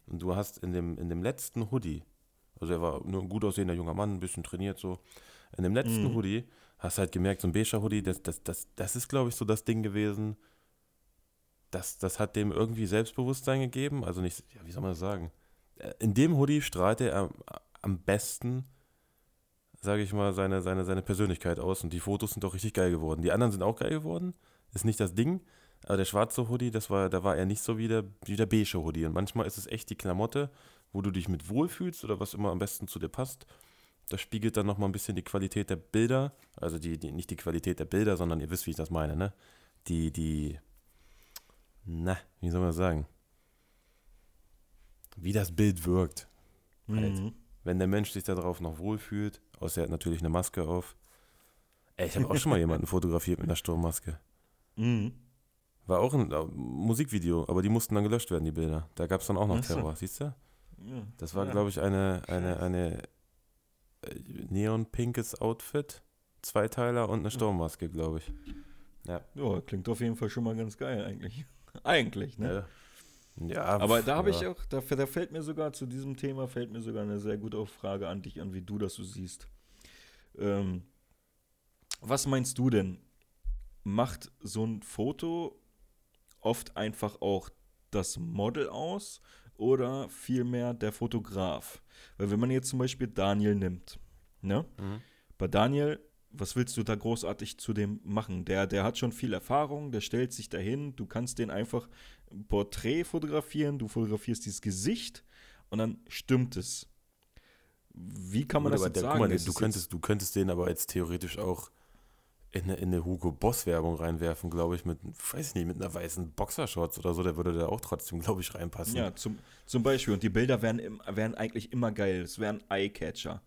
Und du hast in dem, in dem letzten Hoodie, also er war nur ein gut aussehender junger Mann, ein bisschen trainiert so, in dem letzten mhm. Hoodie hast halt gemerkt, so ein beiger Hoodie, das, das, das, das ist, glaube ich, so das Ding gewesen. Das, das hat dem irgendwie Selbstbewusstsein gegeben. Also nicht, ja, wie soll man das sagen? Äh, in dem Hoodie strahlte er am, besten, sage ich mal, seine, seine, seine Persönlichkeit aus. Und die Fotos sind doch richtig geil geworden. Die anderen sind auch geil geworden. Ist nicht das Ding. Aber der schwarze Hoodie, das war, da war er nicht so wie der, wie der beige Hoodie. Und manchmal ist es echt die Klamotte, wo du dich mit wohlfühlst oder was immer am besten zu dir passt das spiegelt dann nochmal ein bisschen die Qualität der Bilder, also die, die, nicht die Qualität der Bilder, sondern ihr wisst, wie ich das meine, ne? Die, die, na, wie soll man das sagen? Wie das Bild wirkt. Mhm. Halt. Wenn der Mensch sich darauf noch wohlfühlt, außer er hat natürlich eine Maske auf. Ey, ich habe auch schon mal jemanden fotografiert mit einer Sturmmaske. Mhm. War auch ein äh, Musikvideo, aber die mussten dann gelöscht werden, die Bilder. Da gab es dann auch noch. Terror, siehst du? Ja. Das war, Ja. glaube ich, eine, eine, eine neonpinkes Outfit, Zweiteiler und eine Sturmmaske, glaube ich. Ja, klingt auf jeden Fall schon mal ganz geil eigentlich. eigentlich, ne? Ja, ja Aber da habe ja. ich auch, da, da fällt mir sogar zu diesem Thema, fällt mir sogar eine sehr gute Frage an dich an, wie du das so siehst. Ähm, was meinst du denn? Macht so ein Foto oft einfach auch das Model aus oder vielmehr der Fotograf? Weil wenn man jetzt zum Beispiel Daniel nimmt, ne? Mhm. Bei Daniel, was willst du da großartig zu dem machen? Der, der hat schon viel Erfahrung, der stellt sich dahin, du kannst den einfach ein Porträt fotografieren, du fotografierst dieses Gesicht und dann stimmt es. Wie kann man Gut, das jetzt der, sagen? guck mal, du könntest, du könntest den aber jetzt theoretisch auch in eine, in eine Hugo Boss Werbung reinwerfen, glaube ich, mit, weiß ich nicht, mit einer weißen Boxershorts oder so, der würde da auch trotzdem, glaube ich, reinpassen. ja, zum, zum Beispiel. Und die Bilder wären, wären eigentlich immer geil. Es wären Eyecatcher.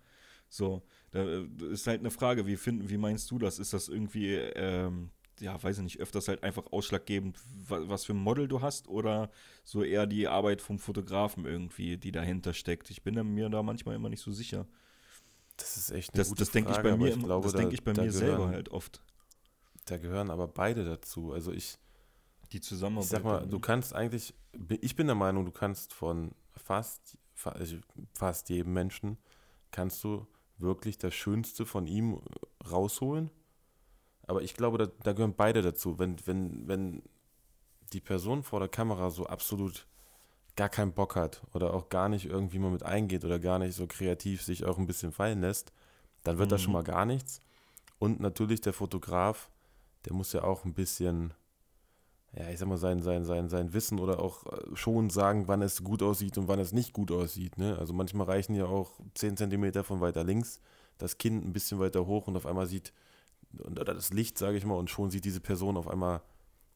So, da äh, ist halt eine Frage, wie, finden, wie meinst du das? Ist das irgendwie, ähm, ja, weiß ich nicht, öfters halt einfach ausschlaggebend, wa- was für ein Model du hast oder so eher die Arbeit vom Fotografen irgendwie, die dahinter steckt? Ich bin mir da manchmal immer nicht so sicher. Das ist echt eine Das, gute das denke ich Frage, bei mir, ich glaube, das da- denke ich bei mir selber gehören- halt oft. Da gehören aber beide dazu. Also ich, Die Zusammenarbeit. ich sag mal, du ne? kannst eigentlich, ich bin der Meinung, du kannst von fast, fa- also fast jedem Menschen, kannst du wirklich das Schönste von ihm rausholen. Aber ich glaube, da, da gehören beide dazu. Wenn, wenn, wenn die Person vor der Kamera so absolut gar keinen Bock hat oder auch gar nicht irgendwie mal mit eingeht oder gar nicht so kreativ sich auch ein bisschen fallen lässt, dann wird das Mhm. schon mal gar nichts. Und natürlich der Fotograf, der muss ja auch ein bisschen, ja, ich sag mal, sein, sein, sein, sein Wissen oder auch äh, schon sagen, wann es gut aussieht und wann es nicht gut aussieht. Ne? Also manchmal reichen ja auch 10 Zentimeter von weiter links, das Kinn ein bisschen weiter hoch und auf einmal sieht, oder das Licht, sage ich mal, und schon sieht diese Person auf einmal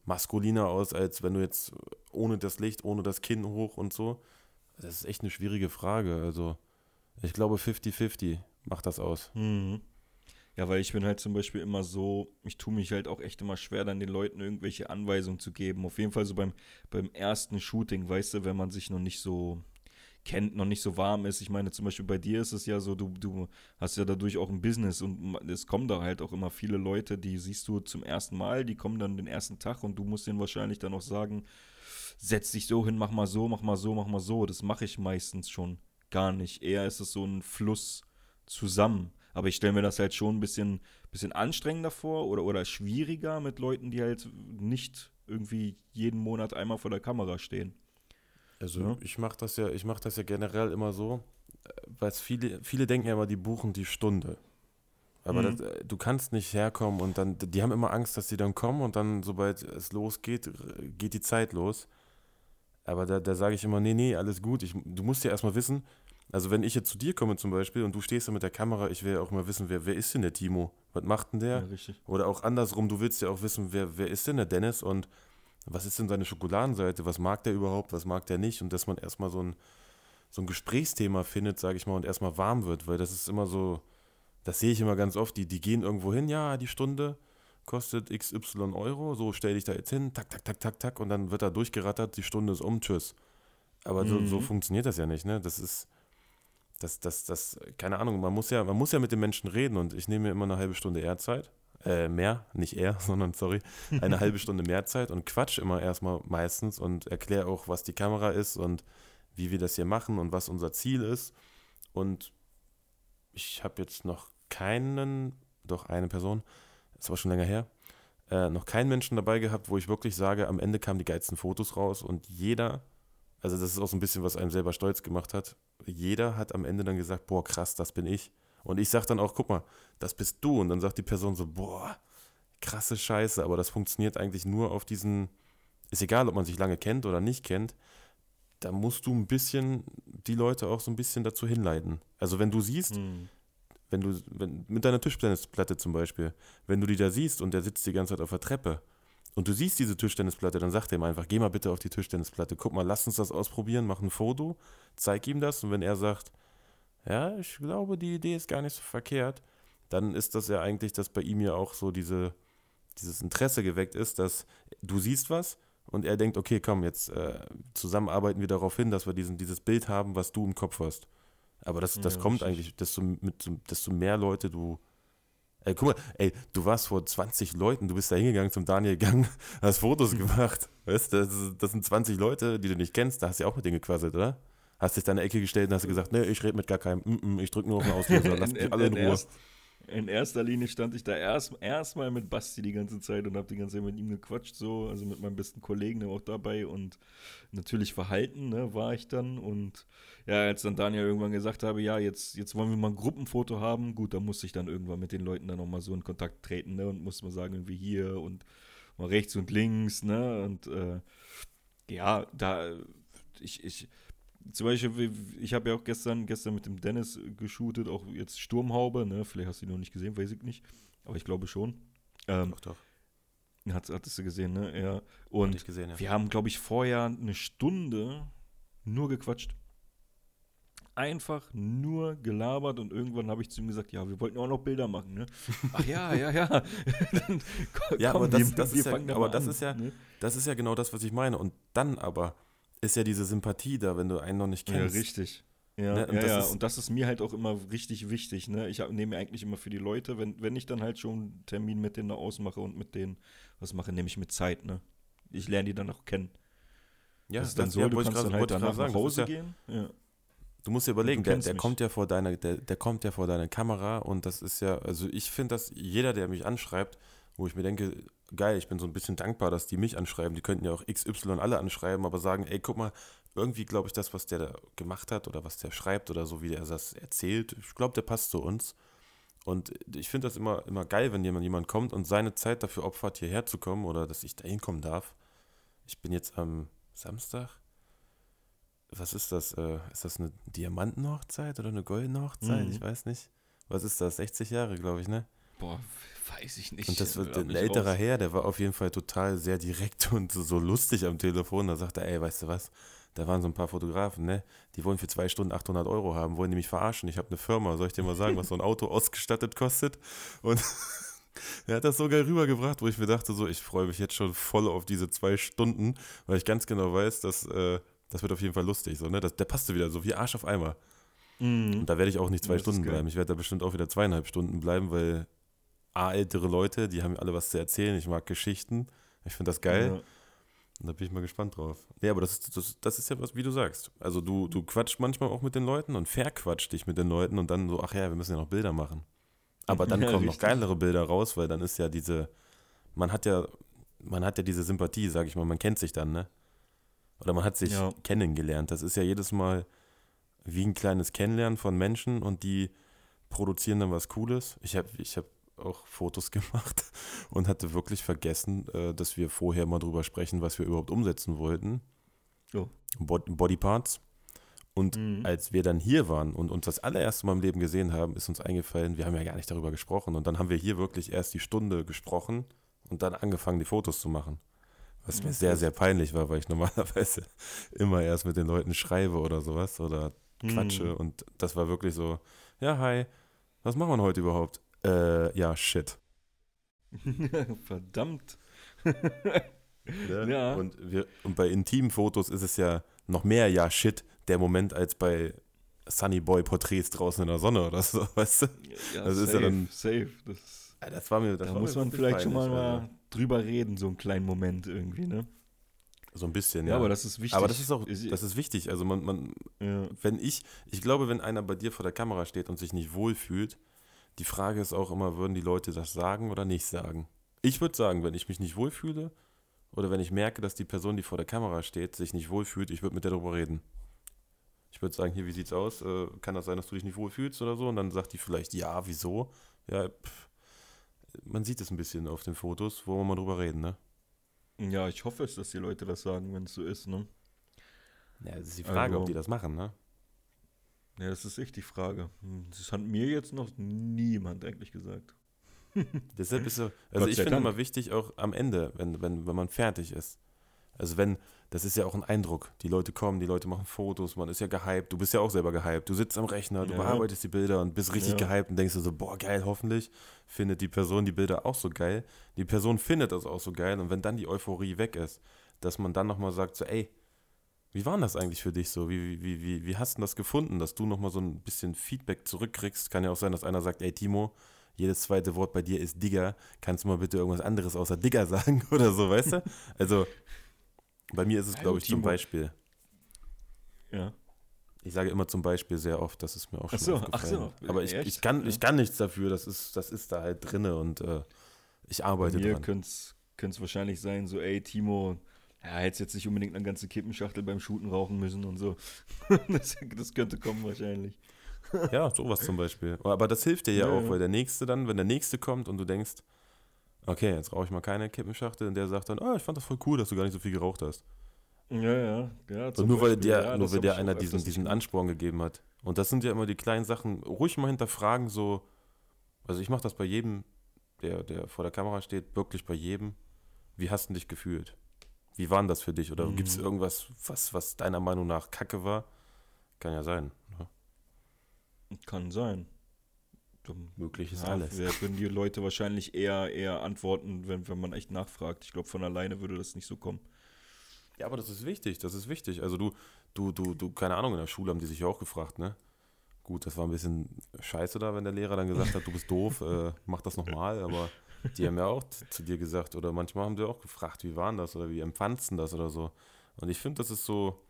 maskuliner aus, als wenn du jetzt ohne das Licht, ohne das Kinn hoch und so. Das ist echt eine schwierige Frage. Also ich glaube 50-50 macht das aus. Mhm. Ja, weil ich bin halt zum Beispiel immer so, ich tue mich halt auch echt immer schwer, dann den Leuten irgendwelche Anweisungen zu geben. Auf jeden Fall so beim, beim ersten Shooting, weißt du, wenn man sich noch nicht so kennt, noch nicht so warm ist. Ich meine, zum Beispiel bei dir ist es ja so, du, du hast ja dadurch auch ein Business und es kommen da halt auch immer viele Leute, die siehst du zum ersten Mal, die kommen dann den ersten Tag und du musst denen wahrscheinlich dann auch sagen, setz dich so hin, mach mal so, mach mal so, mach mal so. Das mache ich meistens schon gar nicht. Eher ist es so ein Fluss zusammen. Aber ich stelle mir das halt schon ein bisschen, bisschen anstrengender vor oder, oder schwieriger mit Leuten, die halt nicht irgendwie jeden Monat einmal vor der Kamera stehen. Also Ja. ich mache das ja, ich mache das ja generell immer so, äh, weil viele, viele denken ja immer, die buchen die Stunde. Aber Mhm. das, äh, du kannst nicht herkommen und dann, die haben immer Angst, dass die dann kommen und dann, sobald es losgeht, geht die Zeit los. Aber da, da sage ich immer, nee, nee, alles gut. Ich, du musst ja erstmal wissen, also wenn ich jetzt zu dir komme zum Beispiel und du stehst da mit der Kamera, ich will ja auch mal wissen, wer, wer ist denn der Timo? Was macht denn der? richtig. Oder auch andersrum, du willst ja auch wissen, wer, wer ist denn der Dennis und was ist denn seine Schokoladenseite, was mag der überhaupt, was mag der nicht und dass man erstmal so ein, so ein Gesprächsthema findet, sage ich mal, und erstmal warm wird, weil das ist immer so, das sehe ich immer ganz oft, die, die gehen irgendwo hin, ja, die Stunde kostet XY Euro, so stell dich da jetzt hin, tak, tak, tak, tak, tak, und dann wird da durchgerattert, die Stunde ist um, tschüss. Aber so, so Mhm. funktioniert das ja nicht, ne? Das ist, das, das, das, keine Ahnung, man muss ja, man muss ja mit den Menschen reden und ich nehme mir immer eine halbe Stunde Ehrzeit. Äh, mehr, nicht eher, sondern sorry, eine halbe Stunde mehr Zeit und quatsch immer erstmal meistens und erkläre auch, was die Kamera ist und wie wir das hier machen und was unser Ziel ist. Und ich habe jetzt noch keinen, doch eine Person, ist aber schon länger her, äh, noch keinen Menschen dabei gehabt, wo ich wirklich sage, am Ende kamen die geilsten Fotos raus und jeder, also das ist auch so ein bisschen, was einem selber stolz gemacht hat, jeder hat am Ende dann gesagt, boah, krass, das bin ich. Und ich sage dann auch, guck mal, das bist du. Und dann sagt die Person so, boah, krasse Scheiße, aber das funktioniert eigentlich nur auf diesen, ist egal, ob man sich lange kennt oder nicht kennt, da musst du ein bisschen die Leute auch so ein bisschen dazu hinleiten. Also wenn du siehst, Mhm. wenn du, wenn, mit deiner Tischtennisplatte zum Beispiel, wenn du die da siehst und der sitzt die ganze Zeit auf der Treppe und du siehst diese Tischtennisplatte, dann sag dem einfach, geh mal bitte auf die Tischtennisplatte, guck mal, lass uns das ausprobieren, mach ein Foto, zeig ihm das und wenn er sagt, ja, ich glaube, die Idee ist gar nicht so verkehrt, dann ist das ja eigentlich, dass bei ihm ja auch so diese, dieses Interesse geweckt ist, dass du siehst was und er denkt, okay, komm, jetzt äh, zusammen arbeiten wir darauf hin, dass wir diesen, dieses Bild haben, was du im Kopf hast. Aber das, das ja, kommt richtig. eigentlich, desto, mit, desto mehr Leute du. Ey, guck mal, ey, du warst vor 20 Leuten, du bist da hingegangen zum Daniel gegangen, hast Fotos gemacht. Weißt du, das, das, sind 20 Leute, die du nicht kennst, da hast du ja auch mit denen gequasselt, oder? Hast dich da in eine Ecke gestellt und hast gesagt, nee, ich rede mit gar keinem, mm, mm, ich drücke nur auf den Auslöser, lass mich alle in Ruhe. Erst, in erster Linie stand ich da erst erstmal mit Basti die ganze Zeit und habe die ganze Zeit mit ihm gequatscht, so, also mit meinem besten Kollegen, der war auch dabei und natürlich verhalten, ne, war ich dann und ja, als dann Daniel irgendwann gesagt habe, ja, jetzt, jetzt wollen wir mal ein Gruppenfoto haben, gut, da musste ich dann irgendwann mit den Leuten dann nochmal so in Kontakt treten, ne, und musste mal sagen, irgendwie hier und mal rechts und links, ne, und äh, ja, da, ich, ich, zum Beispiel, ich habe ja auch gestern, gestern mit dem Dennis geshootet, auch jetzt Sturmhaube, ne? Vielleicht hast du ihn noch nicht gesehen, weiß ich nicht. Aber ich glaube schon. Ähm, doch, doch. Hat, hattest du gesehen, ne? Ja. Und gesehen, ja. wir haben, glaube ich, vorher eine Stunde nur gequatscht. Einfach nur gelabert und irgendwann habe ich zu ihm gesagt, ja, wir wollten auch noch Bilder machen, ne? Ach ja, ja, ja. ja, aber das, das, wir ist, ja, aber das ist ja, ne? das ist ja genau das, was ich meine. Und dann aber ist ja diese Sympathie da, wenn du einen noch nicht kennst. Ja, richtig. Ja, ne? und, ja, das ja. Ist, und das ist mir halt auch immer richtig wichtig. Ne? Ich nehme eigentlich immer für die Leute, wenn, wenn ich dann halt schon einen Termin mit denen ausmache und mit denen was mache, nehme ich mit Zeit. Ne? Ich lerne die dann auch kennen. Ja, das ist dann das, so, ja, du kannst grad, dann halt danach sagen, nach Hause gehen. Ja. Du musst dir überlegen, der, der kommt ja vor deiner, der, der kommt ja vor deiner Kamera und das ist ja, also ich finde, dass jeder, der mich anschreibt, wo ich mir denke, geil, ich bin so ein bisschen dankbar, dass die mich anschreiben. Die könnten ja auch XY alle anschreiben, aber sagen, ey, guck mal, irgendwie glaube ich, das, was der da gemacht hat oder was der schreibt oder so, wie der das erzählt, ich glaube, der passt zu uns. Und ich finde das immer, immer geil, wenn jemand, jemand kommt und seine Zeit dafür opfert, hierher zu kommen oder dass ich da hinkommen darf. Ich bin jetzt am Samstag. Was ist das? Äh, ist das eine Diamantenhochzeit oder eine goldene Hochzeit? Mhm. Ich weiß nicht. Was ist das? 60 Jahre, glaube ich, ne? Boah, weiß ich nicht. Und das wird ein älterer raus. Herr, der war auf jeden Fall total sehr direkt und so lustig am Telefon. Da sagte er, ey, weißt du was? Da waren so ein paar Fotografen, ne? Die wollen für zwei Stunden 800 Euro haben, wollen die mich verarschen. Ich habe eine Firma, soll ich dir mal sagen, was so ein Auto ausgestattet kostet? Und er hat das so geil rübergebracht, wo ich mir dachte, so, ich freue mich jetzt schon voll auf diese zwei Stunden, weil ich ganz genau weiß, dass äh, das wird auf jeden Fall lustig. So, ne? das, der passte wieder so wie Arsch auf Eimer. Mhm. Und da werde ich auch nicht zwei das Stunden bleiben. Ich werde da bestimmt auch wieder zweieinhalb Stunden bleiben, weil A, ältere Leute, die haben alle was zu erzählen. Ich mag Geschichten. Ich finde das geil. Ja. Und da bin ich mal gespannt drauf. Nee, aber das ist, das, das ist ja was, wie du sagst. Also du, du quatscht manchmal auch mit den Leuten und verquatscht dich mit den Leuten und dann so, ach ja, wir müssen ja noch Bilder machen. Aber dann ja, kommen richtig. noch geilere Bilder raus, weil dann ist ja diese, man hat ja, man hat ja diese Sympathie, sag ich mal, man kennt sich dann, ne? Oder man hat sich ja. kennengelernt. Das ist ja jedes Mal wie ein kleines Kennenlernen von Menschen und die produzieren dann was Cooles. Ich habe ich hab auch Fotos gemacht und hatte wirklich vergessen, äh, dass wir vorher mal drüber sprechen, was wir überhaupt umsetzen wollten. Oh. Bodyparts. Und mhm. als wir dann hier waren und uns das allererste Mal im Leben gesehen haben, ist uns eingefallen, wir haben ja gar nicht darüber gesprochen. Und dann haben wir hier wirklich erst die Stunde gesprochen und dann angefangen, die Fotos zu machen. Was mir sehr, sehr peinlich war, weil ich normalerweise immer erst mit den Leuten schreibe oder sowas oder quatsche. Mhm. Und das war wirklich so, ja, hi, was machen wir heute überhaupt? Äh, ja, shit. Verdammt. ja. ja. Und, wir, und bei intimen Fotos ist es ja noch mehr ja shit, der Moment, als bei Sunny Boy Porträts draußen in der Sonne oder so, weißt du? Ja, das safe, ist ja dann. Safe. Das, ja, das war mir. Das da war muss man vielleicht schon mal, mal drüber reden, so einen kleinen Moment irgendwie, ne? So ein bisschen, ja. Ja, aber das ist wichtig. Aber das ist auch, das ist wichtig. Also man, man ja. wenn ich, ich glaube, wenn einer bei dir vor der Kamera steht und sich nicht wohlfühlt, die Frage ist auch immer, würden die Leute das sagen oder nicht sagen? Ich würde sagen, wenn ich mich nicht wohlfühle oder wenn ich merke, dass die Person, die vor der Kamera steht, sich nicht wohlfühlt, ich würde mit der darüber reden. Ich würde sagen, hier, wie sieht's aus? Äh, kann das sein, dass du dich nicht wohlfühlst oder so? Und dann sagt die vielleicht, ja, wieso? Ja, pff. man sieht es ein bisschen auf den Fotos, wo wir mal drüber reden, ne? Ja, ich hoffe es, dass die Leute das sagen, wenn es so ist, ne? Ja, das ist die Frage, also, ob die das machen, ne? Ja, das ist echt die Frage. Hm, das hat mir jetzt noch niemand eigentlich gesagt. Deshalb ist so, also ich finde immer wichtig, auch am Ende, wenn, wenn, wenn man fertig ist, Also wenn, das ist ja auch ein Eindruck. Die Leute kommen, die Leute machen Fotos, man ist ja gehypt. Du bist ja auch selber gehypt. Du sitzt am Rechner, du Ja. bearbeitest die Bilder und bist richtig Ja. gehypt und denkst dir so, boah, geil, hoffentlich findet die Person die Bilder auch so geil. Die Person findet das auch so geil und wenn dann die Euphorie weg ist, dass man dann nochmal sagt, so, ey, wie war denn das eigentlich für dich so? Wie, wie, wie, wie hast du das gefunden, dass du nochmal so ein bisschen Feedback zurückkriegst? Kann ja auch sein, dass einer sagt, ey Timo, jedes zweite Wort bei dir ist Digger. Kannst du mal bitte irgendwas anderes außer Digger sagen oder so, weißt du? Also, bei mir ist es, glaube ich, zum Timo. Beispiel. Ja. Ich sage immer zum Beispiel sehr oft, das ist mir auch schon Ach so, aufgefallen. ach so, Aber ich, ich, kann, ich kann nichts dafür, das ist, das ist da halt drinne und äh, ich arbeite Mir dran. könnte es wahrscheinlich sein, so, ey, Timo, ja, hättest jetzt nicht unbedingt eine ganze Kippenschachtel beim Shooten rauchen müssen und so. das, das könnte kommen wahrscheinlich. Ja, sowas zum Beispiel. Aber das hilft dir ja, Ja, auch, ja. weil der Nächste dann, wenn der Nächste kommt und du denkst, okay, jetzt rauche ich mal keine Kippenschachtel und der sagt dann, oh, ich fand das voll cool, dass du gar nicht so viel geraucht hast. Ja, ja. ja Und nur weil dir, ja, nur weil dir einer diesen, diesen Ansporn gegeben hat. Und das sind ja immer die kleinen Sachen, ruhig mal hinterfragen, so, also ich mache das bei jedem, der, der vor der Kamera steht, wirklich bei jedem. Wie hast du dich gefühlt? Wie war denn das für dich? Oder Mhm. gibt es irgendwas, was, was deiner Meinung nach Kacke war? Kann ja sein. Ne? Kann sein. Dumm. Möglich ist Ja, alles. Würden die Leute wahrscheinlich eher, eher antworten, wenn, wenn man echt nachfragt. Ich glaube, von alleine würde das nicht so kommen. Ja, aber das ist wichtig, das ist wichtig. Also du, du, du, du, keine Ahnung, in der Schule haben die sich ja auch gefragt, ne? Gut, das war ein bisschen scheiße da, wenn der Lehrer dann gesagt hat, du bist doof, äh, mach das nochmal, aber die haben ja auch zu, dir gesagt, oder manchmal haben sie auch gefragt, wie war denn das oder wie empfandst du das oder so. Und ich finde, das ist so,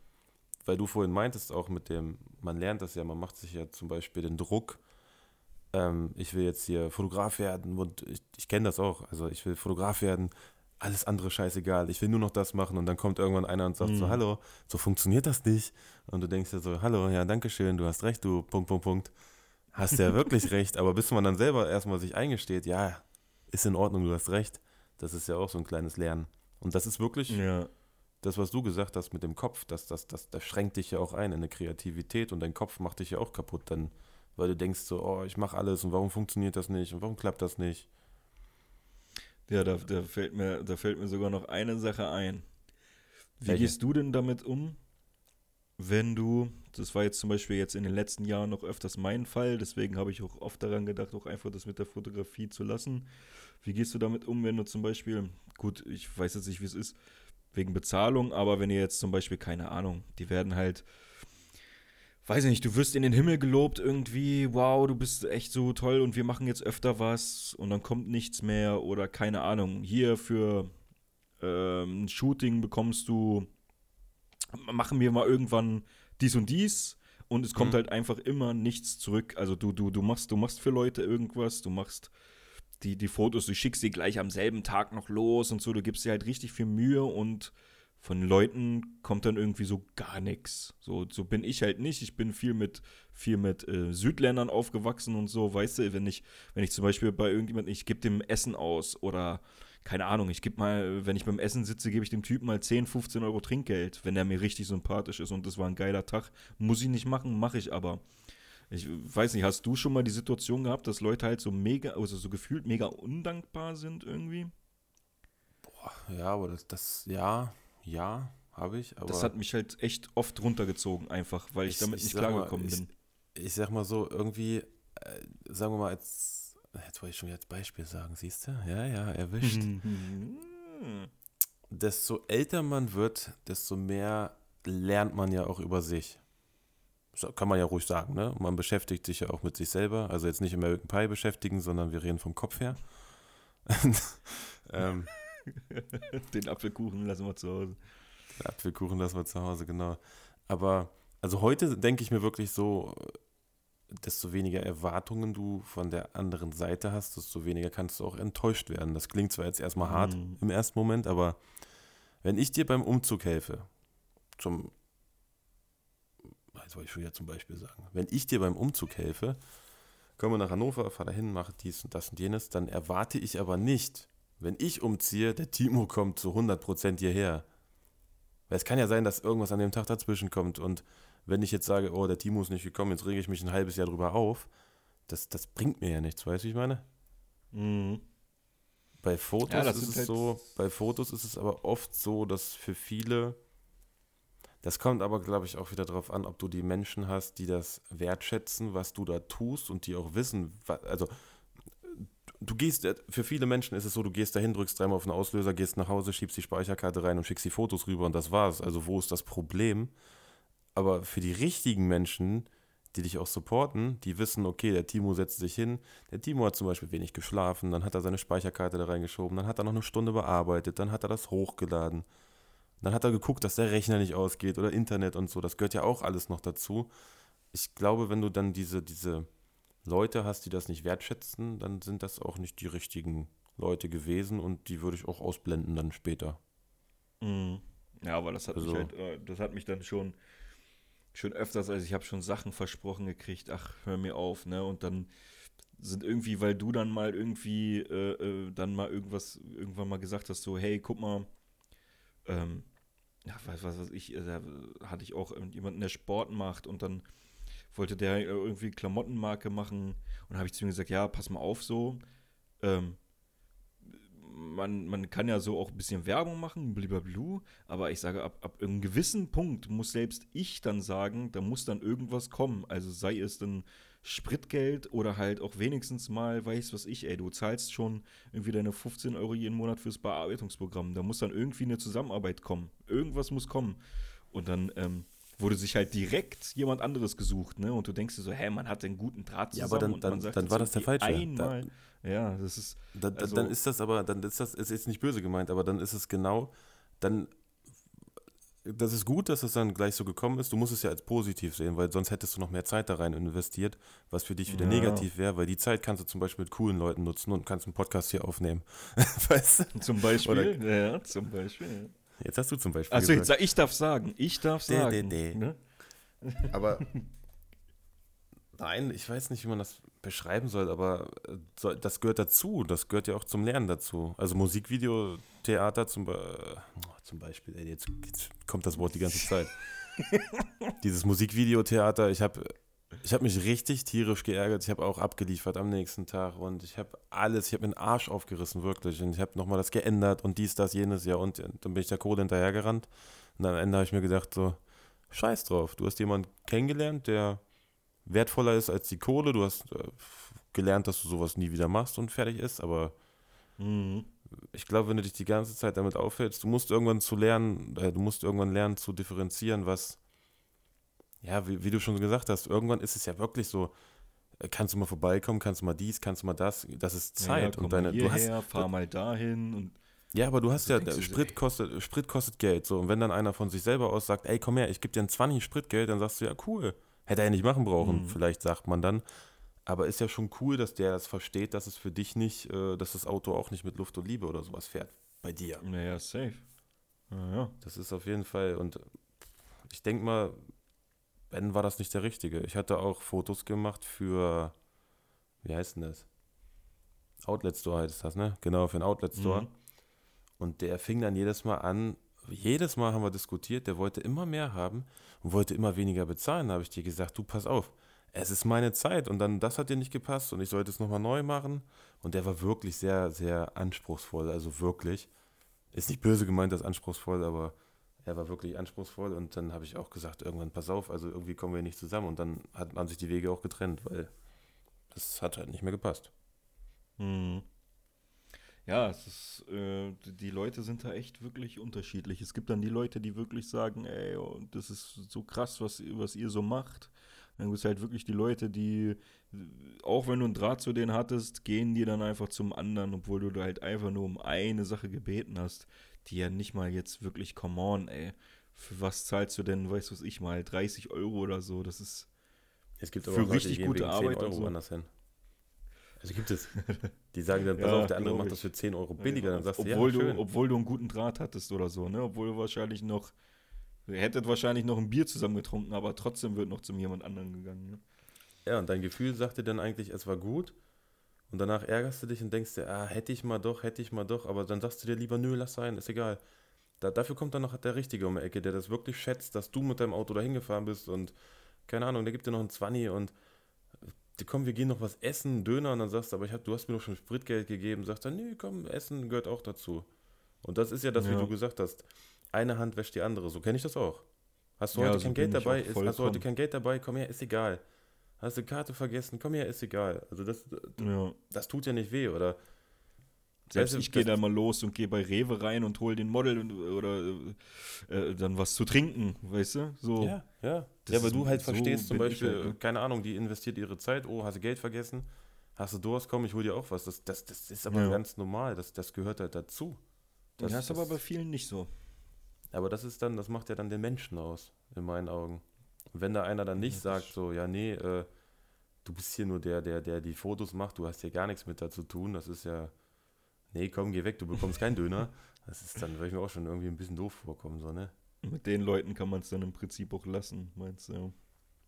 weil du vorhin meintest auch mit dem, man lernt das ja, man macht sich ja zum Beispiel den Druck, ähm, ich will jetzt hier Fotograf werden und ich, ich kenne das auch, also ich will Fotograf werden, alles andere scheißegal, ich will nur noch das machen und dann kommt irgendwann einer und sagt so, Mhm. hallo, so funktioniert das nicht. Und du denkst dir so, hallo, ja, danke schön, du hast recht, du, Punkt, Punkt, Punkt. Hast ja wirklich recht, aber bis man dann selber erstmal sich eingesteht, ja, ist in Ordnung, du hast recht, das ist ja auch so ein kleines Lernen. Und das ist wirklich Ja. das, was du gesagt hast mit dem Kopf, das, das, das, das schränkt dich ja auch ein in eine Kreativität und dein Kopf macht dich ja auch kaputt dann, weil du denkst so, oh, ich mache alles und warum funktioniert das nicht und warum klappt das nicht? Ja, da, da, fällt mir, da fällt mir sogar noch eine Sache ein. Wie Welche? gehst du denn damit um, wenn du, das war jetzt zum Beispiel jetzt in den letzten Jahren noch öfters mein Fall, deswegen habe ich auch oft daran gedacht, auch einfach das mit der Fotografie zu lassen. Wie gehst du damit um, wenn du zum Beispiel, gut, ich weiß jetzt nicht, wie es ist, wegen Bezahlung, aber wenn ihr jetzt zum Beispiel, keine Ahnung, die werden halt, weiß ich nicht, du wirst in den Himmel gelobt irgendwie, wow, du bist echt so toll und wir machen jetzt öfter was und dann kommt nichts mehr oder keine Ahnung, hier für ähm, ein Shooting bekommst du, machen wir mal irgendwann dies und dies und es kommt Mhm. halt einfach immer nichts zurück. Also du, du, du machst, du machst für Leute irgendwas, du machst die, die Fotos, du schickst sie gleich am selben Tag noch los und so, du gibst dir halt richtig viel Mühe und von Leuten kommt dann irgendwie so gar nichts. So, so bin ich halt nicht. Ich bin viel mit, viel mit äh, Südländern aufgewachsen und so, weißt du, wenn ich, wenn ich zum Beispiel bei irgendjemandem, ich gebe dem Essen aus oder keine Ahnung, ich gebe mal, wenn ich beim Essen sitze, gebe ich dem Typen mal 10, 15 Euro Trinkgeld, wenn der mir richtig sympathisch ist und das war ein geiler Tag. Muss ich nicht machen, mache ich aber. Ich weiß nicht, hast du schon mal die Situation gehabt, dass Leute halt so mega, also so gefühlt mega undankbar sind irgendwie? Ja, aber das, das ja, ja, habe ich, aber das hat mich halt echt oft runtergezogen, einfach, weil ich, Ich- damit ich nicht klargekommen bin. ich sag mal so, irgendwie, äh, sagen wir mal, als, jetzt wollte ich schon wieder als Beispiel sagen, siehst du? Ja, ja, erwischt. Mhm. desto älter man wird, desto mehr lernt man ja auch über sich. So, kann man ja ruhig sagen, ne? Man beschäftigt sich ja auch mit sich selber. Also jetzt nicht im American Pie beschäftigen, sondern wir reden vom Kopf her. ähm, Den Apfelkuchen lassen wir zu Hause. Apfelkuchen lassen wir zu Hause, genau. Aber also heute denke ich mir wirklich so, desto weniger Erwartungen du von der anderen Seite hast, desto weniger kannst du auch enttäuscht werden. Das klingt zwar jetzt erstmal hart Mhm. im ersten Moment, aber wenn ich dir beim Umzug helfe, zum, jetzt wollte ich schon wieder zum Beispiel sagen, wenn ich dir beim Umzug helfe, komme nach Hannover, fahre dahin, mache dies und das und jenes, dann erwarte ich aber nicht, wenn ich umziehe, der Timo kommt zu 100% hierher. Weil es kann ja sein, dass irgendwas an dem Tag dazwischen kommt und wenn ich jetzt sage, oh, der Timo ist nicht gekommen, jetzt rege ich mich ein halbes Jahr drüber auf, das, das bringt mir ja nichts, weißt du, wie ich meine? Mhm. Bei Fotos Ja, ist es halt- so, bei Fotos ist es aber oft so, dass für viele, das kommt aber, glaube ich, auch wieder darauf an, ob du die Menschen hast, die das wertschätzen, was du da tust und die auch wissen, also du gehst, äh, für viele Menschen ist es so, du gehst dahin, drückst dreimal auf den Auslöser, gehst nach Hause, schiebst die Speicherkarte rein und schickst die Fotos rüber und das war's. Also wo ist das Problem? Aber für die richtigen Menschen, die dich auch supporten, die wissen, okay, der Timo setzt sich hin, der Timo hat zum Beispiel wenig geschlafen, dann hat er seine Speicherkarte da reingeschoben, dann hat er noch eine Stunde bearbeitet, dann hat er das hochgeladen. Dann hat er geguckt, dass der Rechner nicht ausgeht oder Internet und so. Das gehört ja auch alles noch dazu. Ich glaube, wenn du dann diese, diese Leute hast, die das nicht wertschätzen, dann sind das auch nicht die richtigen Leute gewesen und die würde ich auch ausblenden dann später. Mhm. Ja, aber das hat Also- mich halt, äh, das hat mich dann schon, schon öfters, also ich habe schon Sachen versprochen gekriegt, ach, hör mir auf, ne? Und dann sind irgendwie, weil du dann mal irgendwie, äh, äh, dann mal irgendwas, irgendwann mal gesagt hast, so, hey, guck mal, ähm, ja, was, was weiß ich, da hatte ich auch jemanden, der Sport macht und dann wollte der irgendwie Klamottenmarke machen und habe ich zu ihm gesagt, ja, pass mal auf so, ähm, man, man kann ja so auch ein bisschen Werbung machen, blablabla, aber ich sage, ab, ab einem gewissen Punkt muss selbst ich dann sagen, da muss dann irgendwas kommen. Also sei es dann Spritgeld oder halt auch wenigstens mal, weiß was ich, ey, du zahlst schon irgendwie deine 15 Euro jeden Monat fürs Bearbeitungsprogramm. Da muss dann irgendwie eine Zusammenarbeit kommen. Irgendwas muss kommen. Und dann ähm, wurde sich halt direkt jemand anderes gesucht, ne? Und du denkst dir so, hä, man hat einen guten Draht Ja, zusammen. aber dann- dann- sagt dann war das der Falsche. Einmal. ja, das ist. Da, da, Also- dann ist das aber, dann ist das, ist jetzt nicht böse gemeint, aber dann ist es genau, dann, das ist gut, dass es dann gleich so gekommen ist. Du musst es ja als positiv sehen, weil sonst hättest du noch mehr Zeit da rein investiert, was für dich wieder Ja. negativ wäre, weil die Zeit kannst du zum Beispiel mit coolen Leuten nutzen und kannst einen Podcast hier aufnehmen. weißt du? Zum Beispiel, ja, zum Beispiel. Ja. Jetzt hast du zum Beispiel Also jetzt ich darf sagen, ich darf sagen. dä, dä. Ne? Aber nein, ich weiß nicht, wie man das beschreiben soll, aber äh, das gehört dazu. Das gehört ja auch zum Lernen dazu. Also Musikvideo, Theater zum, Be oh, zum Beispiel. Ey, jetzt, jetzt kommt das Wort die ganze Zeit. Dieses Musikvideotheater, ich habe ich hab mich richtig tierisch geärgert. Ich habe auch abgeliefert am nächsten Tag und ich habe alles, ich habe den Arsch aufgerissen, wirklich. Und ich habe nochmal das geändert und dies, das, jenes, ja. Und dann bin ich der Kohle hinterhergerannt. Und am Ende habe ich mir gedacht, so, scheiß drauf. Du hast jemanden kennengelernt, der wertvoller ist als die Kohle. Du hast äh, gelernt, dass du sowas nie wieder machst und fertig ist. Aber Mhm. ich glaube, wenn du dich die ganze Zeit damit aufhältst, du musst irgendwann zu lernen, äh, du musst irgendwann lernen zu differenzieren, was, ja, wie, wie du schon gesagt hast, irgendwann ist es ja wirklich so, äh, kannst du mal vorbeikommen, kannst du mal dies, kannst du mal das, das ist Ja, Zeit komm und deine, mal du hast, hierher, fahr mal dahin und ja, aber du hast Also ja, Sprit ey. kostet, Sprit kostet Geld, so, und wenn dann einer von sich selber aus sagt, ey, komm her, ich gebe dir ein 20 Spritgeld, dann sagst du, ja, cool, hätte er ja nicht machen brauchen, Mhm. vielleicht sagt man dann, aber ist ja schon cool, dass der das versteht, dass es für dich nicht, äh, dass das Auto auch nicht mit Luft und Liebe oder sowas fährt, bei dir. naja, safe. Ja, ja. Das ist auf jeden Fall, und ich denke mal, wenn war das nicht der Richtige. Ich hatte auch Fotos gemacht für, wie heißt denn das? Outlet Store heißt das, ne? Genau, für einen Outlet Store. Mhm. Und der fing dann jedes Mal an, jedes Mal haben wir diskutiert, der wollte immer mehr haben und wollte immer weniger bezahlen. Da habe ich dir gesagt, du pass auf, es ist meine Zeit. Und dann, das hat dir nicht gepasst und ich sollte es nochmal neu machen. Und der war wirklich sehr, sehr anspruchsvoll, also wirklich. Ist nicht böse gemeint, das anspruchsvoll, aber er war wirklich anspruchsvoll. Und dann habe ich auch gesagt, irgendwann pass auf, also irgendwie kommen wir nicht zusammen. Und dann hat man sich die Wege auch getrennt, weil das hat halt nicht mehr gepasst. Mhm. Ja, es ist, äh, die- Leute sind da echt wirklich unterschiedlich. Es gibt dann die Leute, die wirklich sagen, ey, oh, das ist so krass, was, was ihr so macht. Dann gibt es halt wirklich die Leute, die, auch wenn du einen Draht zu denen hattest, gehen die dann einfach zum anderen, obwohl du da halt einfach nur um eine Sache gebeten hast, die ja nicht mal jetzt wirklich, come on, ey. Für was zahlst du denn, weißt du was ich mal, 30 Euro oder so? Das ist, Es gibt Für Leute, richtig gehen gute wegen 10 Arbeit und Euro so. woanders hin. Also gibt es. Die sagen dann, pass Ja, auf, der andere macht das für 10 Euro billiger. Dann sagst obwohl, du, ja, du, obwohl du einen guten Draht hattest oder so, ne? Obwohl du wahrscheinlich noch, ihr hättet wahrscheinlich noch ein Bier zusammen getrunken, aber trotzdem wird noch zum jemand anderen gegangen. Ne? Ja, und dein Gefühl sagt dir dann eigentlich, es war gut. Und danach ärgerst du dich und denkst dir, ah, hätte ich mal doch, hätte ich mal doch. Aber dann sagst du dir lieber, nö, lass sein, ist egal. Da, dafür kommt dann noch der Richtige um die Ecke, der das wirklich schätzt, dass du mit deinem Auto dahin gefahren bist und keine Ahnung, der gibt dir noch einen 20 und komm, wir gehen noch was essen, Döner, und dann sagst du, aber ich hab, du hast mir doch schon Spritgeld gegeben, sagt er, nee, komm, Essen gehört auch dazu. Und das ist ja das, ja. wie du gesagt hast, eine Hand wäscht die andere, so kenne ich das auch. Hast du ja, heute so kein Geld dabei, ist, hast du heute kein Geld dabei, komm her, ist egal. Hast du Karte vergessen, komm her, ist egal. Also das, ja. das tut ja nicht weh, oder? Selbst ich gehe da mal los und gehe bei Rewe rein und hole den Model oder äh, äh, dann was zu trinken, weißt du? So. Ja, ja. Ja, weil du halt so verstehst zum Beispiel, halt, ne? keine Ahnung, die investiert ihre Zeit, oh, hast du Geld vergessen, hast du Durst, komm, ich hol dir auch was. Das, das, das ist aber ja. ganz normal, das, das gehört halt dazu. Das, das ist aber bei vielen nicht so. Aber das ist dann, das macht ja dann den Menschen aus, in meinen Augen. Und wenn da einer dann nicht ja, sagt, so, ja, nee, äh, du bist hier nur der, der, der die Fotos macht, du hast hier gar nichts mit dazu tun, das ist ja nee, komm, geh weg, du bekommst keinen Döner. Das ist dann, würde ich mir auch schon irgendwie ein bisschen doof vorkommen, so, ne? Mit den Leuten kann man es dann im Prinzip auch lassen, meinst du?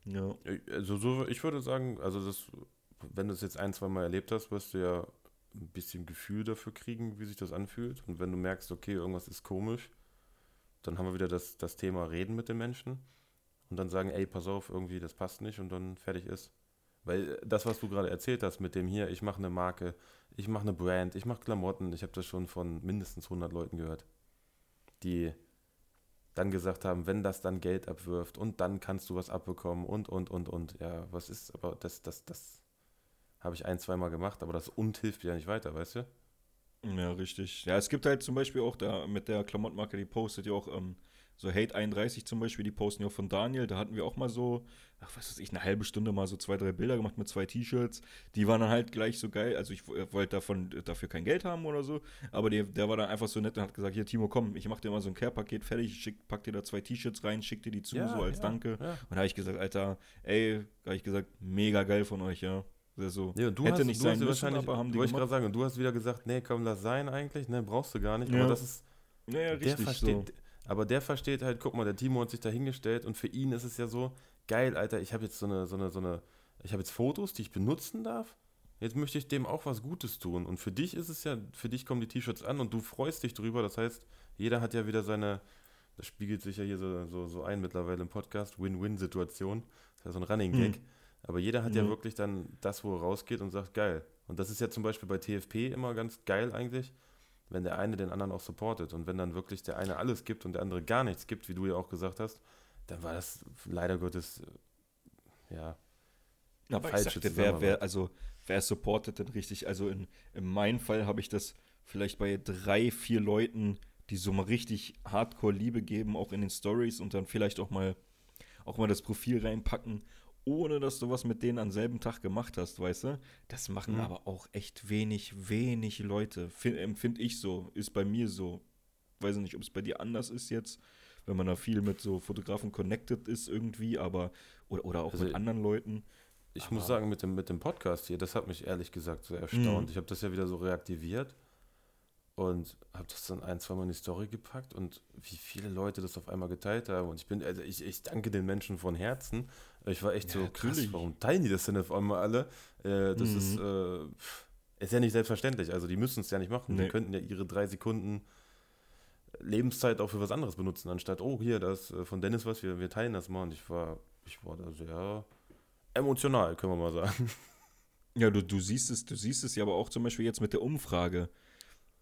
Ja. Also so, ich würde sagen, also das, wenn du es jetzt ein, zwei Mal erlebt hast, wirst du ja ein bisschen Gefühl dafür kriegen, wie sich das anfühlt. Und wenn du merkst, okay, irgendwas ist komisch, dann haben wir wieder das, das Thema Reden mit den Menschen und dann sagen, ey, pass auf, irgendwie, das passt nicht und dann fertig ist. Weil das, was du gerade erzählt hast mit dem hier, ich mache eine Marke, ich mache eine Brand, ich mache Klamotten. Ich habe das schon von mindestens 100 Leuten gehört, die dann gesagt haben, wenn das dann Geld abwirft und dann kannst du was abbekommen und, und, und, und. Ja, was ist, aber das, das, das habe ich ein, zweimal gemacht, aber das und hilft ja nicht weiter, weißt du? Ja, richtig. Ja, es gibt halt zum Beispiel auch da mit der Klamottenmarke, die postet ja auch ähm, so Hate 31 zum Beispiel, die posten ja auch von Daniel, da hatten wir auch mal so, ach was weiß ich, eine halbe Stunde mal so zwei, drei Bilder gemacht mit zwei T-Shirts. Die waren dann halt gleich so geil. Also ich wollte davon dafür kein Geld haben oder so, aber der, der war dann einfach so nett und hat gesagt, hier Timo, komm, ich mach dir mal so ein Care-Paket fertig, ich schick, pack dir da zwei T-Shirts rein, schick dir die zu, ja, so als ja, Danke. Ja. Und da habe ich gesagt, Alter, ey, habe ich gesagt, mega geil von euch, ja. So. Ja, du Hätte hast, nicht du sein müssen, aber haben die Wollte ich gerade sagen, du hast wieder gesagt, nee, komm, lass sein eigentlich, ne, brauchst du gar nicht. Aber das ist, ja, ja, richtig, der versteht, so aber der versteht halt, guck mal, der Timo hat sich da hingestellt und für ihn ist es ja so, geil, Alter, ich habe jetzt so eine, so eine, so eine, ich habe jetzt Fotos, die ich benutzen darf. Jetzt möchte ich dem auch was Gutes tun. Und für dich ist es ja, für dich kommen die T-Shirts an und du freust dich drüber. Das heißt, jeder hat ja wieder seine, das spiegelt sich ja hier so, so, so ein mittlerweile im Podcast, Win-Win-Situation. Das ist ja so ein Running Gag. Hm. Aber jeder hat mhm. ja wirklich dann das, wo er rausgeht und sagt, geil. Und das ist ja zum Beispiel bei TFP immer ganz geil eigentlich wenn der eine den anderen auch supportet und wenn dann wirklich der eine alles gibt und der andere gar nichts gibt, wie du ja auch gesagt hast, dann war das leider Gottes äh, ja. Aber ich sagte, wer, wer, also wer supportet denn richtig? Also in, in meinem Fall habe ich das vielleicht bei drei, vier Leuten, die so mal richtig Hardcore Liebe geben, auch in den Stories und dann vielleicht auch mal auch mal das Profil reinpacken ohne dass du was mit denen am selben Tag gemacht hast, weißt du? Das machen mhm. aber auch echt wenig, wenig Leute. Empfinde ich so, ist bei mir so. Weiß nicht, ob es bei dir anders ist jetzt, wenn man da viel mit so Fotografen connected ist irgendwie, aber oder, oder auch also mit anderen Leuten. Ich aber muss sagen, mit dem, mit dem Podcast hier, das hat mich ehrlich gesagt so erstaunt. Mhm. Ich habe das ja wieder so reaktiviert und habe das dann ein, zwei Mal in die Story gepackt und wie viele Leute das auf einmal geteilt haben. Und ich bin, also ich, ich danke den Menschen von Herzen. Ich war echt ja, so krass, warum teilen die das denn auf einmal alle? Äh, das mhm. ist, äh, ist ja nicht selbstverständlich. Also die müssen es ja nicht machen. Nee. Die könnten ja ihre drei Sekunden Lebenszeit auch für was anderes benutzen, anstatt, oh, hier, das äh, von Dennis was, wir, wir teilen das mal. Und ich war, ich war da sehr emotional, können wir mal sagen. Ja, du, du siehst es, du siehst es ja aber auch zum Beispiel jetzt mit der Umfrage.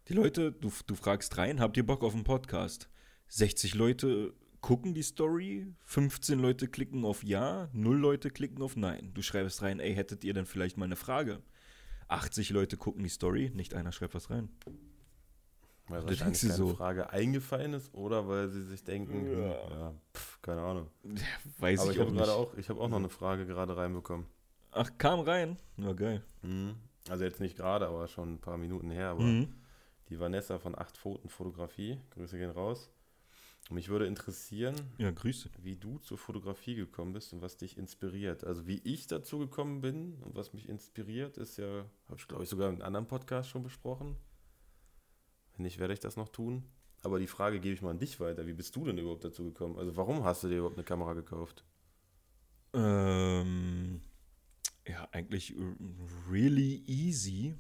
Die Leute, du, du fragst rein, habt ihr Bock auf einen Podcast? 60 Leute gucken die Story, 15 Leute klicken auf Ja, 0 Leute klicken auf Nein. Du schreibst rein, ey, hättet ihr denn vielleicht mal eine Frage? 80 Leute gucken die Story, nicht einer schreibt was rein. Weil das wahrscheinlich keine so. Frage eingefallen ist oder weil sie sich denken, ja, ja pf, keine Ahnung. Ja, weiß Aber ich, ich auch nicht. Auch, ich habe auch noch eine Frage gerade reinbekommen. Ach, kam rein? Ja, geil. Mhm. Also jetzt nicht gerade, aber schon ein paar Minuten her. Aber mhm die Vanessa von Acht Pfoten Fotografie. Grüße gehen raus. Mich würde interessieren, ja, wie du zur Fotografie gekommen bist und was dich inspiriert. Also wie ich dazu gekommen bin und was mich inspiriert, ist ja, habe ich glaube ich sogar in einem anderen Podcast schon besprochen. Wenn nicht, werde ich das noch tun. Aber die Frage gebe ich mal an dich weiter. Wie bist du denn überhaupt dazu gekommen? Also warum hast du dir überhaupt eine Kamera gekauft? Ähm, ja, eigentlich really easy.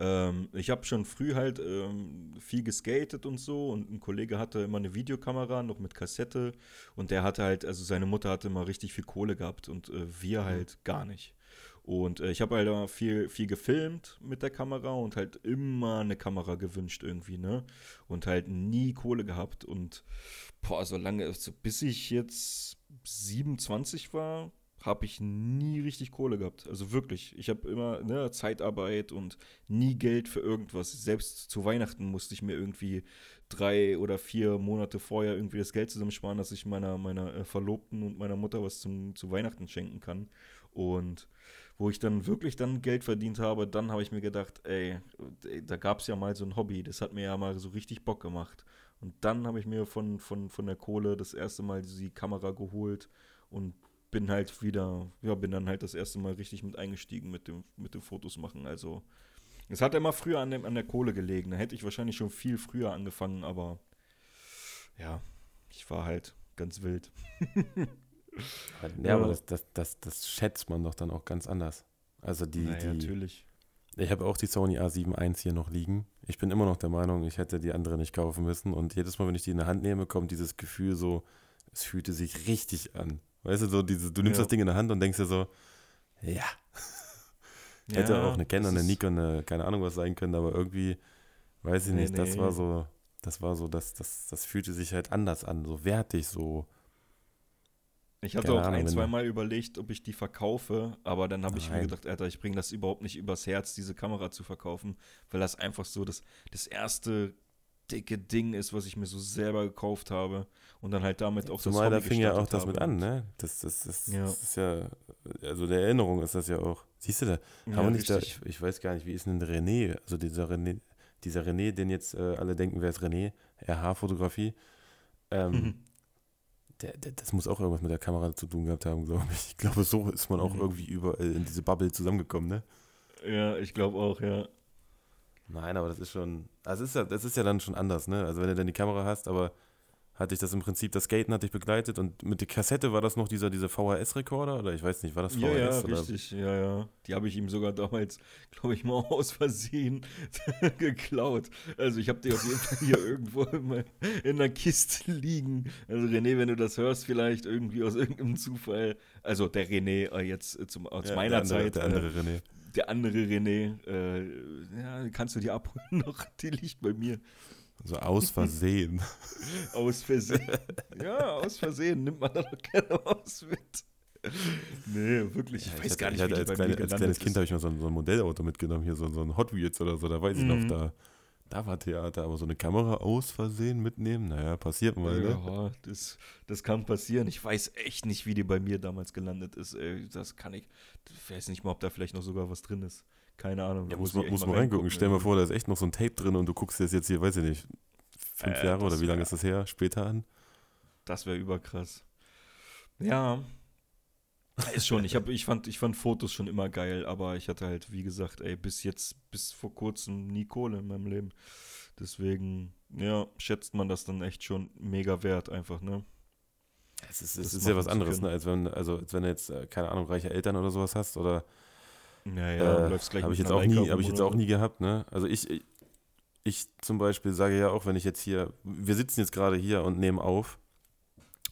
Ähm, ich habe schon früh halt ähm, viel geskatet und so und ein Kollege hatte immer eine Videokamera, noch mit Kassette und der hatte halt, also seine Mutter hatte immer richtig viel Kohle gehabt und äh, wir mhm. halt gar nicht. Und äh, ich habe halt viel, viel gefilmt mit der Kamera und halt immer eine Kamera gewünscht irgendwie, ne? Und halt nie Kohle gehabt. Und boah, so lange, also bis ich jetzt 27 war, habe ich nie richtig Kohle gehabt. Also wirklich. Ich habe immer ne, Zeitarbeit und nie Geld für irgendwas. Selbst zu Weihnachten musste ich mir irgendwie drei oder vier Monate vorher irgendwie das Geld zusammensparen, dass ich meiner, meiner äh, Verlobten und meiner Mutter was zum, zu Weihnachten schenken kann. Und wo ich dann wirklich dann Geld verdient habe, dann habe ich mir gedacht, ey, da gab es ja mal so ein Hobby, das hat mir ja mal so richtig Bock gemacht. Und dann habe ich mir von, von, von der Kohle das erste Mal die Kamera geholt und bin halt wieder, ja, bin dann halt das erste Mal richtig mit eingestiegen mit dem, mit dem Fotos machen. Also, es hat immer früher an, dem, an der Kohle gelegen. Da hätte ich wahrscheinlich schon viel früher angefangen, aber ja, ich war halt ganz wild. Ja, aber das, das, das, das schätzt man doch dann auch ganz anders. Also die, naja, die natürlich. Ich habe auch die Sony A7 I hier noch liegen. Ich bin immer noch der Meinung, ich hätte die andere nicht kaufen müssen. Und jedes Mal, wenn ich die in der Hand nehme, kommt dieses Gefühl so, es fühlte sich richtig an. Weißt du, so diese, du nimmst ja. das Ding in der Hand und denkst dir so, ja. hätte ja, auch eine Canon, eine Nikon, eine, keine Ahnung was sein können, aber irgendwie, weiß ich nee, nicht, nee. das war so, das war so, das, das, das fühlte sich halt anders an, so wertig, so ich hatte Keine auch Ahnung, ein, zwei Mal überlegt, ob ich die verkaufe, aber dann habe ich mir gedacht, Alter, ich bringe das überhaupt nicht übers Herz, diese Kamera zu verkaufen, weil das einfach so das, das erste dicke Ding ist, was ich mir so selber gekauft habe und dann halt damit auch Zumal das Zumal da fing ja auch das mit an, ne? Das, das, das, ja. das, ist ja, also der Erinnerung ist das ja auch. Siehst du da, haben ja, wir nicht da, ich, ich, weiß gar nicht, wie ist denn René, also dieser René, dieser René, den jetzt äh, alle denken, wer ist René, RH-Fotografie, ähm, der, der, das muss auch irgendwas mit der Kamera zu tun gehabt haben, glaube ich. Ich glaube, so ist man auch mhm. irgendwie überall in diese Bubble zusammengekommen, ne? Ja, ich glaube auch, ja. Nein, aber das ist schon, also ist ja, das ist ja dann schon anders, ne? Also wenn du dann die Kamera hast, aber hatte ich das im Prinzip, das Skaten hat dich begleitet und mit der Kassette war das noch dieser, dieser VHS-Rekorder oder ich weiß nicht, war das VHS? Ja, ja, oder? richtig, ja, ja. Die habe ich ihm sogar damals, glaube ich, mal aus Versehen geklaut. Also ich habe die auf jeden Fall hier irgendwo in, in einer Kiste liegen. Also René, wenn du das hörst, vielleicht irgendwie aus irgendeinem Zufall. Also der René äh, jetzt zum, aus ja, meiner der andere, Zeit. Der andere äh, René. Der andere René, äh, ja, kannst du die abholen noch, die liegt bei mir. So aus Versehen. aus Versehen. Ja, aus Versehen nimmt man da doch gerne was mit. Nee, wirklich. Ich ja, weiß ich hatte, gar nicht, wie als, kleine, als kleines Kind habe ich mal so ein, so ein, Modellauto mitgenommen, hier so, so ein Hot Wheels oder so. Da weiß ich mhm. noch, da, da war Theater, aber so eine Kamera aus Versehen mitnehmen, naja, passiert mal, ne? Ja, das, das kann passieren. Ich weiß echt nicht, wie die bei mir damals gelandet ist. Das kann ich. Ich weiß nicht mal, ob da vielleicht noch sogar was drin ist. Keine Ahnung. Ja, muss man, muss man reingucken. Stell mir vor, da ist echt noch so ein Tape drin und du guckst dir das jetzt hier, weiß ich nicht, fünf äh, Jahre oder wie lange ist das her, später an? Das wäre überkrass. Ja. Ist schon, ich, hab, ich, fand, ich fand Fotos schon immer geil, aber ich hatte halt, wie gesagt, ey, bis jetzt, bis vor kurzem nie Kohle in meinem Leben. Deswegen, ja, schätzt man das dann echt schon mega wert einfach, ne? Es ist, es ist ja was anderes, ne, als wenn, also als wenn du jetzt, äh, keine Ahnung, reiche Eltern oder sowas hast oder ja, ja, äh, läufst gleich Habe ich, jetzt auch nie, hab ich jetzt auch nie gehabt, ne? Also ich, ich, ich zum Beispiel sage ja auch, wenn ich jetzt hier, wir sitzen jetzt gerade hier und nehmen auf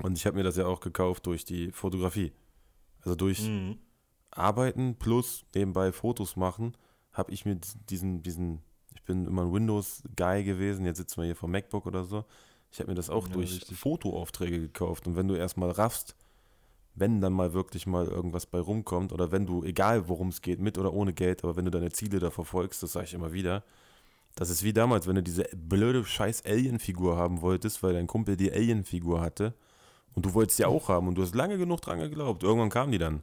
und ich habe mir das ja auch gekauft durch die Fotografie. Also durch mhm. Arbeiten plus nebenbei Fotos machen, habe ich mir diesen, diesen, ich bin immer ein Windows-Guy gewesen, jetzt sitzen wir hier vor MacBook oder so. Ich habe mir das auch ja, durch richtig. Fotoaufträge gekauft. Und wenn du erstmal raffst, wenn dann mal wirklich mal irgendwas bei rumkommt oder wenn du, egal worum es geht, mit oder ohne Geld, aber wenn du deine Ziele da verfolgst, das sage ich immer wieder, das ist wie damals, wenn du diese blöde scheiß Alien-Figur haben wolltest, weil dein Kumpel die Alien-Figur hatte und du wolltest die auch haben und du hast lange genug dran geglaubt. Irgendwann kam die dann.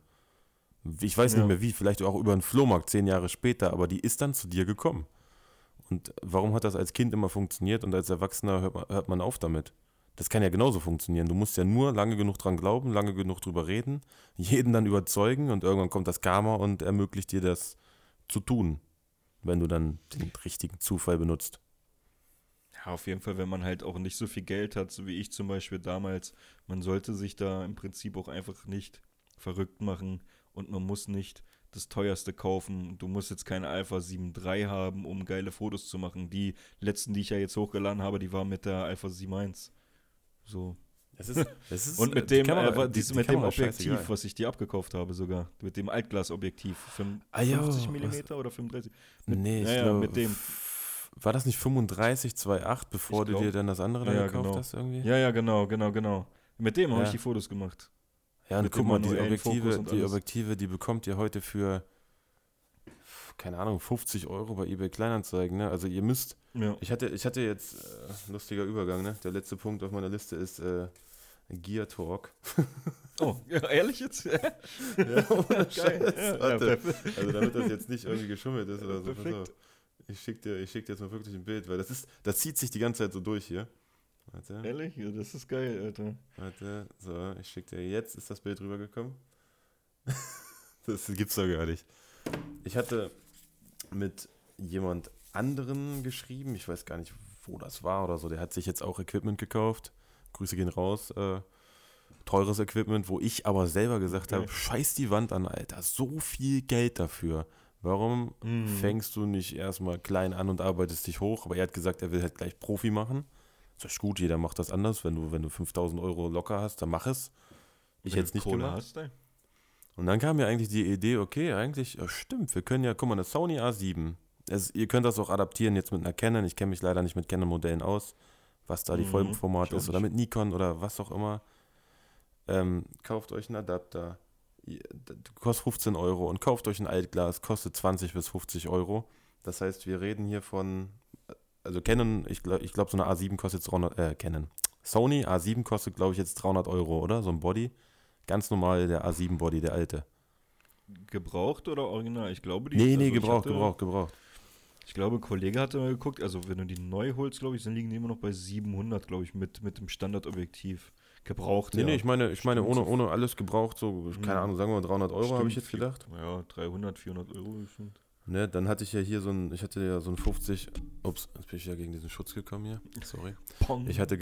Ich weiß ja. nicht mehr wie, vielleicht auch über einen Flohmarkt zehn Jahre später, aber die ist dann zu dir gekommen. Und warum hat das als Kind immer funktioniert und als Erwachsener hört man, hört man auf damit? Das kann ja genauso funktionieren. Du musst ja nur lange genug dran glauben, lange genug drüber reden, jeden dann überzeugen und irgendwann kommt das Karma und ermöglicht dir das zu tun, wenn du dann den richtigen Zufall benutzt. Ja, auf jeden Fall, wenn man halt auch nicht so viel Geld hat, so wie ich zum Beispiel damals, man sollte sich da im Prinzip auch einfach nicht verrückt machen und man muss nicht das teuerste kaufen. Du musst jetzt keine Alpha 7 III haben, um geile Fotos zu machen. Die letzten, die ich ja jetzt hochgeladen habe, die waren mit der Alpha 7 I. So. Es ist, es ist, Und mit dem, Kamera, äh, die, die mit dem Objektiv, was ich dir abgekauft habe sogar, mit dem Altglasobjektiv, 50 ah, mm oder 35? Mit, nee, ich ja, glaube, mit dem. War das nicht 35, 2,8, bevor glaub, du dir dann das andere ja, gekauft genau. hast irgendwie? Ja, ja, genau, genau, genau. Mit dem ja. habe ich die Fotos gemacht. Ja, und guck mal, die Objektive, die Objektive, die bekommt ihr heute für, keine Ahnung, 50 Euro bei eBay Kleinanzeigen. Ne? Also ihr müsst, ja. ich, hatte, ich hatte jetzt, äh, lustiger Übergang, ne? der letzte Punkt auf meiner Liste ist äh, Gear Talk. Oh, ehrlich jetzt? ja, ohne Scheiß. Warte. also damit das jetzt nicht irgendwie geschummelt ist oder so. Ich schicke dir, schick dir jetzt mal wirklich ein Bild, weil das ist, das zieht sich die ganze Zeit so durch hier. Warte. Ehrlich? Ja, das ist geil, Alter. Warte, so, ich schicke dir jetzt, ist das Bild rübergekommen? das gibt's doch gar nicht. Ich hatte mit jemand anderen geschrieben, ich weiß gar nicht, wo das war oder so, der hat sich jetzt auch Equipment gekauft. Grüße gehen raus. Äh, teures Equipment, wo ich aber selber gesagt okay. habe, scheiß die Wand an, Alter, so viel Geld dafür. Warum mhm. fängst du nicht erstmal klein an und arbeitest dich hoch? Aber er hat gesagt, er will halt gleich Profi machen. Das ist gut, jeder macht das anders. Wenn du, wenn du 5000 Euro locker hast, dann mach es. Ich hätte es nicht Kohle gemacht. Hast, und dann kam mir eigentlich die Idee, okay, eigentlich, ja, stimmt, wir können ja, guck mal, eine Sony A7. Es, ihr könnt das auch adaptieren jetzt mit einer Canon. Ich kenne mich leider nicht mit Canon-Modellen aus, was da die mhm, Vollformat ist. Oder mit Nikon oder was auch immer. Ähm, kauft euch einen Adapter. Kostet 15 Euro und kauft euch ein Altglas, kostet 20 bis 50 Euro. Das heißt, wir reden hier von also Canon, ich glaube, ich glaub, so eine A7 kostet jetzt 300, äh, Canon. Sony A7 kostet, glaube ich, jetzt 300 Euro, oder? So ein Body. Ganz normal der A7 Body, der alte. Gebraucht oder original? Ich glaube, die. Nee, also nee, gebraucht, hatte, gebraucht, gebraucht. Ich glaube, ein Kollege hatte mal geguckt, also wenn du die neu holst, glaube ich, dann liegen die immer noch bei 700, glaube ich, mit, mit dem Standardobjektiv. Gebraucht, Nee, ja. nee, ich meine, ich meine ohne, ohne alles gebraucht, so, keine Ahnung, sagen wir mal 300 Euro, habe ich jetzt gedacht. Ja, 300, 400 Euro bestimmt. Ne, dann hatte ich ja hier so ein, ich hatte ja so ein 50, ups, jetzt bin ich ja gegen diesen Schutz gekommen hier, sorry. Pong. Ich hatte,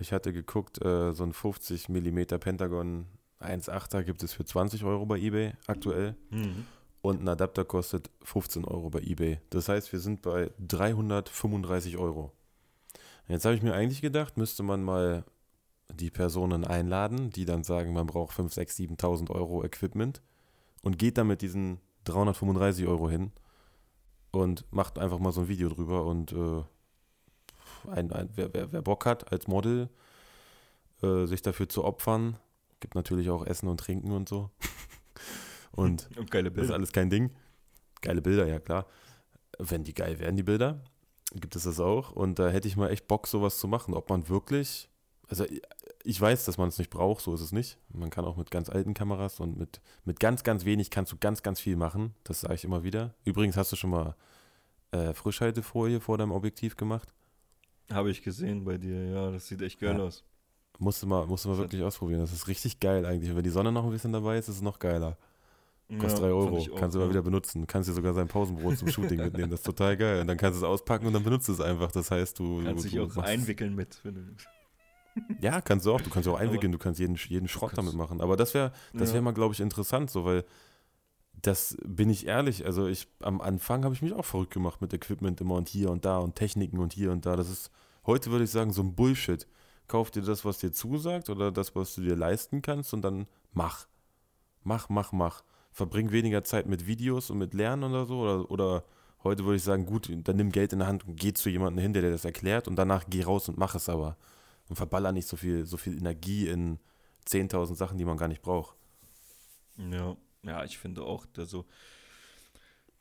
ich hatte geguckt, äh, so ein 50 mm Pentagon 1.8er gibt es für 20 Euro bei eBay aktuell. Mhm. Und ein Adapter kostet 15 Euro bei eBay. Das heißt, wir sind bei 335 Euro. Jetzt habe ich mir eigentlich gedacht, müsste man mal die Personen einladen, die dann sagen, man braucht 5, 6, 7.000 Euro Equipment und geht dann mit diesen 335 Euro hin und macht einfach mal so ein Video drüber und äh, ein, ein, wer, wer, wer, Bock hat als Model, äh, sich dafür zu opfern, gibt natürlich auch Essen und Trinken und so. und, und geile Bilder. Das ist alles kein Ding. Geile Bilder, ja klar. Wenn die geil werden, die Bilder, gibt es das auch. Und da hätte ich mal echt Bock, sowas zu machen. Ob man wirklich, also ich weiß, dass man es nicht braucht, so ist es nicht. Man kann auch mit ganz alten Kameras und mit, mit ganz, ganz wenig kannst du ganz, ganz viel machen. Das sage ich immer wieder. Übrigens hast du schon mal äh, Frischhaltefolie vor deinem Objektiv gemacht. Habe ich gesehen bei dir, ja. Das sieht echt geil ja. aus. Musst du mal, musst du mal wirklich ausprobieren. Das ist richtig geil eigentlich. Und wenn die Sonne noch ein bisschen dabei ist, ist es noch geiler. Kostet ja, 3 Euro. Kannst du mal wieder benutzen. Kannst dir sogar sein Pausenbrot zum Shooting mitnehmen. Das ist total geil. Und dann kannst du es auspacken und dann benutzt du es einfach. Das heißt, du. Kannst dich auch einwickeln mit. Du ja, kannst du auch. Du kannst auch einwickeln, du kannst jeden, jeden Schrott damit machen. Aber das wäre das wär mal, glaube ich, interessant, so, weil das bin ich ehrlich. Also ich am Anfang habe ich mich auch verrückt gemacht mit Equipment immer und hier und da und Techniken und hier und da. Das ist, heute würde ich sagen, so ein Bullshit. Kauf dir das, was dir zusagt oder das, was du dir leisten kannst und dann mach. Mach, mach, mach. Verbring weniger Zeit mit Videos und mit Lernen oder so. Oder, oder heute würde ich sagen, gut, dann nimm Geld in der Hand und geh zu jemandem hin, der dir das erklärt und danach geh raus und mach es aber und verballer nicht so viel, so viel Energie in 10.000 Sachen, die man gar nicht braucht. Ja, ja, ich finde auch, also,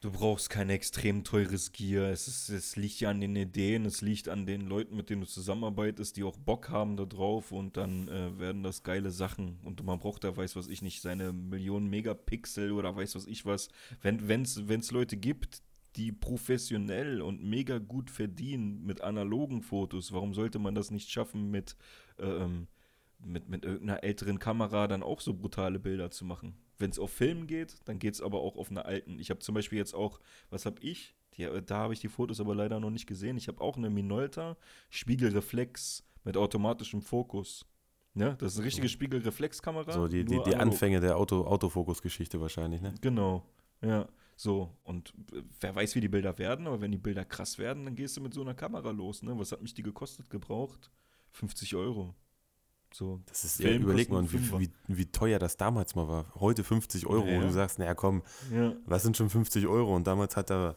du brauchst kein extrem teures Gear. Es, ist, es liegt ja an den Ideen, es liegt an den Leuten, mit denen du zusammenarbeitest, die auch Bock haben da drauf und dann äh, werden das geile Sachen. Und man braucht da, weiß was ich nicht, seine Millionen Megapixel oder weiß was ich was. Wenn es Leute gibt, die professionell und mega gut verdienen mit analogen Fotos, warum sollte man das nicht schaffen, mit, ähm, mit, mit irgendeiner älteren Kamera dann auch so brutale Bilder zu machen? Wenn es auf Film geht, dann geht es aber auch auf einer alten. Ich habe zum Beispiel jetzt auch, was habe ich? Die, da habe ich die Fotos aber leider noch nicht gesehen. Ich habe auch eine Minolta Spiegelreflex mit automatischem Fokus. Ja, das ist eine richtige Spiegelreflexkamera. So die, die, die Anfänge der Auto, Autofokus-Geschichte wahrscheinlich, ne? Genau, ja. So, und wer weiß, wie die Bilder werden, aber wenn die Bilder krass werden, dann gehst du mit so einer Kamera los. Ne? Was hat mich die gekostet gebraucht? 50 Euro. So. Das ist, ja, Film überleg mal, wie, wie, wie teuer das damals mal war. Heute 50 Euro, Ja. wo du sagst, naja komm, Ja. was sind schon 50 Euro? Und damals hat er,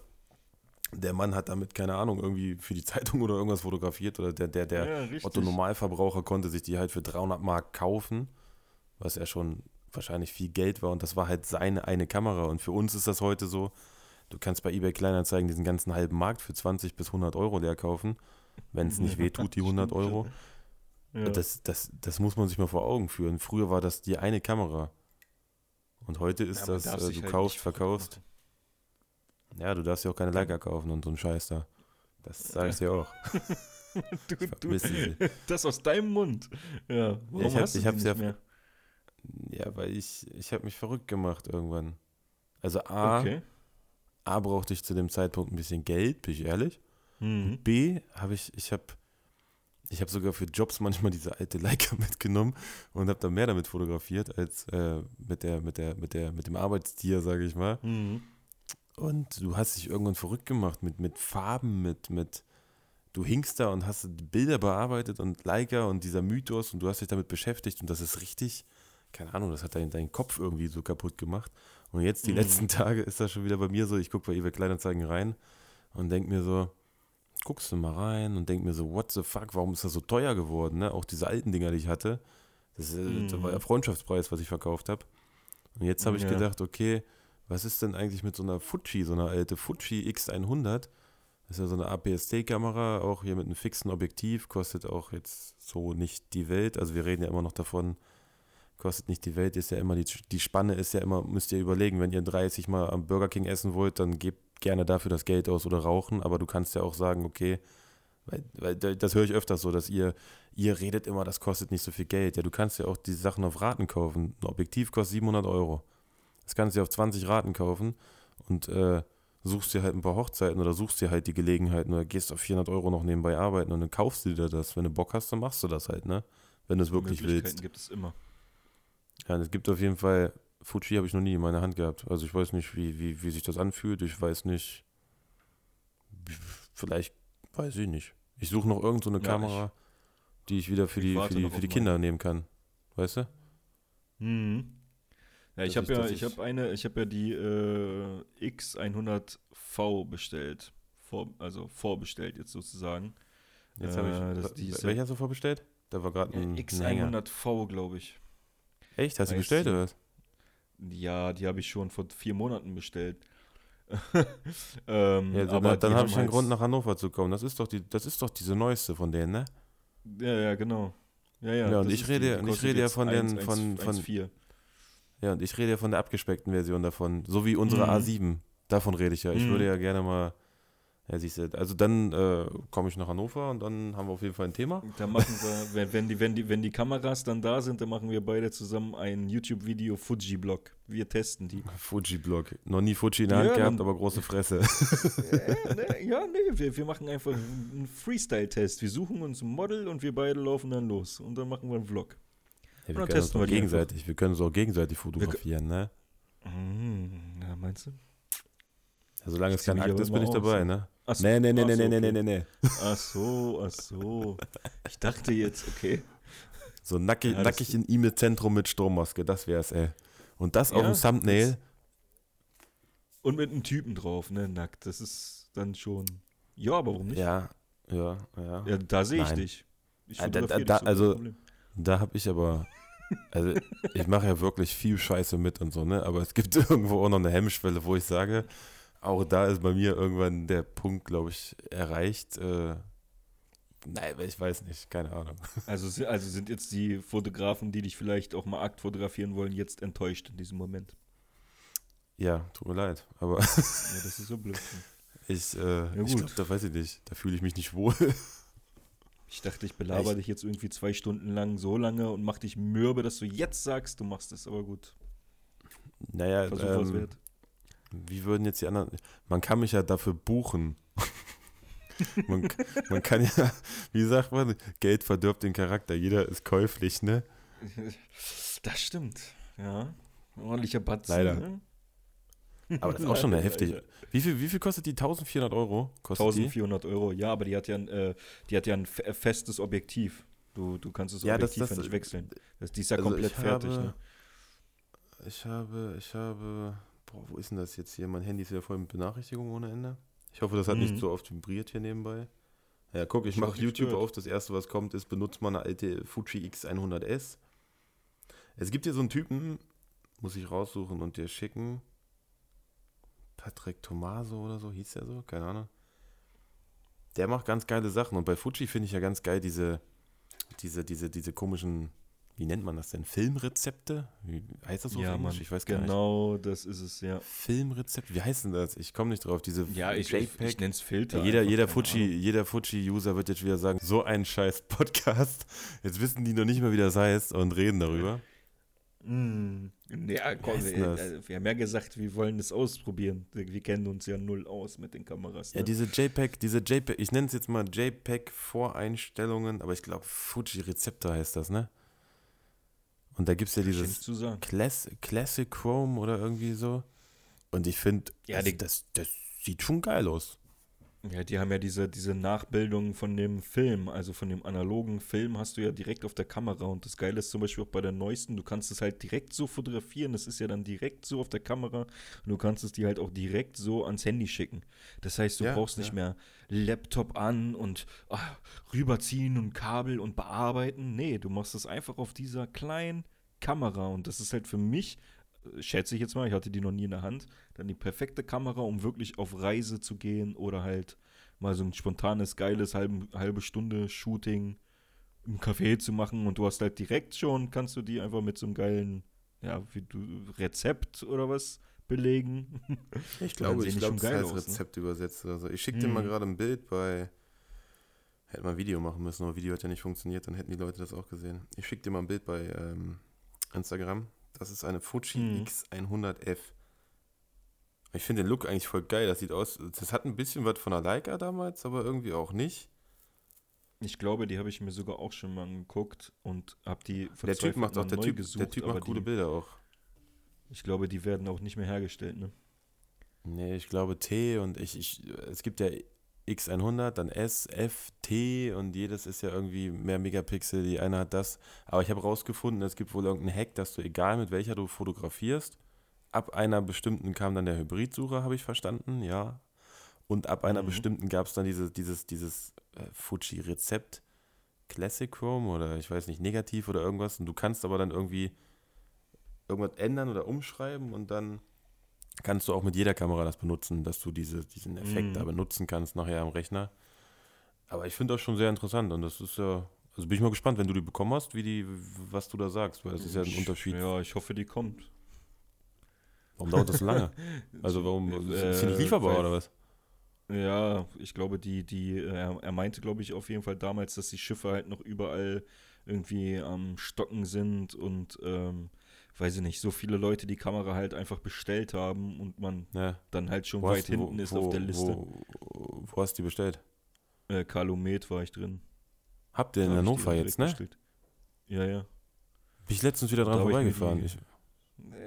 der Mann hat damit, keine Ahnung, irgendwie für die Zeitung oder irgendwas fotografiert oder der, der, der ja. Otto Normalverbraucher konnte sich die halt für 300 Mark kaufen, was ja schon wahrscheinlich viel Geld war und das war halt seine eine Kamera und für uns ist das heute so, du kannst bei eBay Kleinanzeigen diesen ganzen halben Markt für 20 bis 100 Euro leer kaufen, wenn es nicht Ja, wehtut, die 100 stimmt Euro. Ja. Das, das, das muss man sich mal vor Augen führen. Früher war das die eine Kamera und heute ist Ja, das, äh, du halt kaufst, verkaufst. Ja, du darfst ja auch keine Leica kaufen und so einen Scheiß da. Das sage ich dir auch. Du, du, das aus deinem Mund. Ja, warum ich hab- hast du ich hab's ja- mehr? Ja, weil ich, ich habe mich verrückt gemacht irgendwann. Also A, Okay. A brauchte ich zu dem Zeitpunkt ein bisschen Geld, bin ich ehrlich. Mhm. B habe ich, ich habe ich habe sogar für Jobs manchmal diese alte Leica mitgenommen und habe dann mehr damit fotografiert als äh, mit der mit der mit der mit dem Arbeitstier, sage ich mal. Mhm. Und du hast dich irgendwann verrückt gemacht mit mit Farben, mit mit du hingst da und hast Bilder bearbeitet und Leica und dieser Mythos und du hast dich damit beschäftigt und das ist richtig keine Ahnung, das hat deinen deinen Kopf irgendwie so kaputt gemacht. Und jetzt die Mhm. letzten Tage ist das schon wieder bei mir so, ich gucke bei eBay Kleinanzeigen rein und denke mir so, guckst du mal rein und denk mir so, what the fuck, warum ist das so teuer geworden? Ne? Auch diese alten Dinger, die ich hatte. Das, äh, das war ja Mhm. Freundschaftspreis, was ich verkauft habe. Und jetzt habe ich Ja. gedacht, okay, was ist denn eigentlich mit so einer Fuji, so einer alte Fuji X100? Das ist ja so eine APS-C-Kamera, auch hier mit einem fixen Objektiv, kostet auch jetzt so nicht die Welt. Also wir reden ja immer noch davon, kostet nicht die Welt, ist ja immer die, die Spanne ist ja immer, müsst ihr überlegen, wenn ihr 30 Mal am Burger King essen wollt, dann gebt gerne dafür das Geld aus oder rauchen, aber du kannst ja auch sagen, okay, weil, weil da- das höre ich öfters so, dass ihr, ihr redet immer, das kostet nicht so viel Geld. Ja, du kannst ja auch die Sachen auf Raten kaufen. Ein Objektiv kostet 700 Euro. Das kannst du dir auf 20 Raten kaufen und äh, suchst dir halt ein paar Hochzeiten oder suchst dir halt die Gelegenheiten oder gehst auf 400 Euro noch nebenbei arbeiten und dann kaufst du dir das. Wenn du Bock hast, dann machst du das halt, ne? Wenn du es wirklich Möglichkeiten willst. gibt es immer. Ja, es gibt auf jeden Fall, Fuji habe ich noch nie in meiner Hand gehabt. Also ich weiß nicht, wie, wie, wie sich das anfühlt. Ich weiß nicht, vielleicht, weiß ich nicht. Ich suche noch irgendeine so eine Ja, Kamera, die ich wieder für ich die, für die, für die. Kinder nehmen kann. Weißt du? Mhm. Ja, ich habe ich- ja, ich ich- habe eine, ich habe ja die äh, X100V bestellt. Vor, also vorbestellt jetzt sozusagen. Jetzt Äh, habe das- ich. die ist welcher hast du vorbestellt? Da war gerade ein, Hänger. X100V, glaube ich. Echt? Hast du bestellt die- oder was? Ja, die habe ich schon vor vier Monaten bestellt. ähm, Ja, dann, aber dann die habe ich einen halt- Grund, nach Hannover zu kommen. Das ist doch die, das ist doch diese neueste von denen, ne? Ja, ja, genau. Ja, ja, Ja, und ich rede- die und ich rede ja von den- 1, von- 1, von- 1,4. Ja, und ich rede ja von der abgespeckten Version davon. So wie unsere Mhm. A7. Davon rede ich ja. Ich Mhm. würde ja gerne mal. Ja, siehst du, also dann äh, komme ich nach Hannover und dann haben wir auf jeden Fall ein Thema. Da machen wir, wenn, wenn, die, wenn, die, wenn die Kameras dann da sind, dann machen wir beide zusammen ein YouTube-Video Fuji-Blog. Wir testen die. Fuji-Blog. Noch nie Fuji in der Ja, Hand gehabt, dann- aber große Fresse. ja, ne, ja, nee, wir, wir machen einfach einen Freestyle-Test. Wir suchen uns ein Model und wir beide laufen dann los. Und dann machen wir einen Vlog. Ja, wir dann können testen auch wir gegenseitig, wir können uns auch gegenseitig fotografieren, ne? Mhm, ja, meinst du? Ja, solange Ich es kein Akt ist, bin ich aus, dabei, ja. ne? Ach so, Nee, nee, nee, ach nee, so, nee, nee, okay. nee, nee. Ach so, ach so. Ich dachte jetzt, okay. So nackig, Ja, nackig in E-Mail-Zentrum mit Strommaske, das wär's, ey. Und das auf Ja, dem Thumbnail. Und mit einem Typen drauf, ne, nackt. Das ist dann schon. Ja, aber warum nicht? Ja, ja, ja. Ja, da sehe ich dich. Ich da- da- dich so, also-. Da habe ich aber, also ich mache ja wirklich viel Scheiße mit und so, ne? Aber es gibt irgendwo auch noch eine Hemmschwelle, wo ich sage, auch da ist bei mir irgendwann der Punkt, glaube ich, erreicht. Äh, nein, ich weiß nicht, keine Ahnung. Also, also sind jetzt die Fotografen, die dich vielleicht auch mal akt fotografieren wollen, jetzt enttäuscht in diesem Moment. Ja, tut mir leid, aber Ja, das ist so blöd. ich, äh, ich gut. glaube, da weiß ich nicht, da fühle ich mich nicht wohl. Ich dachte, ich belaber Echt? dich jetzt irgendwie zwei Stunden lang so lange und mach dich mürbe, dass du jetzt sagst, du machst es. Aber gut, Naja, Versuch was ähm, wert. Wie würden jetzt die anderen, man kann mich ja dafür buchen. man, man kann ja, wie sagt man, Geld verdirbt den Charakter, jeder ist käuflich, ne? Das stimmt, ja. Ordentlicher Batzen. Leider. Ne? Aber das ist auch schon eine heftige. Wie viel, wie viel kostet die? 1400 Euro? Kostet 1400 Euro, ja, aber die hat ja ein, äh, die hat ja ein fe- festes Objektiv. Du, du kannst das Ja, das- Objektiv das- ja nicht wechseln. Das, die ist ja Also komplett ich fertig, habe- ne? Ich habe, ich habe, boah, wo ist denn das jetzt hier? Mein Handy ist ja voll mit Benachrichtigungen ohne Ende. Ich hoffe, das hat Mhm. nicht so oft vibriert hier nebenbei. Ja, guck, ich mache YouTube stört. auf. Das erste, was kommt, ist, benutzt mal eine alte Fuji X100S. Es gibt hier so einen Typen, muss ich raussuchen und dir schicken. Patrick Tomaso oder so, hieß der so? Keine Ahnung. Der macht ganz geile Sachen. Und bei Fuji finde ich ja ganz geil diese, diese, diese, diese komischen, wie nennt man das denn? Filmrezepte? Wie heißt das so auf Ja, Englisch? Mann, Ich weiß gar nicht. genau, das ist es, ja. Filmrezept? Wie heißt denn das? Ich komme nicht drauf. Diese Ja, ich, ich, JPEG. ich nenne es Filter. Jeder, jeder keine Fuji, Fuji-User wird jetzt wieder sagen, so ein scheiß Podcast. Jetzt wissen die noch nicht mehr, wie das heißt und reden darüber. Mm, ja, komm, wir, äh, wir haben ja gesagt, wir wollen das ausprobieren. Wir kennen uns ja null aus mit den Kameras. Ne? Ja, diese JPEG, diese JPEG, ich nenne es jetzt mal JPEG-Voreinstellungen, aber ich glaube Fuji-Rezeptor heißt das, ne? Und da gibt es ja dieses. Class Classic Chrome oder irgendwie so. Und ich finde, Ja, das, das, das sieht schon geil aus. Ja, die haben ja diese, diese Nachbildung von dem Film, also von dem analogen Film hast du ja direkt auf der Kamera. Und das Geile ist zum Beispiel auch bei der neuesten, du kannst es halt direkt so fotografieren, das ist ja dann direkt so auf der Kamera und du kannst es dir halt auch direkt so ans Handy schicken. Das heißt, du Ja, brauchst nicht ja. mehr Laptop an und ah, rüberziehen und Kabel und bearbeiten. Nee, du machst es einfach auf dieser kleinen Kamera und das ist halt für mich, schätze ich jetzt mal, ich hatte die noch nie in der Hand, dann die perfekte Kamera, um wirklich auf Reise zu gehen oder halt mal so ein spontanes, geiles halbe, halbe Stunde Shooting im Café zu machen und du hast halt direkt schon, kannst du die einfach mit so einem geilen, ja, wie du, Rezept oder was belegen. Ich glaube, ich glaube, das heißt ne? Rezept übersetzt oder so. Ich schicke dir mal Mhm. gerade ein Bild bei. Hätte mal ein Video machen müssen, aber Video hat ja nicht funktioniert, dann hätten die Leute das auch gesehen. Ich schicke dir mal ein Bild bei ähm, Instagram. Das ist eine Fuji Mhm. X100F. Ich finde den Look eigentlich voll geil. Das sieht aus. Das hat ein bisschen was von einer Leica damals, aber irgendwie auch nicht. Ich glaube, die habe ich mir sogar auch schon mal angeguckt und habe die Der Typ macht auch, der Typ, gesucht, der Typ macht coole die, Bilder auch. Ich glaube, die werden auch nicht mehr hergestellt, ne? Nee, ich glaube T und ich, ich, es gibt ja X100, dann S, F, T und jedes ist ja irgendwie mehr Megapixel, die eine hat das. Aber ich habe rausgefunden, es gibt wohl irgendeinen Hack, dass du, egal mit welcher du fotografierst, ab einer bestimmten kam dann der Hybridsucher, habe ich verstanden, ja. Und ab einer Mhm. bestimmten gab es dann diese, dieses, dieses äh, Fuji-Rezept Classic Chrome oder ich weiß nicht, negativ oder irgendwas. Und du kannst aber dann irgendwie irgendwas ändern oder umschreiben und dann kannst du auch mit jeder Kamera das benutzen, dass du diese, diesen Effekt Mhm. da benutzen kannst nachher am Rechner. Aber ich finde das schon sehr interessant und das ist ja, also bin ich mal gespannt, wenn du die bekommen hast, wie die, was du da sagst, weil das ist ja ein Ich- Unterschied. Ja, ich hoffe, die kommt. Warum dauert das so lange? Also warum, ist die nicht Äh, lieferbar oder was? Ja, ich glaube, die, die, äh, er, er meinte, glaube ich, auf jeden Fall damals, dass die Schiffe halt noch überall irgendwie am Stocken sind und, ähm, weiß ich nicht, so viele Leute die Kamera halt einfach bestellt haben und man Ja. dann halt schon Wo weit hast du- wo- hinten ist auf der Liste. Wo, wo hast du die bestellt? Äh, Calumet war ich drin. Habt ihr in hab ich Hannover jetzt, ne? bestellt. Ja, ja. Bin ich letztens wieder dran Da hab ich vorbeigefahren. die- Ich,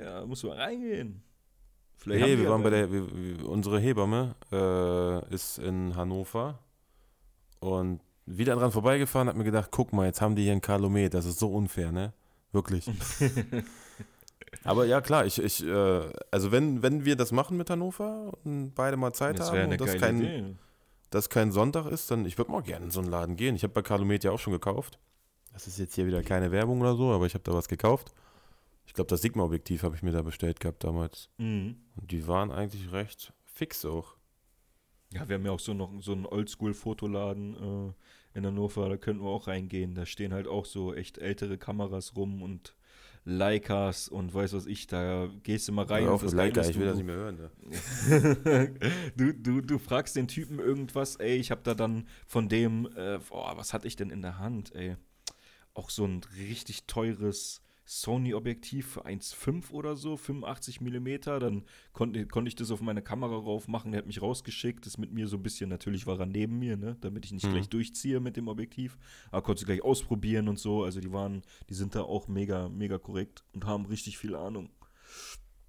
Ja, muss man reingehen. Vielleicht die wir waren bei der, wir, wir, unsere Hebamme äh, ist in Hannover und wieder dran vorbeigefahren, hat mir gedacht, guck mal, jetzt haben die hier einen Calumet, das ist so unfair, ne? Wirklich. Aber ja, klar, ich, ich, äh, also wenn, wenn wir das machen mit Hannover und beide mal Zeit Das haben und das kein, Idee. das kein Sonntag ist, dann ich würde mal gerne in so einen Laden gehen. Ich habe bei Calumet ja auch schon gekauft. Das ist jetzt hier wieder keine Werbung oder so, aber ich habe da was gekauft. Ich glaube, das Sigma-Objektiv habe ich mir da bestellt gehabt damals. Mhm. Und die waren eigentlich recht fix auch. Ja, wir haben ja auch so noch so einen Oldschool-Fotoladen äh, in Hannover, da könnten wir auch reingehen. Da stehen halt auch so echt ältere Kameras rum und Leicas und weiß was ich, da gehst du mal rein. Hör und auf das Leica, ich will du- das nicht mehr hören. Ne? du, du, du fragst den Typen irgendwas, ey, ich habe da dann von dem, äh, boah, was hatte ich denn in der Hand, ey? Auch so ein richtig teures Sony-Objektiv für 1,5 oder so, 85 Millimeter. Dann konnte konnte ich das auf meine Kamera rauf machen, der hat mich rausgeschickt, ist mit mir so ein bisschen, natürlich war er neben mir, ne, damit ich nicht Mhm. gleich durchziehe mit dem Objektiv. Aber konnte gleich ausprobieren und so. Also die waren, die sind da auch mega, mega korrekt und haben richtig viel Ahnung.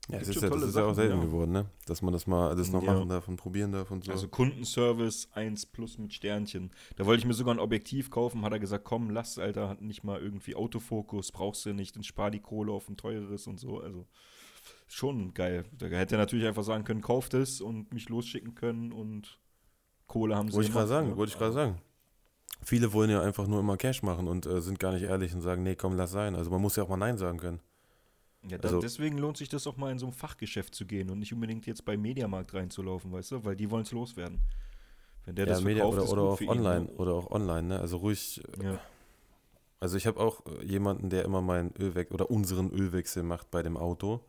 Ja, es ist ja, das ist ja auch selten ja. geworden, ne? Dass man das mal das noch Ja. machen darf und probieren darf und so. Also Kundenservice 1 plus mit Sternchen. Da wollte ich mir sogar ein Objektiv kaufen, hat er gesagt, komm, lass, Alter, hat nicht mal irgendwie Autofokus, brauchst du nicht, dann spar die Kohle auf ein teures und so. Also schon geil. Da hätte er natürlich einfach sagen können, kauft es und mich losschicken können und Kohle haben sie wollte ich gerade sagen, ne? wollte ich gerade sagen. Viele wollen ja einfach nur immer Cash machen und äh, sind gar nicht ehrlich und sagen, nee, komm, lass sein. Also man muss ja auch mal Nein sagen können. Ja, Also- deswegen lohnt sich das auch mal in so ein Fachgeschäft zu gehen und nicht unbedingt jetzt bei Mediamarkt reinzulaufen, weißt du, weil die wollen es loswerden. Wenn der ja, das Media verkauft, oder, oder auch ihn, online ne? oder auch online, ne? Also ruhig. Ja. Also ich habe auch äh, jemanden, der immer meinen Ölwechsel oder unseren Ölwechsel macht bei dem Auto.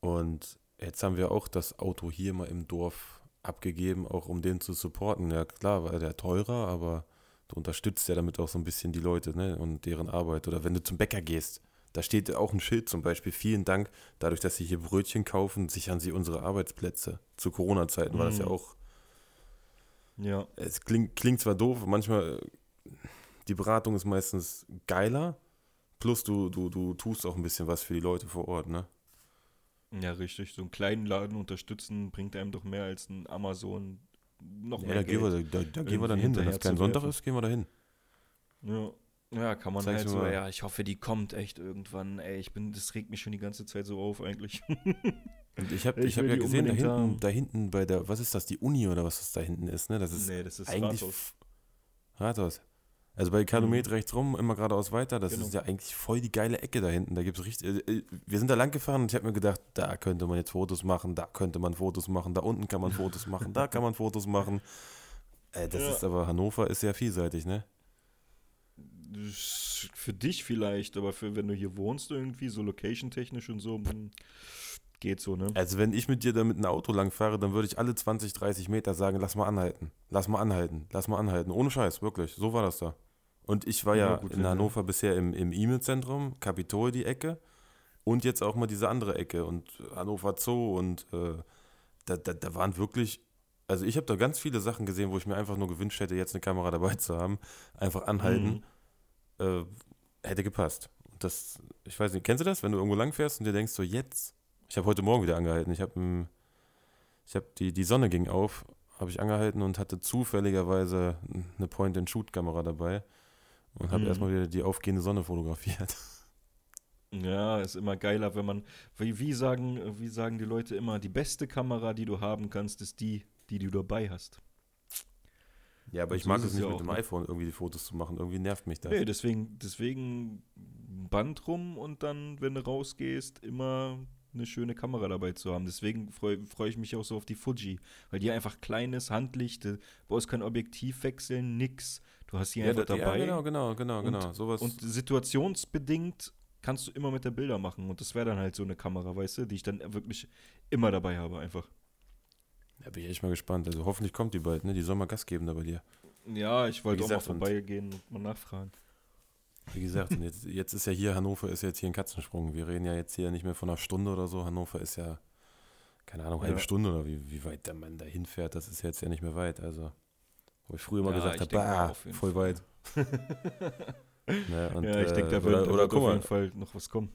Und jetzt haben wir auch das Auto hier mal im Dorf abgegeben, auch um den zu supporten. Ja klar, war der teurer, aber du unterstützt ja damit auch so ein bisschen die Leute ne? und deren Arbeit. Oder wenn du zum Bäcker gehst, da steht auch ein Schild zum Beispiel, vielen Dank, dadurch, dass Sie hier Brötchen kaufen, sichern Sie unsere Arbeitsplätze. Zu Corona-Zeiten war das ja Mhm. auch Ja, es klingt, klingt zwar doof, manchmal, die Beratung ist meistens geiler, plus du, du, du tust auch ein bisschen was für die Leute vor Ort, ne? ja, richtig. So einen kleinen Laden unterstützen bringt einem doch mehr als ein Amazon noch Ja, mehr da gehen, wir, Geld. da, da gehen wir dann hin. Wenn das kein Sonntag ist, gehen wir da hin. Ja. Ja, kann man Zeig's halt so, mal. ja, ich hoffe, die kommt echt irgendwann. Ey, ich bin, das regt mich schon die ganze Zeit so auf eigentlich. Und ich habe Ich ich hab ja gesehen, da hinten, haben. da hinten bei der, was ist das, die Uni oder was das da hinten ist, ne? Das ist nee, das ist eigentlich Rathaus. Rathaus. Also bei Kanomet rechts rum, immer geradeaus weiter, das Genau. ist ja eigentlich voll die geile Ecke da hinten. Da gibt's richtig. Äh, äh, wir sind da lang gefahren und ich habe mir gedacht, da könnte man jetzt Fotos machen, da könnte man Fotos machen, da unten kann man Fotos machen, da kann man Fotos machen. Äh, das Ja. ist aber Hannover ist sehr vielseitig, ne? Für dich vielleicht, aber für wenn du hier wohnst irgendwie, so location-technisch und so, hm, geht so, ne? Also wenn ich mit dir da mit einem Auto lang fahre, dann würde ich alle 20, 30 Meter sagen, lass mal anhalten, lass mal anhalten, lass mal anhalten. Ohne Scheiß, wirklich. So war das da. Und ich war ja, Ja, gut, in Hannover bisher im, im E-Mail-Zentrum, Kapitol die Ecke und jetzt auch mal diese andere Ecke und Hannover Zoo und äh, da, da, da waren wirklich, also ich habe da ganz viele Sachen gesehen, wo ich mir einfach nur gewünscht hätte, jetzt eine Kamera dabei zu haben. Einfach anhalten, äh, hätte gepasst. Das, ich weiß nicht, kennst du das, wenn du irgendwo lang fährst und dir denkst so, jetzt, ich habe heute Morgen wieder angehalten, ich habe ich habe die, die Sonne ging auf, habe ich angehalten und hatte zufälligerweise eine Point-and-Shoot-Kamera dabei und habe Mhm. erstmal wieder die aufgehende Sonne fotografiert. Ja, ist immer geiler, wenn man, wie, wie, sagen, wie sagen die Leute immer, die beste Kamera, die du haben kannst, ist die, die du dabei hast. Ja, aber Und ich so mag es nicht ja mit dem ne? iPhone irgendwie die Fotos zu machen, irgendwie nervt mich das. Nee, deswegen, deswegen Band rum und dann, wenn du rausgehst, immer eine schöne Kamera dabei zu haben. Deswegen freue freu ich mich auch so auf die Fuji, weil die einfach klein ist, Handlicht, du brauchst kein Objektiv wechseln, nix. Du hast die ja, einfach da- dabei. ja, genau, genau, genau, Und- genau. Sowas. Und situationsbedingt kannst du immer mit der Bilder machen. Und das wäre dann halt so eine Kamera, weißt du, die ich dann wirklich immer dabei habe, einfach. Da bin ich echt mal gespannt. Also hoffentlich kommt die bald, ne? Die soll mal Gas geben da bei dir. Ja, ich wollte auch mal vorbeigehen und mal nachfragen. Wie gesagt, und jetzt, jetzt ist ja hier, Hannover ist jetzt hier ein Katzensprung. Wir reden ja jetzt hier nicht mehr von einer Stunde oder so. Hannover ist ja, keine Ahnung, halbe Ja. Stunde oder wie, wie weit der Mann da hinfährt, das ist jetzt ja nicht mehr weit. Also, wo ich früher mal Ja, gesagt habe, bah, voll Fall. weit. ne, und, ja, ich denke, da äh, wird, oder, da wird auf jeden Fall noch was kommen.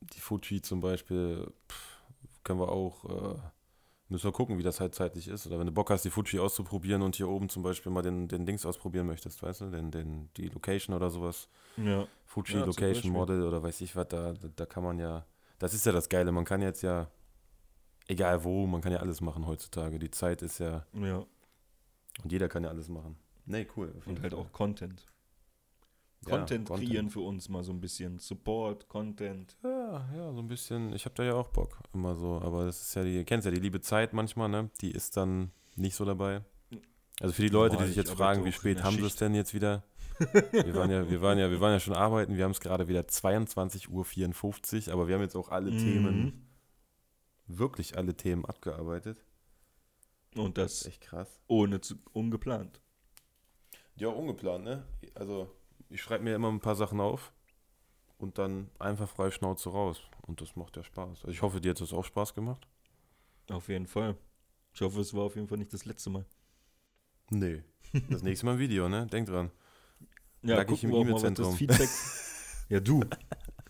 die Fuji zum Beispiel, pff, können wir auch, äh, müssen wir gucken, wie das halt zeitlich ist. Oder wenn du Bock hast, die Fuji auszuprobieren und hier oben zum Beispiel mal den, den Dings ausprobieren möchtest, weißt du, den, den, die Location oder sowas. Ja. Fuji Ja, Location. Model oder weiß ich was, da, da, kann man ja, das ist ja das Geile, man kann jetzt ja, egal wo, man kann ja alles machen heutzutage. Die Zeit ist ja, Ja. und jeder kann ja alles machen. Nee, cool. Und halt auch Content. Ja, Content kreieren für uns mal so ein bisschen. Support, Content. Ja, ja, so ein bisschen. Ich habe da ja auch Bock, immer so. Aber das ist ja die, kennst ja die liebe Zeit manchmal, ne? Die ist dann nicht so dabei. Also für die Leute, Boah, die sich ich jetzt fragen, wie spät haben sie es denn jetzt wieder? Wir waren ja, wir waren ja, wir waren ja schon arbeiten. Wir haben es gerade wieder 22.54 Uhr, aber wir haben jetzt auch alle Mhm. Themen, wirklich alle Themen abgearbeitet. Und Das ist das echt krass. ohne zu, ungeplant. Ja, ungeplant, ne? Also ich schreibe mir immer ein paar Sachen auf und dann einfach frei Schnauze raus. Und das macht ja Spaß. Also ich hoffe, dir hat das auch Spaß gemacht. Auf jeden Fall. Ich hoffe, es war auf jeden Fall nicht das letzte Mal. Nee. Das nächste Mal ein Video, ne? Denk dran. Ja, Lag ich im E-Mail-Zentrum. ja, du.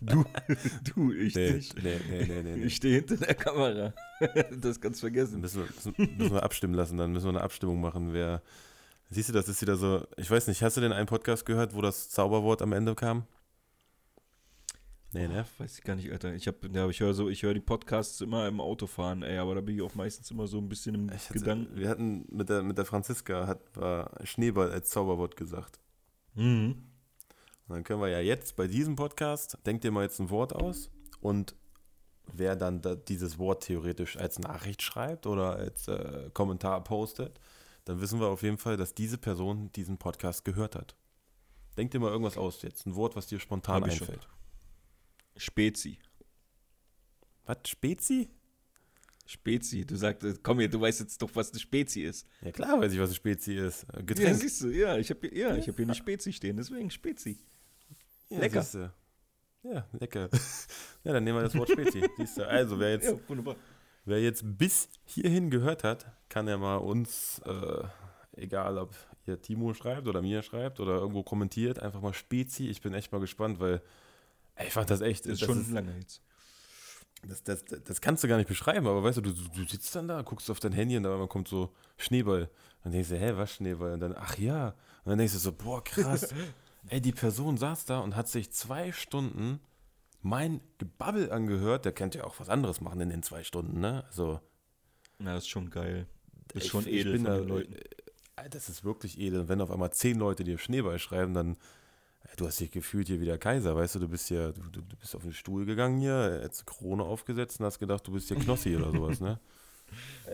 Du, du, ich Nee, nicht. nee, nee, nee, nee. nee. Ich stehe hinter der Kamera. das kannst du vergessen. Müssen wir, müssen wir abstimmen lassen, dann müssen wir eine Abstimmung machen, wer. Siehst du, das ist wieder so. Ich weiß nicht, hast du denn einen Podcast gehört, wo das Zauberwort am Ende kam? Nee, ne? Oh, weiß ich gar nicht, Alter. Ich, hab, ja, ich höre so, ich höre die Podcasts immer im Autofahren, ey, aber da bin ich auch meistens immer so ein bisschen im hatte, Gedanken. wir hatten mit der, mit der Franziska hat, war Schneeball als Zauberwort gesagt. Mhm. Und dann können wir ja jetzt bei diesem Podcast, denkt dir mal jetzt ein Wort aus und wer dann da dieses Wort theoretisch als Nachricht schreibt oder als äh, Kommentar postet, dann wissen wir auf jeden Fall, dass diese Person diesen Podcast gehört hat. Denk dir mal irgendwas aus jetzt, ein Wort, was dir spontan schon. einfällt. Spezi. Was, Spezi? Spezi. Du sagst, komm hier, du weißt jetzt doch, was eine Spezi ist. Ja klar weiß ich, was eine Spezi ist. Äh, Ja, Getränk. siehst du, ja, ich habe ja, ich hab hier eine Spezi stehen, deswegen Spezi. Ja, lecker. siehste. Ja, lecker. ja, dann nehmen wir das Wort Spezi. Siehst du, also wer jetzt Ja, wunderbar. Wer jetzt bis hierhin gehört hat, kann ja mal uns, äh, egal ob ihr Timo schreibt oder mir schreibt oder irgendwo kommentiert, einfach mal Spezi. Ich bin echt mal gespannt, weil ey, ich fand das echt. Das ist das, schon ist, lange jetzt. das, das, das kannst du gar nicht beschreiben, aber weißt du, du, du sitzt dann da, guckst auf dein Handy und da kommt so Schneeball. Dann denkst du, hä, was Schneeball? Und dann, ach ja. Und dann denkst du so, boah, krass. ey, die Person saß da und hat sich zwei Stunden mein Gebabbel angehört. Der könnte ja auch was anderes machen in den zwei Stunden, ne? Also. Na, das ist schon geil. Das ist Ich- schon ich edel von da, Leuten. äh, Das ist wirklich edel. Wenn auf einmal zehn Leute dir Schneeball schreiben, dann äh, du hast dich gefühlt hier wie der Kaiser, weißt du, du bist ja, du, du bist auf den Stuhl gegangen hier, jetzt Krone aufgesetzt und hast gedacht, du bist hier Knossi oder sowas, ne?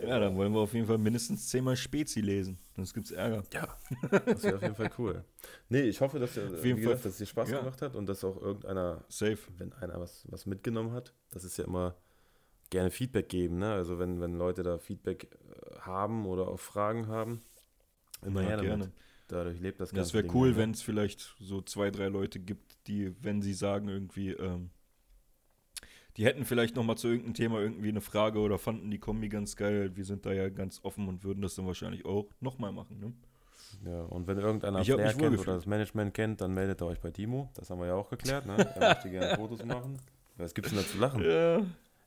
Ja, dann wollen wir auf jeden Fall mindestens zehnmal Spezi lesen. Sonst gibt's Ärger. Ja, das wäre auf jeden Fall cool. Nee, ich hoffe, dass, äh, Auf wie jeden gesagt, Fall. dass es dir Spaß Ja. gemacht hat und dass auch irgendeiner, Safe. wenn einer was, was mitgenommen hat, das ist ja immer gerne Feedback geben, ne? Also wenn, wenn Leute da Feedback äh, haben oder auch Fragen haben, immer Ja, her damit. gerne. Dadurch lebt das Das ganze wäre Ding cool, wenn es vielleicht so zwei, drei Leute gibt, die, wenn sie sagen, irgendwie, ähm, die hätten vielleicht nochmal zu irgendeinem Thema irgendwie eine Frage oder fanden die Kombi ganz geil. Wir sind da ja ganz offen und würden das dann wahrscheinlich auch nochmal machen. Ne? Ja, und wenn irgendeiner Ich Flair kennt oder das Management kennt, dann meldet ihr euch bei Timo. Das haben wir ja auch geklärt, ne? Er möchte gerne Fotos machen. Was gibt's denn da zu lachen? Ja.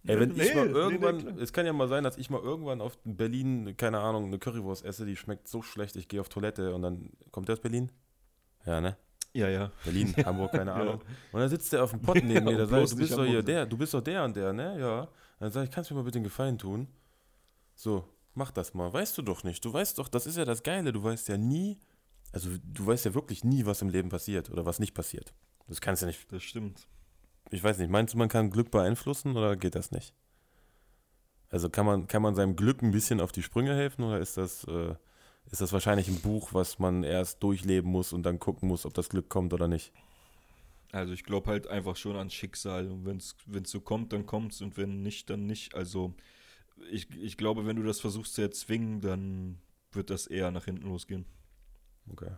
Ey, wenn ich mal nee, irgendwann, nee, es kann ja mal sein, dass ich mal irgendwann auf Berlin, keine Ahnung, eine Currywurst esse, die schmeckt so schlecht, ich gehe auf Toilette und dann, kommt der aus Berlin? Ja, ne? Ja, ja. Berlin, Hamburg, keine Ja. Ahnung. Und dann sitzt der auf dem Pott neben mir, Ja, und sagt, du bist doch hier der, du bist doch der und der, ne? Ja. Dann sage ich, kannst du mir mal bitte einen Gefallen tun? So, mach das mal. Weißt du doch nicht. Du weißt doch, das ist ja das Geile, du weißt ja nie, also du weißt ja wirklich nie, was im Leben passiert oder was nicht passiert. Das kannst du nicht, Das stimmt. ich weiß nicht, meinst du, man kann Glück beeinflussen oder geht das nicht? Also kann man, kann man seinem Glück ein bisschen auf die Sprünge helfen oder ist das, äh, ist das wahrscheinlich ein Buch, was man erst durchleben muss und dann gucken muss, ob das Glück kommt oder nicht? Also ich glaube halt einfach schon an Schicksal. Und wenn es so kommt, dann kommt's und wenn nicht, dann nicht. Also ich, ich glaube, wenn du das versuchst zu erzwingen, dann wird das eher nach hinten losgehen. Okay.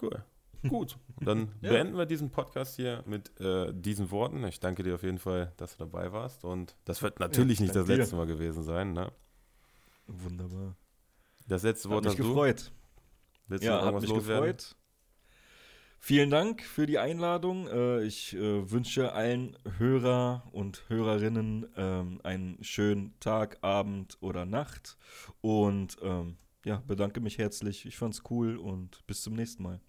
Cool. Gut. Dann Ja. beenden wir diesen Podcast hier mit äh, diesen Worten. Ich danke dir auf jeden Fall, dass du dabei warst. Und das wird natürlich Ja, nicht das danke dir. letzte Mal gewesen sein. Ne? Wunderbar. Das letzte Hat Wort mich hast du. gefreut. Willst Ja, du noch hat mich loswerden? gefreut. Vielen Dank für die Einladung. Äh, Ich äh, wünsche allen Hörer und Hörerinnen ähm, einen schönen Tag, Abend oder Nacht. Und ähm, ja, bedanke mich herzlich. Ich fand's cool und bis zum nächsten Mal.